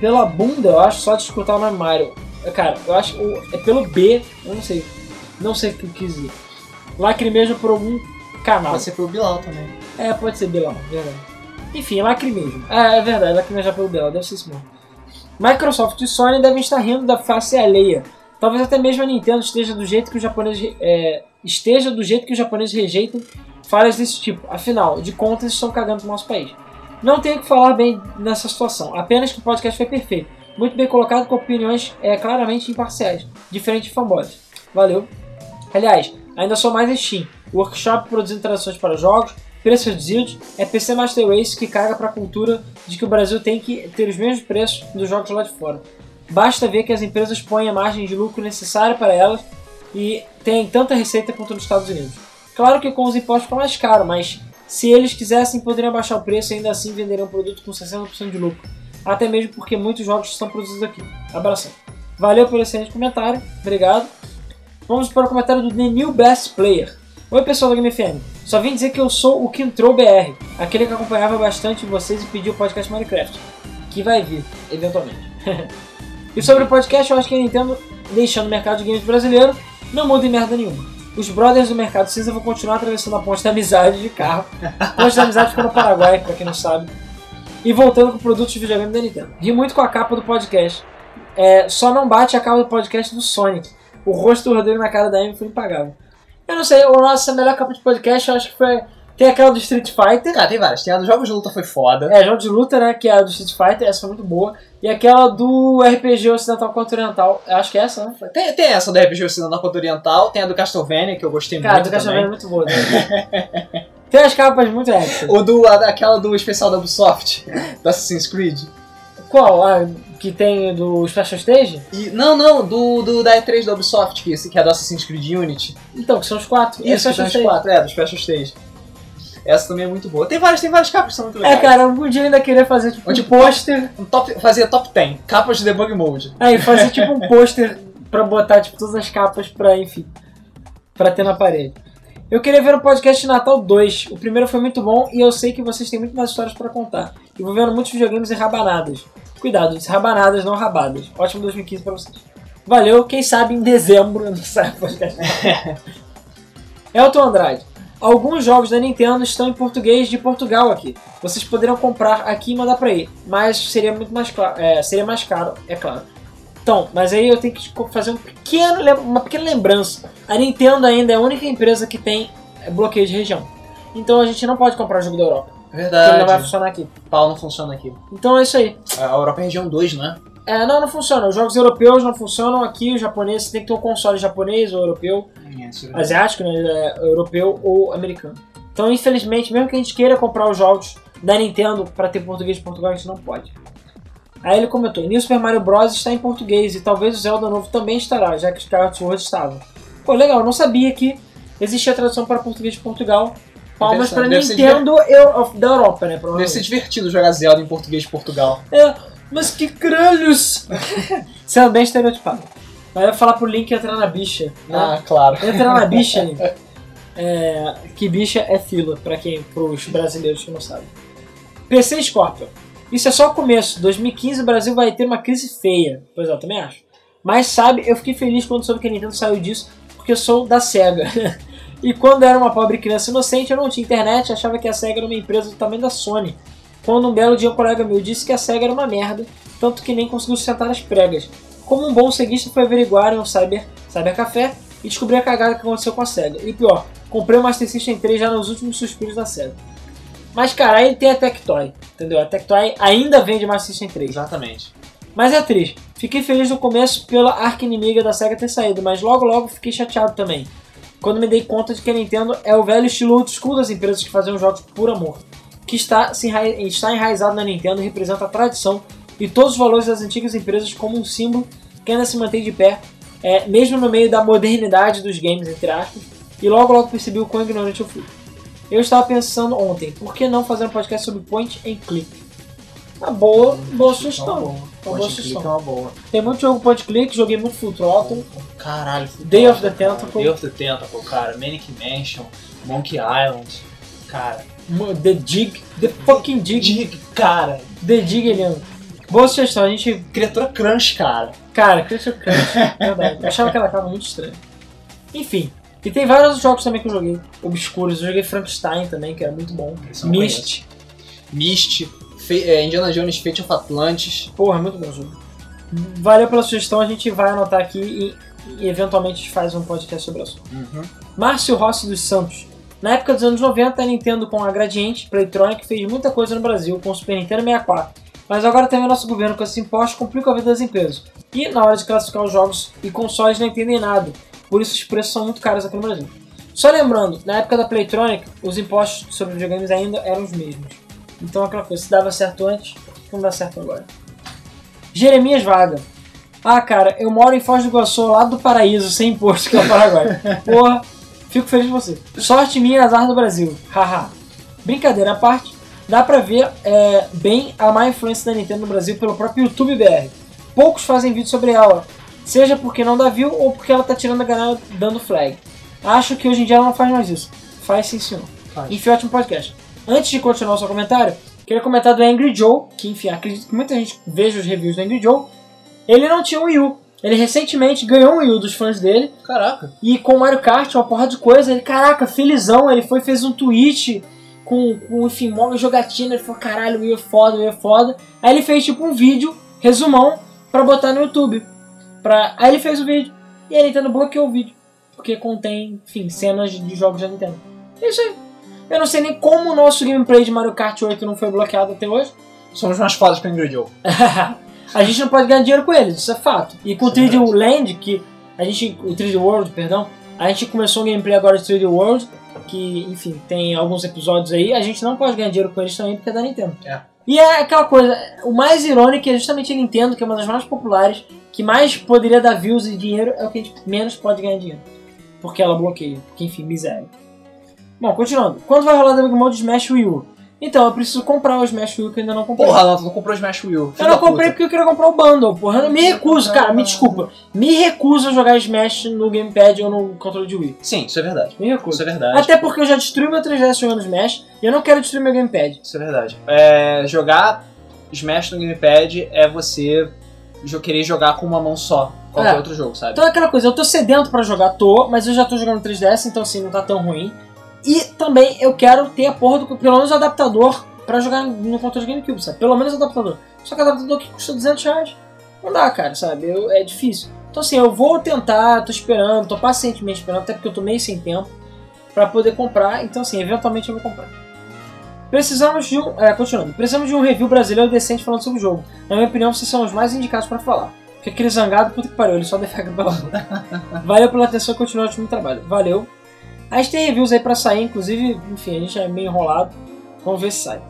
Speaker 2: pela bunda, eu acho, só de escutar o nome Mario. É, Cara, eu acho o- é pelo B, eu não sei. Não sei o que quis dizer. Lacrimejam por algum canal.
Speaker 1: Pode ser pro Bilal também.
Speaker 2: É, pode ser Bilal, verdade. Enfim, lacrimejam. É, é verdade, lacrimejar pelo Bilal, deve ser isso mesmo. Microsoft e Sony devem estar rindo da face alheia. Talvez até mesmo a Nintendo esteja do jeito que os japoneses é, esteja do jeito que os japoneses rejeitam falhas desse tipo. Afinal, de contas, estão cagando pro nosso país. Não tenho que falar bem nessa situação, apenas que o podcast foi perfeito. Muito bem colocado, com opiniões é, claramente imparciais, diferente de fanboys. Valeu. Aliás, ainda sou mais Steam. Workshop produzindo traduções para jogos, preços reduzidos, é PC Master Race que caga pra cultura de que o Brasil tem que ter os mesmos preços dos jogos lá de fora. Basta ver que as empresas põem a margem de lucro necessária para elas e têm tanta receita quanto nos Estados Unidos. Claro que com os impostos fica mais caro, mas se eles quisessem poderiam baixar o preço e ainda assim venderiam um produto com 60% de lucro. Até mesmo porque muitos jogos são produzidos aqui. Abração. Valeu pelo excelente comentário, obrigado. Vamos para o comentário do The New Best Player. Oi pessoal da Game FM, só vim dizer que eu sou o Quintrou BR, aquele que acompanhava bastante vocês e pediu o podcast Minecraft, que vai vir, eventualmente. e sobre o podcast, eu acho que a Nintendo, deixando o mercado de games brasileiro, não muda em merda nenhuma. Os brothers do mercado cinza vão continuar atravessando a ponte da amizade de carro. A ponte da amizade fica no Paraguai, pra quem não sabe. E voltando com produtos de videogame da Nintendo. Ri muito com a capa do podcast. É, só não bate a capa do podcast do Sonic. O rosto do Rodrigo na cara da Amy foi impagável. Eu não sei, nossa melhor capa de podcast eu acho que foi. Tem aquela do Street Fighter.
Speaker 1: Cara, tem várias. Tem a dos jogos de luta foi foda.
Speaker 2: É, jogo de luta, né? Que é a do Street Fighter, essa foi muito boa. E aquela do RPG Ocidental contra Oriental. Eu acho que é essa, né?
Speaker 1: Tem, tem essa do RPG Ocidental contra Oriental, tem a do Castlevania, que eu gostei
Speaker 2: Cara,
Speaker 1: muito
Speaker 2: do Castlevania é muito boa. Né? tem as capas muito épicas.
Speaker 1: Ou do, a- aquela do especial da Ubisoft, do Assassin's Creed.
Speaker 2: Qual? A que tem do Special Stage?
Speaker 1: E, não, não, do, do da E3 da Ubisoft, que, que é do Assassin's Creed Unity.
Speaker 2: Então, que são os quatro.
Speaker 1: Isso,
Speaker 2: Esse
Speaker 1: que tem
Speaker 2: Special
Speaker 1: os
Speaker 2: Stage.
Speaker 1: quatro, é, do Special Stage. Essa também é muito boa. Tem várias, tem várias capas que são muito legais.
Speaker 2: É, cara, algum dia eu ainda queria fazer tipo
Speaker 1: Onde
Speaker 2: um pôster.
Speaker 1: Um top, fazia top 10, capas de debug mode.
Speaker 2: Aí, fazer tipo um pôster pra botar tipo todas as capas pra, enfim, pra ter na parede. Eu queria ver o podcast de Natal 2. O primeiro foi muito bom e eu sei que vocês têm muito mais histórias pra contar. Envolvendo muitos videogames e rabanadas. Cuidado, rabanadas, não rabadas. Ótimo 2015 pra vocês. Valeu, quem sabe em dezembro não sai o podcast. Elton Andrade. Alguns jogos da Nintendo estão em português de Portugal aqui. Vocês poderiam comprar aqui e mandar pra aí, mas seria muito mais claro, é, seria mais caro, é claro. Então, mas aí eu tenho que fazer um pequeno, uma pequena lembrança. A Nintendo ainda é a única empresa que tem é, bloqueio de região. Então a gente não pode comprar jogo da Europa. Porque ele não vai
Speaker 1: Verdade.
Speaker 2: funcionar aqui.
Speaker 1: Pau não funciona aqui.
Speaker 2: Então é isso aí.
Speaker 1: A Europa é região 2, não é?
Speaker 2: É, não, não funciona. Os jogos europeus não funcionam aqui. Os japoneses tem que ter um console japonês ou europeu. asiático, né, é, europeu ou americano. Então, infelizmente, mesmo que a gente queira comprar os jogos da Nintendo para ter português de Portugal, a gente não pode. Aí ele comentou: New Super Mario Bros. está em português e talvez o Zelda novo também estará, já que Skyward Sword estavam. Pô, legal, eu não sabia que existia tradução para português de Portugal. Palmas para Nintendo Eu- da Europa, né?
Speaker 1: Deve ser divertido jogar Zelda em português de Portugal.
Speaker 2: É, mas que crânioos! Sendo bem estereotipado. Aí eu ia falar pro Link entrar na bicha. Né?
Speaker 1: Ah, claro.
Speaker 2: Entra na bicha, Link. É, que bicha é fila, pra quem, pros brasileiros que não sabem. PC Scorpion. Isso é só o começo. 2015 o Brasil vai ter uma crise feia. Pois é, eu também acho. Mas sabe, eu fiquei feliz quando soube que a Nintendo saiu disso, porque eu sou da SEGA. e quando eu era uma pobre criança inocente, eu não tinha internet, achava que a SEGA era uma empresa do tamanho da Sony. Quando um belo dia um colega meu disse que a SEGA era uma merda, tanto que nem conseguiu sustentar as pregas. Como um bom ceguista foi averiguar em um cyber, cyber café e descobri a cagada que aconteceu com a SEGA. E pior, comprei o Master System 3 já nos últimos suspiros da SEGA. Mas cara, aí tem a Tectoy, entendeu? A Tectoy ainda vende Master System 3.
Speaker 1: Exatamente.
Speaker 2: Mas é triste. Fiquei feliz no começo pela arca inimiga da SEGA ter saído, mas logo logo fiquei chateado também. Quando me dei conta de que a Nintendo é o velho estilo old school das empresas que fazem jogos por amor. Que está, se enra... está enraizado na Nintendo e representa a tradição e todos os valores das antigas empresas como um símbolo que ainda se mantém de pé, é, mesmo no meio da modernidade dos games, entre aspas, e logo logo percebi o quão ignorante eu fui. Eu estava pensando ontem, por que não fazer um podcast sobre point and click? Uma boa, boa sugestão.
Speaker 1: Uma
Speaker 2: boa
Speaker 1: and click é
Speaker 2: sugestão.
Speaker 1: uma boa.
Speaker 2: Tem muito jogo point click, joguei muito Full Throttle.
Speaker 1: Caralho, Full
Speaker 2: Day of the. Tentacle.
Speaker 1: Day of the Tentacle, cara. Manic Mansion, Monkey Island. Cara.
Speaker 2: The Dig, The fucking Dig,
Speaker 1: Dig, cara.
Speaker 2: The Dig, Eliano. Boa sugestão, a gente.
Speaker 1: Criatura Crunch, cara.
Speaker 2: Cara, Crystal Crunch, verdade. Eu achava que ela tava muito estranha. Enfim, e tem vários outros jogos também que eu joguei, obscuros. Eu joguei Frankenstein também, que era muito bom. Myst,
Speaker 1: Myst, Fe- é, Indiana Jones Fate of Atlantis.
Speaker 2: porra, muito bom jogo. Valeu pela sugestão, a gente vai anotar aqui e, e eventualmente faz um podcast sobre o assunto. Márcio Rossi dos Santos. Na época dos anos 90, a Nintendo com a Gradiente, Playtronic, fez muita coisa no Brasil com o Super Nintendo 64. Mas agora também nosso governo com esses impostos complica a vida das empresas. E na hora de classificar os jogos e consoles não entendem nada. Por isso os preços são muito caros aqui no Brasil. Só lembrando, na época da Playtronic, os impostos sobre videogames ainda eram os mesmos. Então aquela coisa, se dava certo antes, não dá certo agora. Jeremias Vaga. Ah, cara, eu moro em Foz do Iguaçu, lá do paraíso, sem imposto, que é o Paraguai. Porra, fico feliz por você. Sorte minha e azar do Brasil. Haha. Brincadeira à parte, dá pra ver é, bem a má influência da Nintendo no Brasil pelo próprio YouTube BR. Poucos fazem vídeo sobre ela, seja porque não dá view ou porque ela tá tirando a galera dando flag. Acho que hoje em dia ela não faz mais isso. Faz sim, senhor.
Speaker 1: Faz.
Speaker 2: Enfim, ótimo podcast. Antes de continuar o seu comentário, queria comentar do Angry Joe, que enfim, acredito que muita gente veja os reviews do Angry Joe. Ele não tinha um Wii U. Ele recentemente ganhou um Wii U dos fãs dele.
Speaker 1: Caraca.
Speaker 2: E com o Mario Kart, uma porra de coisa. Ele, caraca, felizão. Ele foi fez um tweet com, com enfim, mó jogatina. Ele falou, caralho, o Wii é foda, o Wii é foda. Aí ele fez tipo um vídeo, resumão, pra botar no YouTube. Pra... Aí ele fez o vídeo. E a Nintendo bloqueou o vídeo. Porque contém, enfim, cenas de jogos da Nintendo. É isso aí. Eu não sei nem como o nosso gameplay de Mario Kart 8 não foi bloqueado até hoje.
Speaker 1: Somos mais fodas Angry Joe.
Speaker 2: a gente não pode ganhar dinheiro com eles, isso é fato. E com o
Speaker 1: Isso é
Speaker 2: 3D
Speaker 1: verdade.
Speaker 2: Land, que a gente. O 3D World, perdão, a gente começou um gameplay agora de 3D World, que, enfim, tem alguns episódios aí, a gente não pode ganhar dinheiro com eles também porque é da Nintendo.
Speaker 1: É.
Speaker 2: E é aquela coisa, o mais irônico é justamente a Nintendo, que é uma das mais populares, que mais poderia dar views e dinheiro, é o que a gente menos pode ganhar dinheiro. Porque ela bloqueia. Porque, enfim, miséria. Bom, continuando. Quando vai rolar Double Mode Smash Wii U? Então, eu preciso comprar o Smash Wii U que eu ainda não comprei.
Speaker 1: Porra, Alan, tu não comprou Smash Wii U.
Speaker 2: Eu não comprei
Speaker 1: puta.
Speaker 2: porque eu queria comprar o bundle, porra. Eu me recuso, cara, me desculpa. Me recuso a jogar Smash no Gamepad ou no controle de Wii.
Speaker 1: Sim, isso é verdade.
Speaker 2: Me recuso.
Speaker 1: Isso é verdade.
Speaker 2: Até porque eu já destruí meu 3DS jogando Smash e eu não quero destruir meu Gamepad.
Speaker 1: Isso é verdade. É, jogar Smash no Gamepad é você querer jogar com uma mão só. Qualquer
Speaker 2: É.
Speaker 1: outro jogo, sabe?
Speaker 2: Então é aquela coisa, eu tô sedento pra jogar, tô, mas eu já tô jogando 3DS, então assim, não tá tão ruim. E também eu quero ter a porra do, pelo menos o adaptador pra jogar no controle de GameCube, sabe? Pelo menos o adaptador. Só que o adaptador que custa 200 reais. Não dá, cara, sabe? Eu- é difícil. Então assim, eu vou tentar, tô esperando, tô pacientemente esperando, até porque eu tô meio sem tempo, pra poder comprar. Então assim, eventualmente eu vou comprar. Precisamos de um. É, continuando. Precisamos de um review brasileiro decente falando sobre o jogo. Na minha opinião, vocês são os mais indicados pra falar. Porque aquele zangado, puta que pariu, ele só defega pela. Valeu pela atenção e continua o ótimo trabalho. Valeu. A gente tem reviews aí pra sair, inclusive, enfim, a gente é meio enrolado. Vamos ver se sai.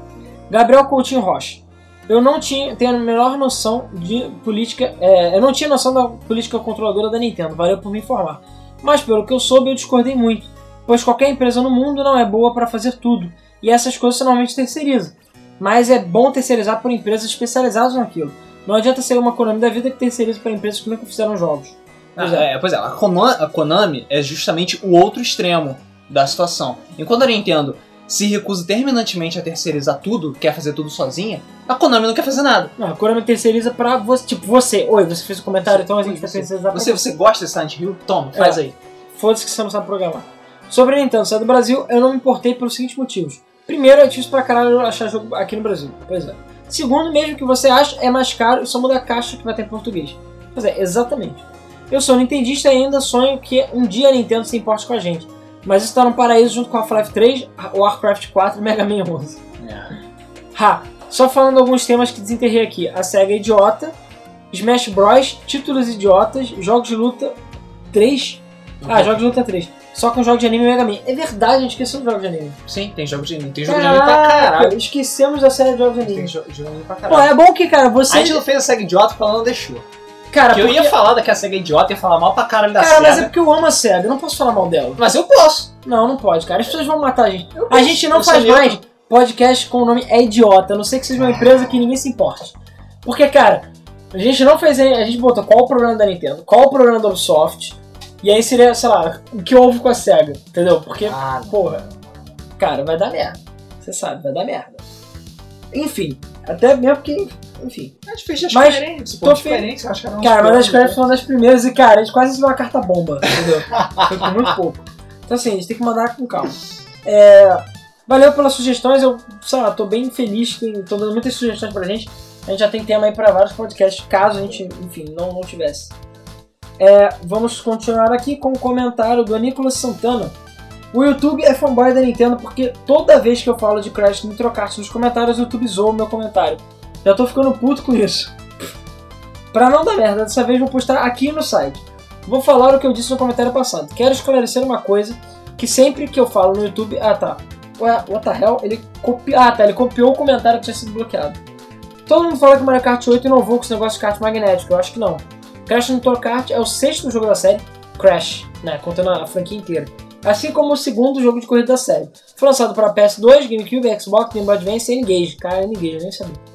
Speaker 2: Gabriel Coutinho Rocha. Eu não tinha, tenho a menor noção de política. é, eu não tinha noção da política controladora da Nintendo, valeu por me informar. Mas pelo que eu soube, eu discordei muito. Pois qualquer empresa no mundo não é boa para fazer tudo. E essas coisas você normalmente terceiriza. Mas é bom terceirizar por empresas especializadas naquilo. Não adianta ser uma Konami da vida que terceiriza para empresas que nunca fizeram jogos. Pois é.
Speaker 1: é, pois é, a Konami, a Konami é justamente o outro extremo. da situação. Enquanto a Nintendo se recusa terminantemente a terceirizar tudo, quer fazer tudo sozinha, a Konami não quer fazer nada.
Speaker 2: Não, a Konami terceiriza pra você. Tipo, você. Oi, você fez o comentário, então a gente vai
Speaker 1: Você,
Speaker 2: terceirizar pra
Speaker 1: você, você gosta de Silent Hill? Toma, faz
Speaker 2: É.
Speaker 1: aí.
Speaker 2: Foda-se que você não sabe programar. Sobre a Nintendo sair do Brasil, eu não me importei pelos seguintes motivos. Primeiro, é difícil pra caralho achar jogo aqui no Brasil. Pois é. Segundo, mesmo que você ache, é mais caro e só muda a caixa que vai ter em português. Pois é, exatamente. Eu sou nintendista e ainda sonho que um dia a Nintendo se importe com a gente. Mas isso tá no paraíso junto com Half-Life 3, Warcraft 4 e Mega Man 11. Ha! Só falando alguns temas que desenterrei aqui. A SEGA é idiota, Smash Bros, títulos idiotas, jogos de luta 3. Ah, jogos de luta 3. Só com jogos de anime e Mega Man. É verdade, a gente esqueceu de jogos de anime.
Speaker 1: Sim, tem jogo de anime. Tem jogo de anime pra caralho.
Speaker 2: esquecemos da série de jogos de
Speaker 1: Tem
Speaker 2: anime.
Speaker 1: jogo de anime pra
Speaker 2: Pô,
Speaker 1: caralho.
Speaker 2: é bom que, cara, você.
Speaker 1: A gente não fez a SEGA idiota porque ela não deixou.
Speaker 2: Cara,
Speaker 1: Porque eu ia falar da que a SEGA idiota e ia falar mal pra caralho da
Speaker 2: Cara,
Speaker 1: SEGA.
Speaker 2: mas é porque eu amo a SEGA, eu não posso falar mal dela.
Speaker 1: Mas eu posso.
Speaker 2: Não, não pode, cara. As pessoas vão matar a gente.
Speaker 1: Eu
Speaker 2: A
Speaker 1: posso.
Speaker 2: gente não
Speaker 1: Eu
Speaker 2: faz
Speaker 1: neutro.
Speaker 2: mais podcast com o nome É Idiota, a não ser que seja uma empresa que ninguém se importe. Porque, cara, a gente não fez. A gente botou qual o problema da Nintendo, qual o problema da Ubisoft, e aí seria, sei lá, o que houve com a SEGA, entendeu? Porque,
Speaker 1: Ah,
Speaker 2: porra, cara, vai dar merda. Você sabe, vai dar merda. Enfim, até mesmo porque, enfim.
Speaker 1: a gente fez as
Speaker 2: Mas
Speaker 1: Square
Speaker 2: tô
Speaker 1: pô,
Speaker 2: fe-
Speaker 1: acho que era um
Speaker 2: Cara, mas a
Speaker 1: Square
Speaker 2: foi uma das primeiras e, cara, a gente quase recebeu uma carta bomba, entendeu? Foi por muito pouco. Então, assim, a gente tem que mandar com calma. É, valeu pelas sugestões, eu, sei lá, tô bem feliz que estão dando muitas sugestões pra gente. A gente já tem tema aí pra vários podcasts, caso a gente, enfim, não, não tivesse. É, vamos continuar aqui com o comentário do Nicolas Santana. O YouTube é fanboy da Nintendo porque toda vez que eu falo de Crash Nitro Kart nos comentários, o YouTube zoa o meu comentário. Já tô ficando puto com isso. Pra não dar merda, dessa vez vou postar aqui no site. Vou falar o que eu disse no comentário passado. Quero esclarecer uma coisa que sempre que eu falo no YouTube. Ah tá. What the hell? Ele copiou. Ah tá, ele copiou o comentário que tinha sido bloqueado. Todo mundo fala que Mario Kart 8 inovou com esse negócio de kart magnético. Eu acho que não. Crash Nitro Kart é o sexto jogo da série, Crash, né? Contando a franquia inteira. Assim como o segundo jogo de corrida da série. Foi lançado para PS2, GameCube, Xbox, Game Boy Advance e N-Gage. Cara, N-Gage, eu nem sabia.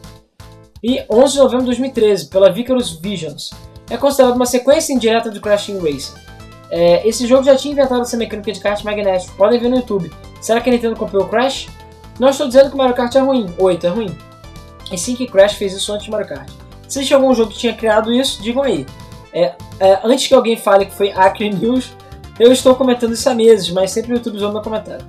Speaker 2: E 11 de novembro de 2013, pela Vicarus Visions. É considerado uma sequência indireta do Crash Racing. É, esse jogo já tinha inventado essa mecânica de kart magnético, podem ver no YouTube. Será que a Nintendo copiou o Crash? Não estou dizendo que Mario Kart é ruim, 8 é ruim. E sim que Crash fez isso antes do Mario Kart. Se existe algum jogo que tinha criado isso, digam aí. É, é, antes que alguém fale que foi Acre News, eu estou comentando isso há meses, mas sempre o YouTube usou meu comentário.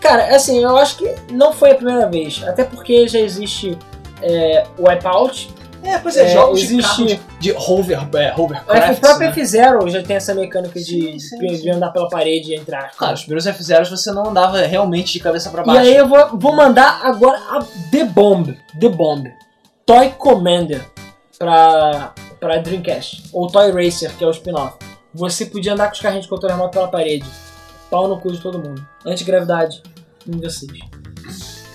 Speaker 2: Cara, assim, eu acho que não foi a primeira vez, até porque já existe é, o Wipeout,
Speaker 1: É, pois é,
Speaker 2: É,
Speaker 1: jogos de
Speaker 2: existe-
Speaker 1: carros de hover, é,
Speaker 2: o
Speaker 1: hovercraft,
Speaker 2: próprio
Speaker 1: né?
Speaker 2: F-Zero já tem essa mecânica de,
Speaker 1: Sim, sim,
Speaker 2: de
Speaker 1: sim.
Speaker 2: andar pela parede e entrar.
Speaker 1: Claro, os primeiros F-Zeros você não andava realmente de cabeça pra
Speaker 2: E
Speaker 1: baixo.
Speaker 2: aí eu vou, vou mandar agora a The Bomb. The Bomb. Toy Commander pra, pra Dreamcast. Ou Toy Racer, que é o spin-off. Você podia andar com os carrinhos de controle remoto pela parede. Pau no cu de todo mundo. Antigravidade em vocês.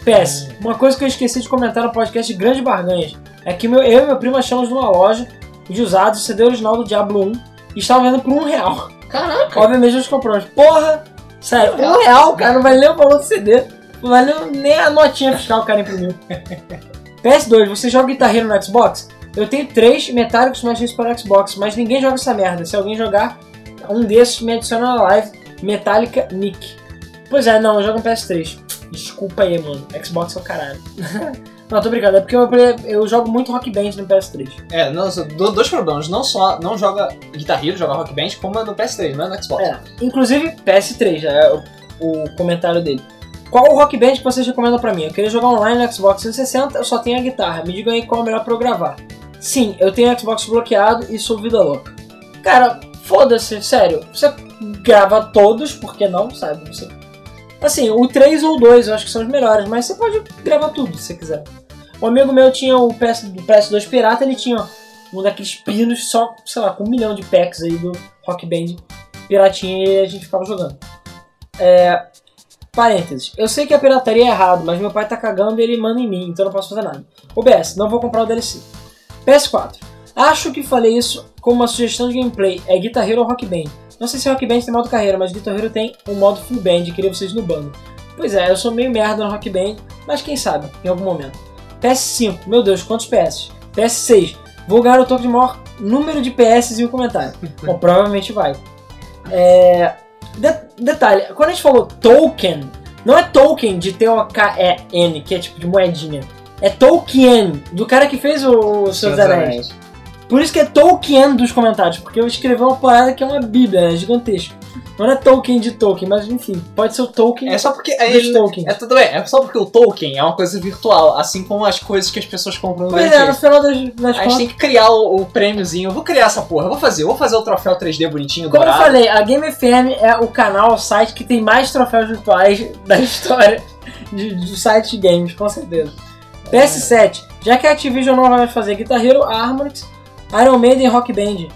Speaker 2: PS, uma coisa que eu esqueci de comentar no podcast de Grandes Barganhas é que meu, eu e meu primo achamos numa loja de usados o CD original do Diablo 1 e estava vendo por um real.
Speaker 1: Caraca!
Speaker 2: Obviamente nós compramos. Porra! Sério, um real, cara, não vale nem o valor do CD. Não vale nem a notinha fiscal que o cara imprimiu. PS2, você joga Guitar Hero no Xbox? Eu tenho três metálicos mais para o Xbox, mas ninguém joga essa merda. Se alguém jogar, um desses me adiciona na live. Metallica Nick. Pois é, não, eu jogo no PS3. Desculpa aí, mano. Xbox é o caralho. não, tô brincando, é porque eu, eu jogo muito Rock Band no PS3.
Speaker 1: É, não, dois problemas. Não só não joga Guitar Hero, joga Rock Band, como é no PS3, não é no Xbox.
Speaker 2: É, inclusive PS3, já é o, o comentário dele. Qual o rock band que vocês recomendam pra mim? Eu queria jogar online no Xbox 360, eu só tenho a guitarra. Me digam aí qual é o melhor pra eu gravar. Sim, eu tenho o Xbox bloqueado e sou vida louca. Cara, foda-se, sério. Você grava todos, por que não, sabe? Você... Assim, o 3 ou o 2 eu acho que são os melhores, mas você pode gravar tudo se você quiser. Um amigo meu tinha o PS, do PS2 Pirata, ele tinha um daqueles pinos só, sei lá, com um milhão de packs aí do Rock Band piratinha e a gente ficava jogando. É, parênteses. Eu sei que a pirataria é errado, mas meu pai tá cagando e ele manda em mim, então eu não posso fazer nada. OBS, não vou comprar o DLC. PS4. Acho que falei isso como uma sugestão de gameplay. É Guitar Hero ou Rock Band. Não sei se Rock Band tem modo carreira, mas Guitar Hero tem um modo full band. Queria vocês no bando. Pois é, eu sou meio merda no Rock Band, mas quem sabe, em algum momento. PS5. Meu Deus, quantos PS? PS6. Vou ganhar o topo de maior número de PS em um comentário. Bom, provavelmente vai. É, De- detalhe, quando a gente falou token, não é token de T-O-K-E-N, que é tipo de moedinha. É Tolkien, do cara que fez o, o Seus Anéis. Por isso que é Tolkien dos comentários, porque eu escrevi uma parada que é uma bíblia, é gigantesca. Não é Tolkien de Tolkien, mas enfim, pode ser o Tolkien
Speaker 1: É só porque. Ele,
Speaker 2: Tolkien.
Speaker 1: é tudo bem, é só porque o Tolkien é uma coisa virtual, assim como as coisas que as pessoas compram no
Speaker 2: Pois é, no final das, das
Speaker 1: A gente
Speaker 2: contas.
Speaker 1: tem que criar o, o prêmiozinho. Eu vou criar essa porra, eu vou fazer. Eu vou fazer o troféu 3D bonitinho,
Speaker 2: Como eu
Speaker 1: dourado.
Speaker 2: falei, a Game FM é o canal, o site que tem mais troféus virtuais da história de, do site de games, com certeza. PS7, já que a Activision não vai mais fazer Guitar Hero, a Harmonix, Iron Maiden Rock Band,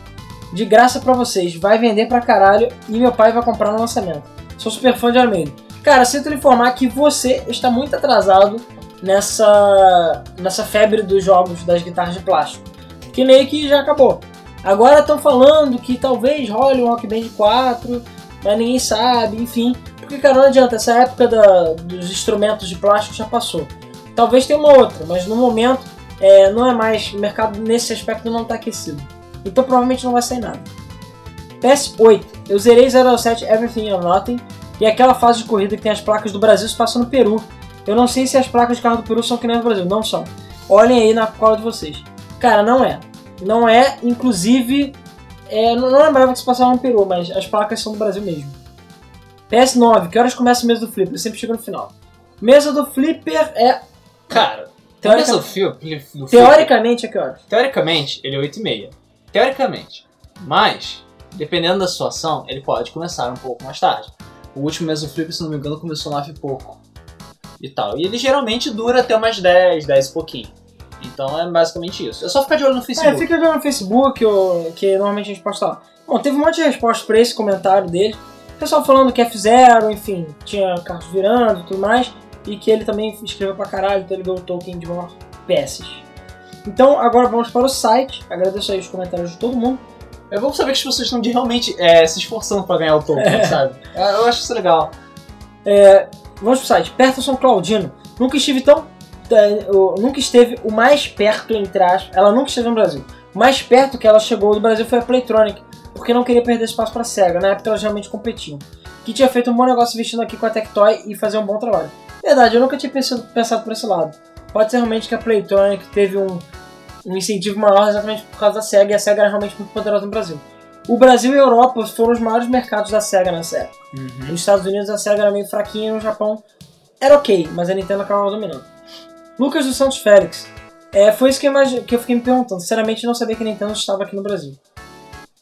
Speaker 2: de graça pra vocês, vai vender pra caralho e meu pai vai comprar no lançamento. Sou super fã de Iron Maiden. Cara, sinto lhe informar que você está muito atrasado nessa, nessa febre dos jogos das guitarras de plástico, que meio que já acabou. Agora estão falando que talvez role um Rock Band 4, mas ninguém sabe, enfim. Porque, cara, não adianta, essa época da- dos instrumentos de plástico já passou. Talvez tenha uma outra, mas no momento é, não é mais. O mercado nesse aspecto não está aquecido. Então provavelmente não vai sair nada. PS8. Eu zerei 007 Everything or Nothing e aquela fase de corrida que tem as placas do Brasil se passa no Peru. Eu não sei se as placas de carro do Peru são que nem do Brasil. Não são. Olhem aí na cola de vocês. Cara, não é. Não é, inclusive. É, não, lembrava que se passava no Peru, mas as placas são do Brasil mesmo. PS9, que horas começa a mesa do Flipper? Eu sempre chego no final. Mesa do Flipper é.
Speaker 1: Cara,
Speaker 2: Teorica-
Speaker 1: teorica... fio,
Speaker 2: Teoricamente é que horas?
Speaker 1: Teoricamente, ele é 8 e meia. Teoricamente. Mas, dependendo da situação, ele pode começar um pouco mais tarde. O último Mesoflip, se não me engano, começou 9 e pouco. E tal. E ele geralmente dura até umas 10, 10 e pouquinho. Então é basicamente isso. É só ficar de olho no
Speaker 2: É,
Speaker 1: Facebook.
Speaker 2: fica olhando no Facebook, ou, que normalmente a gente posta lá. Bom, teve um monte de respostas pra esse comentário dele. Pessoal falando que F0, enfim, tinha carros virando e tudo mais. E que ele também escreveu pra caralho, então ele ganhou o token de maior peças. Então, agora vamos para o site. Agradeço aí os comentários de todo mundo.
Speaker 1: É bom saber que as pessoas estão de realmente é, se esforçando pra ganhar o token, sabe? É, Eu acho isso legal.
Speaker 2: Vamos pro site. Peterson Claudino. Nunca estive tão. eu nunca esteve o mais perto, entre aspas. Ela nunca esteve no Brasil. O mais perto que ela chegou do Brasil foi a Playtronic, porque não queria perder espaço pra SEGA. Na época elas realmente competiam. Que tinha feito um bom negócio investindo aqui com a Tectoy e fazer um bom trabalho. Verdade, eu nunca tinha pensado, pensado por esse lado. Pode ser realmente que a Playtronic teve um, um incentivo maior exatamente por causa da SEGA e a SEGA era realmente muito poderosa no Brasil. O Brasil e a Europa foram os maiores mercados da SEGA nessa época. Nos Estados Unidos a SEGA era meio fraquinha no Japão era ok, mas a Nintendo acabava dominando. Lucas dos Santos Félix. É, foi isso que eu, imagi- que eu fiquei me perguntando. Sinceramente, não sabia que a Nintendo estava aqui no Brasil.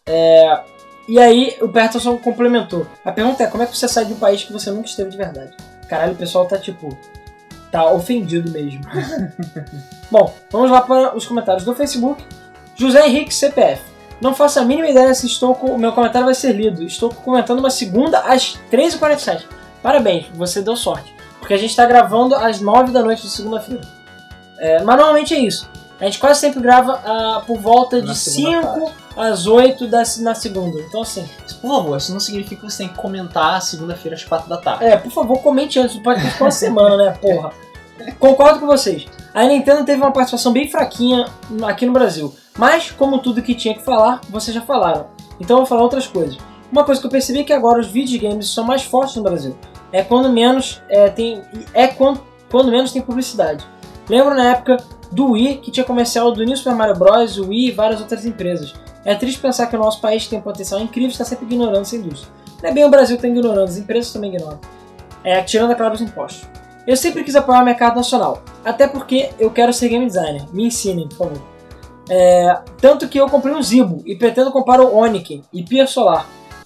Speaker 2: É, e aí, o Peterson complementou. A pergunta é: como é que você sai de um país que você nunca esteve de verdade? Caralho, o pessoal tá tipo. Tá ofendido mesmo. Bom, vamos lá para os comentários do Facebook. José Henrique CPF. Não faço a mínima ideia se estou com... o meu comentário vai ser lido. Estou comentando uma segunda às 13h47. Parabéns, você deu sorte. Porque a gente está gravando às 9 da noite de segunda-feira. É, mas normalmente é isso. A gente quase sempre grava ah, por volta de
Speaker 1: segunda
Speaker 2: 5 às 8 da, na segunda. Então assim,
Speaker 1: Por favor, isso não significa que você tem que comentar segunda-feira às 4 da tarde.
Speaker 2: é, por favor, comente antes. Pode ter uma semana, né, porra. Concordo com vocês. A Nintendo teve uma participação bem fraquinha aqui no Brasil. Mas, como tudo que tinha que falar, vocês já falaram. Então eu vou falar outras coisas. Uma coisa que eu percebi é que agora os videogames são mais fortes no Brasil. É quando menos é, tem. É quando, quando menos tem publicidade. Lembro na época do Wii que tinha comercial do New Super Mario Bros, Wii e várias outras empresas. É triste pensar que o nosso país tem um potencial incrível está sempre ignorando essa indústria. Não é bem o Brasil que está ignorando, as empresas também ignoram. É, tirando, é claro, os impostos. Eu sempre quis apoiar o mercado nacional, até porque eu quero ser game designer. Me ensinem, por favor. É, tanto que eu comprei um Zibo e pretendo comprar o Oniken e Pia Solar,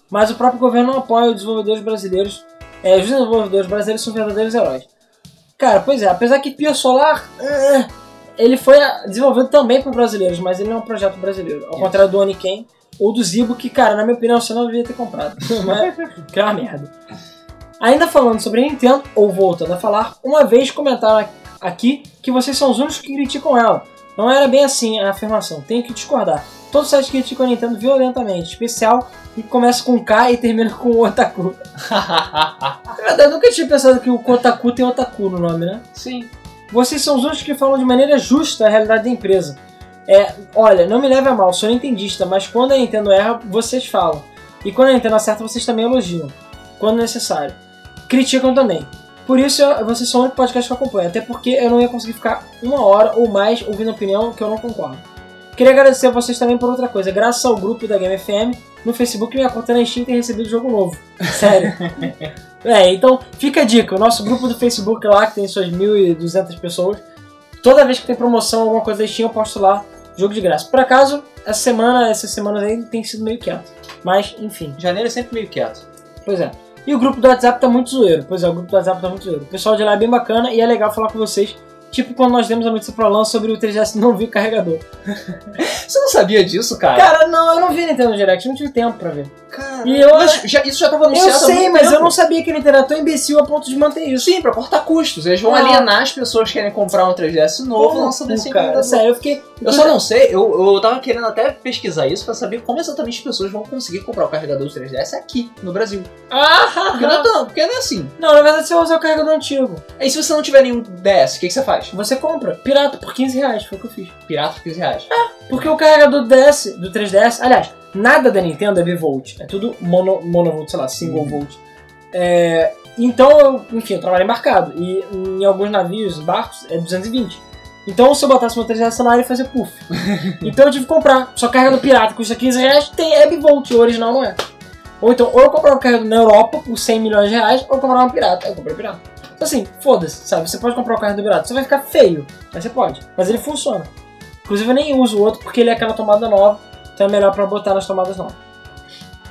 Speaker 2: mas o próprio governo não apoia os desenvolvedores brasileiros. É, os desenvolvedores brasileiros são verdadeiros heróis. Cara, pois é, apesar que Pia Solar eh, ele foi desenvolvido também por brasileiros, mas ele não é um projeto brasileiro, ao
Speaker 1: Isso.
Speaker 2: contrário do Oniken ou do Zibo, que, cara, na minha opinião, você não devia ter comprado. mas, que é uma merda. Ainda falando sobre a Nintendo, ou voltando a falar, uma vez comentaram aqui que vocês são os únicos que criticam ela. Não era bem assim a afirmação, tenho que discordar. Todos os sites criticam a Nintendo violentamente, especial que começa com K e termina com Otaku. Na verdade, eu nunca tinha pensado que o Kotaku tem Otaku no nome, né?
Speaker 1: Sim.
Speaker 2: Vocês são os únicos que falam de maneira justa a realidade da empresa. É, olha, não me leve a mal, sou nintendista, mas quando a Nintendo erra, vocês falam. E quando a Nintendo acerta, vocês também elogiam. quando necessário. Criticam também. Por isso, eu- vocês são o único podcast que eu acompanho, até porque eu não ia conseguir ficar uma hora ou mais ouvindo opinião que eu não concordo. Queria agradecer a vocês também por outra coisa. Graças ao grupo da Game FM, no Facebook, minha conta na Steam tem recebido jogo novo. Sério. é, então fica a dica. O nosso grupo do Facebook lá, que tem suas 1.200 pessoas, toda vez que tem promoção, alguma coisa da Steam, eu posto lá jogo de graça. Por acaso, essa semana, essas semanas aí, tem sido meio quieto. Mas, enfim.
Speaker 1: Janeiro é sempre meio quieto.
Speaker 2: Pois é. E o grupo do WhatsApp tá muito zoeiro. Pois é, o grupo do WhatsApp tá muito zoeiro. O pessoal de lá é bem bacana e é legal falar com vocês. Tipo quando nós demos a notícia pro Alan sobre o 3DS não vir carregador.
Speaker 1: Você não sabia disso, cara?
Speaker 2: Cara, não, eu não vi Nintendo Direct, não tive tempo pra ver.
Speaker 1: Cara,
Speaker 2: E eu-
Speaker 1: mas já- isso já tava
Speaker 2: Eu
Speaker 1: anunciado há
Speaker 2: sei, mas
Speaker 1: tempo.
Speaker 2: eu não sabia que ele era tão imbecil a ponto de manter isso.
Speaker 1: Sim, pra cortar custos. Eles vão
Speaker 2: Ah.
Speaker 1: alienar as pessoas que querem comprar um 3DS novo
Speaker 2: Pô,
Speaker 1: lançando esse
Speaker 2: cara, sério, eu fiquei.
Speaker 1: Eu só não sei, eu, eu tava querendo até pesquisar isso pra saber como exatamente as pessoas vão conseguir comprar o carregador do 3DS aqui, no Brasil.
Speaker 2: Ah,
Speaker 1: Porque não é, tão, porque não é assim.
Speaker 2: Não, na verdade você vai usar o carregador antigo.
Speaker 1: Aí se você não tiver nenhum DS, o que, que você faz?
Speaker 2: Você compra. Pirata por 15 reais, foi o que eu fiz.
Speaker 1: Pirata por 15 reais.
Speaker 2: Porque o carregador do DS, do 3DS, aliás, nada da Nintendo é bivolt. É tudo mono, monovolt, sei lá, single volt. É, então, eu, enfim, eu trabalho embarcado. E em alguns navios, barcos, é 220. Então, se eu botasse meu 3DS na área, ia fazer puff. então eu tive que comprar. Só carregador pirata custa 15 reais, tem é bivolt, o original não é. Ou então, ou eu comprava um carregador na Europa por 100 milhões de reais, ou eu comprava um pirata. Eu comprei pirata. Assim, foda-se, sabe? Você pode comprar um carregador pirata, você vai ficar feio, mas você pode. Mas ele funciona. Inclusive eu nem uso o outro porque ele é aquela tomada nova, então é melhor pra botar nas tomadas novas.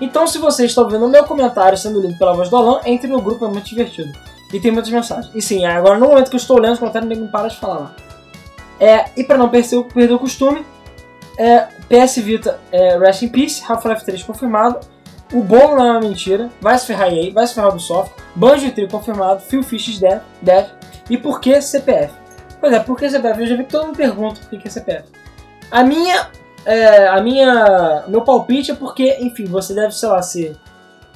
Speaker 2: Então se você está ouvindo o meu comentário sendo lido pela voz do Alan, entre no grupo, é muito divertido. E tem muitas mensagens. E sim, agora no momento que eu estou lendo os comentários, ninguém para de falar. É, e pra não perder, perder o costume, é, PS Vita é, Rest in Peace, Half-Life 3 confirmado, o bom não é uma mentira, vai se ferrar EA, vai se ferrar Ubisoft, Banjo 3 confirmado, Phil Fish Death, Death, e por que CPF? Pois é, por que CPF? Eu já vi que todo mundo pergunta por que é CPF. A minha, é, a minha, meu palpite é porque, enfim, você deve, sei lá, ser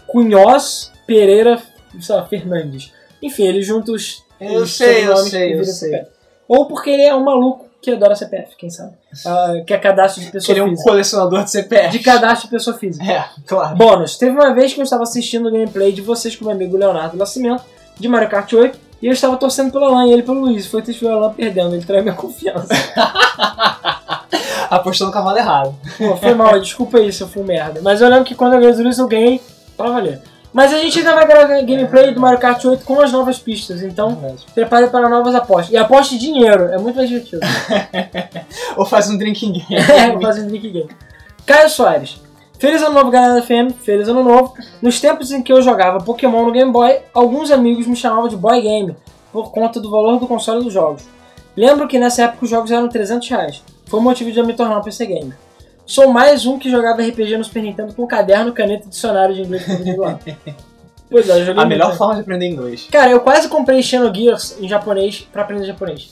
Speaker 2: Cunhoz Pereira, sei lá, Fernandes. Enfim, ele junta os,
Speaker 1: Eu sei, eu sei, eu sei.
Speaker 2: Ou porque ele é um maluco que adora CPF, quem sabe? Ah, que é cadastro de pessoa
Speaker 1: Ele é um
Speaker 2: física.
Speaker 1: colecionador de CPF.
Speaker 2: De cadastro de pessoa física.
Speaker 1: É, claro.
Speaker 2: Bônus, teve uma vez que eu estava assistindo o gameplay de vocês com meu amigo Leonardo Nascimento, de Mario Kart 8, e eu estava torcendo pelo Alan e ele pelo Luiz. Foi triste ver o Alan perdendo, ele traiu minha confiança.
Speaker 1: Apostou no cavalo errado.
Speaker 2: Pô, foi mal, desculpa aí se eu fui um merda. Mas eu lembro que quando eu ganhei o Luiz eu ganhei pra valer. Mas a gente ainda vai gravar gameplay do Mario Kart 8 com as novas pistas, então prepare para novas apostas. E aposte dinheiro, é muito mais divertido.
Speaker 1: Ou faz um drinking
Speaker 2: É,
Speaker 1: game.
Speaker 2: fazendo drink game. Caio Soares. Feliz ano novo, galera da FM. Feliz ano novo. Nos tempos em que eu jogava Pokémon no Game Boy, alguns amigos me chamavam de Boy Game por conta do valor do console dos jogos. Lembro que nessa época os jogos eram 300 reais. Foi o motivo de eu me tornar um PC Gamer. Sou mais um que jogava RPG no Super Nintendo com caderno, caneta e dicionário de inglês. Pois é, eu joguei
Speaker 1: A melhor
Speaker 2: muito.
Speaker 1: forma de aprender inglês.
Speaker 2: Cara, eu quase comprei Xenogears em japonês pra aprender japonês.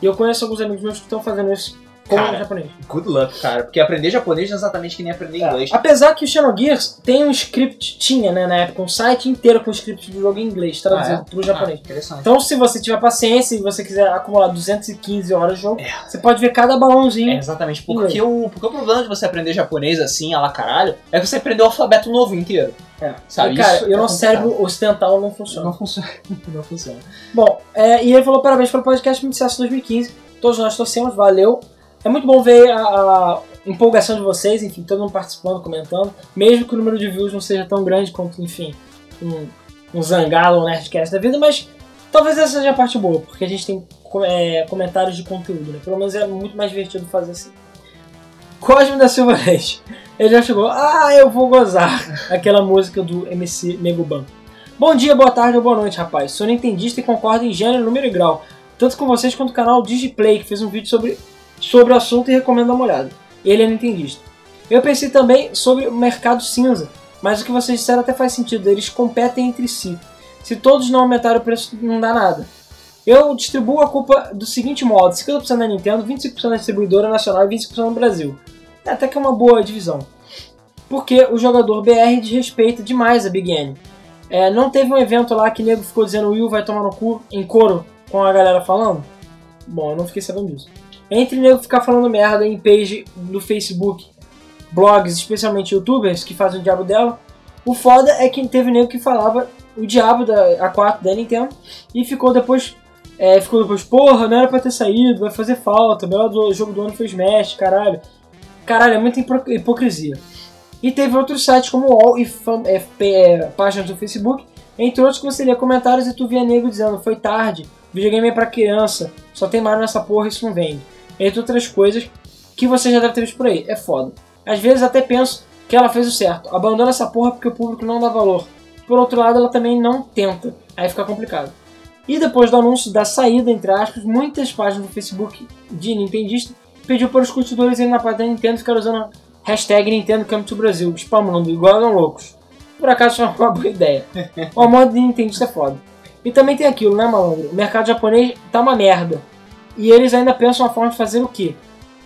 Speaker 2: E eu conheço alguns amigos meus que estão fazendo isso como
Speaker 1: Cara,
Speaker 2: japonês.
Speaker 1: Good luck, cara. Porque aprender japonês não é exatamente que nem aprender inglês.
Speaker 2: Apesar que o Xenogears tem um script, tinha né, na época, um site inteiro com script do jogo em inglês, traduzido
Speaker 1: Ah, é?
Speaker 2: pro japonês.
Speaker 1: Ah, interessante.
Speaker 2: Então, se você tiver paciência e você quiser acumular 215 horas de jogo,
Speaker 1: É.
Speaker 2: você pode ver cada balãozinho.
Speaker 1: É, exatamente. Porque o, porque o problema de você aprender japonês assim, a la caralho, é que você aprendeu o alfabeto novo inteiro.
Speaker 2: É.
Speaker 1: Sabe,
Speaker 2: e, cara,
Speaker 1: isso
Speaker 2: o
Speaker 1: é
Speaker 2: nosso
Speaker 1: complicado.
Speaker 2: cérebro ocidental não funciona.
Speaker 1: Não funciona. Não funciona.
Speaker 2: Bom, é, e ele falou parabéns pelo podcast Sucesso 2015. Todos nós torcemos, valeu. É muito bom ver a, a empolgação de vocês, enfim, todo mundo participando, comentando. Mesmo que o número de views não seja tão grande quanto, enfim, um, um Zangalo ou um Nerdcast da vida, mas talvez essa seja a parte boa, porque a gente tem é, comentários de conteúdo, né? Pelo menos é muito mais divertido fazer assim. Cosme da Silva Reis. Ele já chegou, ah, eu vou gozar. Aquela música do MC Meguban. Bom dia, boa tarde ou boa noite, rapaz. Sou nintendista e concordo em gênero, número e grau. Tanto com vocês quanto com o canal Digiplay, que fez um vídeo sobre, sobre o assunto e recomendo dar uma olhada. Ele é nintendista. Eu pensei também sobre o mercado cinza, mas o que vocês disseram até faz sentido, eles competem entre si. Se todos não aumentarem o preço, não dá nada. Eu distribuo a culpa do seguinte modo: 50% da Nintendo, 25% da distribuidora nacional e 25% no Brasil. É até que é uma boa divisão. Porque o jogador BR desrespeita demais a Big N. É, não teve um evento lá que nego ficou dizendo Will vai tomar no cu em coro com a galera falando? Bom, eu não fiquei sabendo disso. Entre nego ficar falando merda em page do Facebook, blogs, especialmente youtubers que fazem o diabo dela, o foda é que teve nego que falava o diabo da A4 da Nintendo e ficou depois. É, ficou depois, porra, não era pra ter saído, vai fazer falta, o melhor do, jogo do ano foi Smash, caralho. Caralho, é muita hipo- hipocrisia. E teve outros sites como UOL e fan, é, é, páginas do Facebook, entre outros que você lia comentários e tu via nego dizendo, foi tarde, videogame é pra criança, só tem Mario nessa porra, isso não vende. Entre outras coisas que você já deve ter visto por aí, é foda. Às vezes até penso que ela fez o certo, abandona essa porra porque o público não dá valor. Por outro lado, ela também não tenta, aí fica complicado. E depois do anúncio da saída, entre aspas, muitas páginas do Facebook de Nintendista pediu para os curtidores irem na página da Nintendo ficar usando a hashtag Nintendo Come to Brasil, spamando igual eram loucos. Por acaso foi uma boa ideia. O amor de Nintendista é foda. E também tem aquilo, né, malandro? O mercado japonês tá uma merda. E eles ainda pensam a forma de fazer o quê?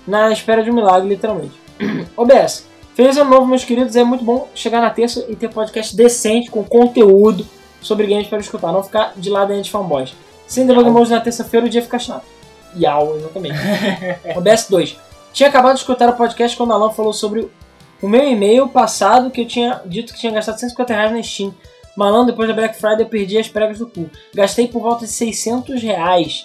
Speaker 2: Na espera de um milagre, literalmente. OBS. Feliz ano novo, meus queridos. É muito bom chegar na terça e ter podcast decente, com conteúdo sobre games para escutar. Não ficar de lado de fanboys. Sem debug mode na terça-feira, o dia fica chato. Yau, exatamente. OBS 2. Tinha acabado de escutar o podcast quando o Alan falou sobre o meu e-mail passado que eu tinha dito que tinha gastado 150 reais na Steam. Malandro, depois da Black Friday eu perdi as pregas do cu. Gastei por volta de 600 reais.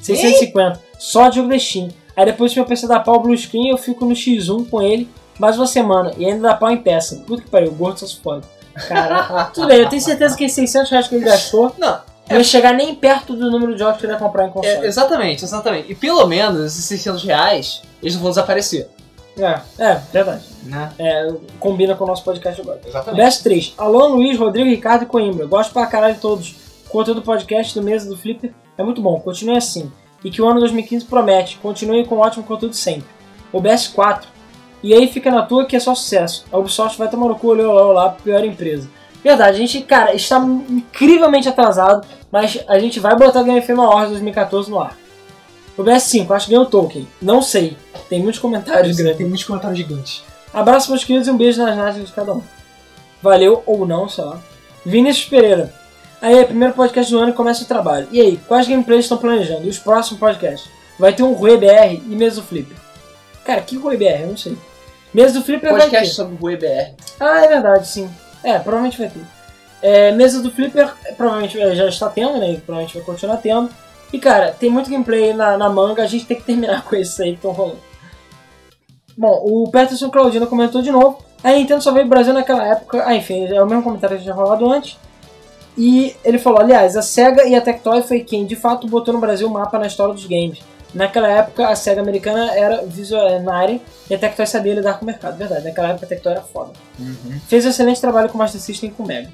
Speaker 2: 650. Só de Steam. Aí depois meu PC dá pau blue screen, eu fico no X1 com ele mais uma semana. E ainda dá pau em peça. Puta que pariu, o gordo só se fode. Cara, tudo bem, eu tenho certeza que esses 600 reais que ele gastou
Speaker 1: Não,
Speaker 2: não ia chegar nem perto do número de jogos que ele ia comprar em console.
Speaker 1: é, exatamente, exatamente. E pelo menos esses 600 reais, eles não vão desaparecer.
Speaker 2: É, é, verdade.
Speaker 1: Né?
Speaker 2: É, combina com o nosso podcast agora.
Speaker 1: Exatamente.
Speaker 2: Best 3. Alô, Luiz, Rodrigo, Ricardo e Coimbra. Gosto pra caralho de todos. Conteúdo do podcast do Mesa do Flipper é muito bom. Continue assim. E que o ano 2015 promete. Continue com ótimo conteúdo sempre. O Best 4. E aí fica na tua que é só sucesso. A Ubisoft vai tomar no cu, olhou lá, olhou lá, pior empresa. Verdade, a gente, cara, está incrivelmente atrasado, mas a gente vai botar o Game FM Awards 2014 no ar. O BS5, acho que ganhou o Tolkien. Não sei. Tem muitos comentários grandes.
Speaker 1: Tem muitos comentários gigantes.
Speaker 2: Abraço meus queridos e um beijo nas nádegas de cada um. Valeu ou não, sei lá. Vinícius Pereira. Aí, primeiro podcast do ano e começa o trabalho. E aí, quais gameplays estão planejando? E os próximos podcasts? Vai ter um Rui BR e Mesa do Flipper. Cara, que Rui BR? Eu não sei. Mesa do Flipper vai ter.
Speaker 1: Podcast sobre o EBR.
Speaker 2: Ah, é verdade, sim. É, provavelmente vai ter. É, mesa do Flipper, provavelmente é, já está tendo, né? e Provavelmente vai continuar tendo. E cara, tem muito gameplay na, na manga, a gente tem que terminar com esses aí que estão rolando. Bom, o Peterson Claudino comentou de novo. A Nintendo só veio pro Brasil naquela época. Ah, enfim, é o mesmo comentário que já rolado antes. E ele falou: aliás, a SEGA e a Tectoy foi quem de fato botou no Brasil o mapa na história dos games. Naquela época, a SEGA americana era visionária e a Tectoy sabia lidar com o mercado. Verdade, naquela época a Tectoy era foda. Fez um excelente trabalho com o Master System e com o Mega.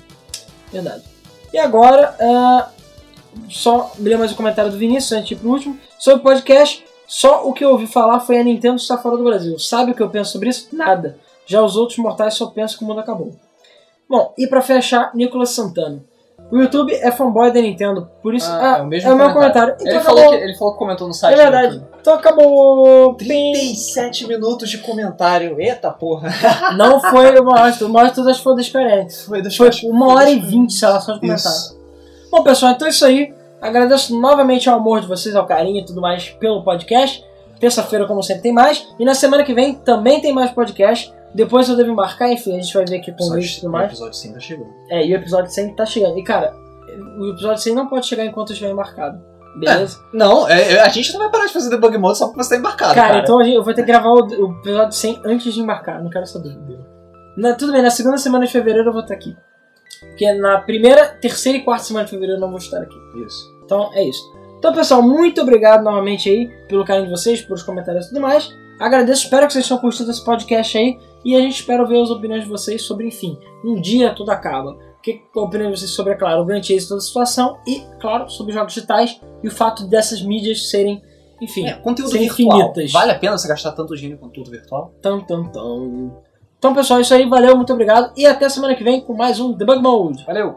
Speaker 2: Verdade. E agora, ah, só ler mais um comentário do Vinícius antes de ir pro último. Sobre o podcast, só o que eu ouvi falar foi a Nintendo estar fora do Brasil. Sabe o que eu penso sobre isso? Nada. Já os outros mortais só pensam que o mundo acabou. Bom, e pra fechar, Nicolas Santana. O YouTube é fanboy da Nintendo, por isso. Ah,
Speaker 1: é o mesmo
Speaker 2: é o meu
Speaker 1: comentário.
Speaker 2: comentário. Então
Speaker 1: Ele,
Speaker 2: acabou.
Speaker 1: falou que, ele falou que comentou no site.
Speaker 2: É verdade. Então acabou.
Speaker 1: 37 minutos de comentário. Eita porra.
Speaker 2: Não foi o maior de tudo. O maior de tudo acho que foi o da.
Speaker 1: Foi, das
Speaker 2: Foi uma hora e vinte, sei lá, só de comentário.
Speaker 1: Isso.
Speaker 2: Bom, pessoal, então é isso aí. Agradeço novamente ao amor de vocês, ao carinho e tudo mais pelo podcast. Terça-feira, como sempre, tem mais. E na semana que vem também tem mais podcast. Depois eu devo embarcar, enfim, a gente vai ver aqui com o Luiz e tudo
Speaker 1: O
Speaker 2: mais.
Speaker 1: episódio 100 tá chegando.
Speaker 2: É, e o episódio 100 tá chegando. E cara, o episódio 100 não pode chegar enquanto eu estiver embarcado. Beleza?
Speaker 1: Não, é- é- a gente não vai parar de fazer debug mode só porque você tá embarcado,
Speaker 2: cara,
Speaker 1: cara.
Speaker 2: então gente- eu vou ter que gravar o, o episódio 100 antes de embarcar. Não quero saber. Na- tudo bem, na segunda semana de fevereiro eu vou estar aqui. Porque na primeira, terceira e quarta semana de fevereiro eu não vou estar aqui.
Speaker 1: Isso.
Speaker 2: Então é isso. Então, pessoal, muito obrigado novamente aí pelo carinho de vocês, pelos comentários e tudo mais. Agradeço, espero que vocês tenham curtido esse podcast aí. E a gente espera ver as opiniões de vocês sobre, enfim, um dia tudo acaba. O que a opinião de vocês sobre, é claro, o grande êxito toda a situação e, claro, sobre jogos digitais e o fato dessas mídias serem, enfim,
Speaker 1: É, conteúdo
Speaker 2: Ser
Speaker 1: virtual.
Speaker 2: infinitas.
Speaker 1: Vale a pena você gastar tanto dinheiro em conteúdo virtual?
Speaker 2: tão, tão, tão. Então, pessoal, é isso aí. Valeu, muito obrigado. E até semana que vem com mais um Debug Mode.
Speaker 1: Valeu!